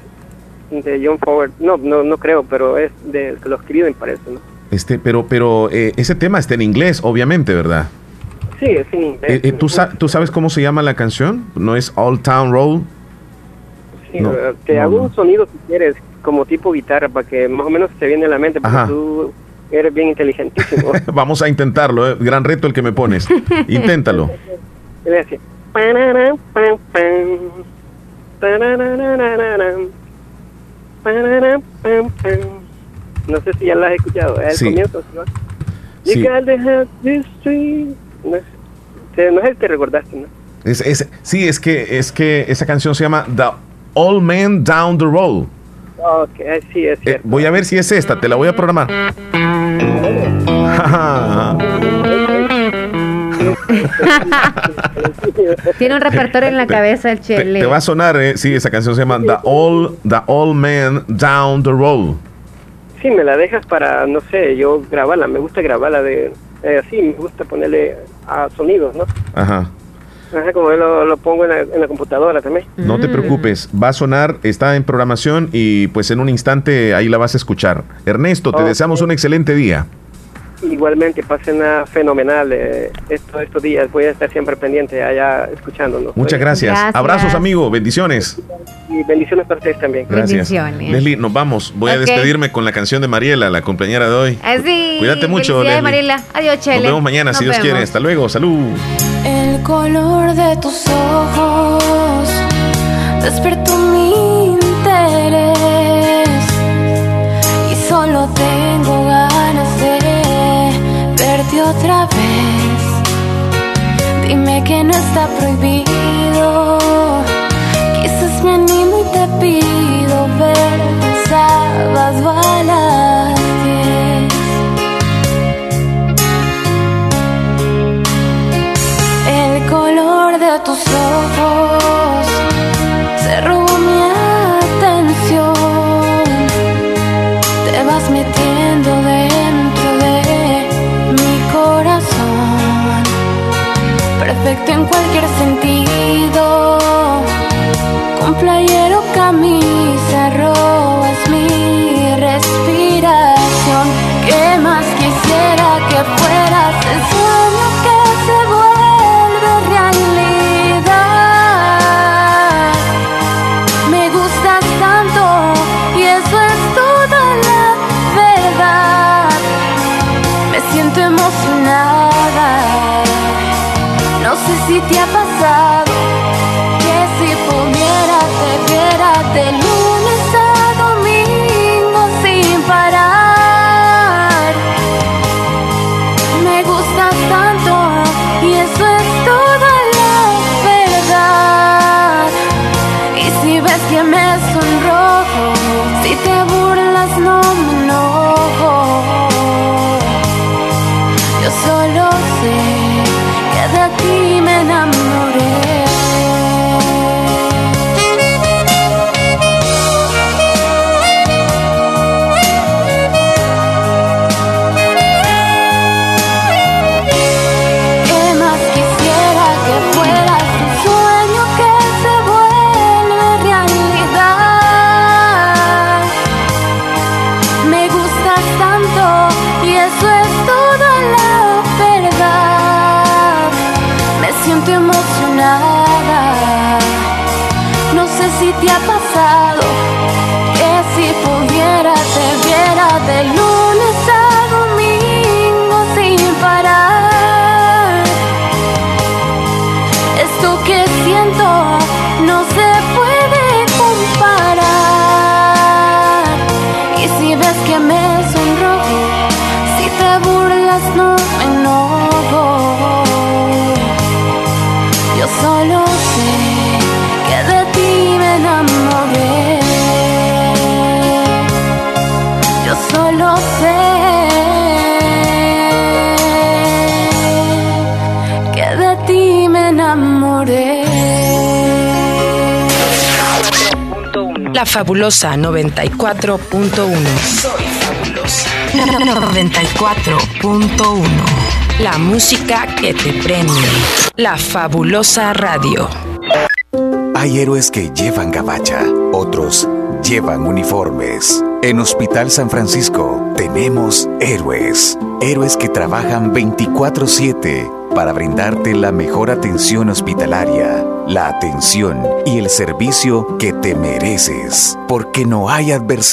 de John Ford. No, no, no creo, pero es de los Creedence parece, ¿no? Este, pero, pero eh, ese tema está en inglés, obviamente, ¿verdad? Sí, es en inglés. Eh, eh, ¿tú, sa- ¿Tú sabes cómo se llama la canción? ¿No es All Town Road? Sí, no, eh, te no, hago un sonido si quieres, como tipo guitarra, para que más o menos te viene a la mente, porque Ajá. tú eres bien inteligentísimo. Vamos a intentarlo, eh, gran reto el que me pones. Inténtalo. Y No sé si ya la has escuchado, es el Sí. comienzo. ¿sí? Sí. You gotta have this street. No, es- no sé si te recordaste, ¿no? Es, es- sí, es que, es que esa canción se llama The All Man Down the Road. Ok, eh, sí, es Eh, voy a ver si es esta, te la voy a programar. Tiene un repertorio en la cabeza el Te, chele. te va a sonar, eh, sí, esa canción se llama The All, The All Man Down the Road. Sí, me la dejas para, no sé, yo grabarla, me gusta grabarla de eh, así, me gusta ponerle a sonidos, ¿no? Ajá. Ajá, como yo lo, lo pongo en la, en la computadora también. No te preocupes, va a sonar, está en programación y pues en un instante ahí la vas a escuchar. Ernesto, te deseamos un excelente día. Igualmente pasen a fenomenal eh, estos, estos días. Voy a estar siempre pendiente allá escuchándonos. Muchas gracias. Gracias. Abrazos, amigo. Bendiciones. Y bendiciones para ustedes también. Gracias. Bendiciones. Leslie, nos vamos. Voy a despedirme con la canción de Mariela, la compañera de hoy. Así. Cuídate mucho, Leslie. Mariela. Adiós, Chele. Nos vemos mañana, si Dios quiere. Hasta luego. Salud. El color de tus ojos despertó mi interés y solo tengo ganas otra vez. Dime que no está prohibido, quizás me animo y te pido ver a las 10. El color de tus ojos fabulosa 94.1. Soy fabulosa. 94.1. La música que te premia. La fabulosa radio. Hay héroes que llevan gabacha, otros llevan uniformes. En Hospital San Francisco tenemos héroes, héroes que trabajan 24/7 para brindarte la mejor atención hospitalaria, la atención y el servicio que te mereces, porque no hay adversidad.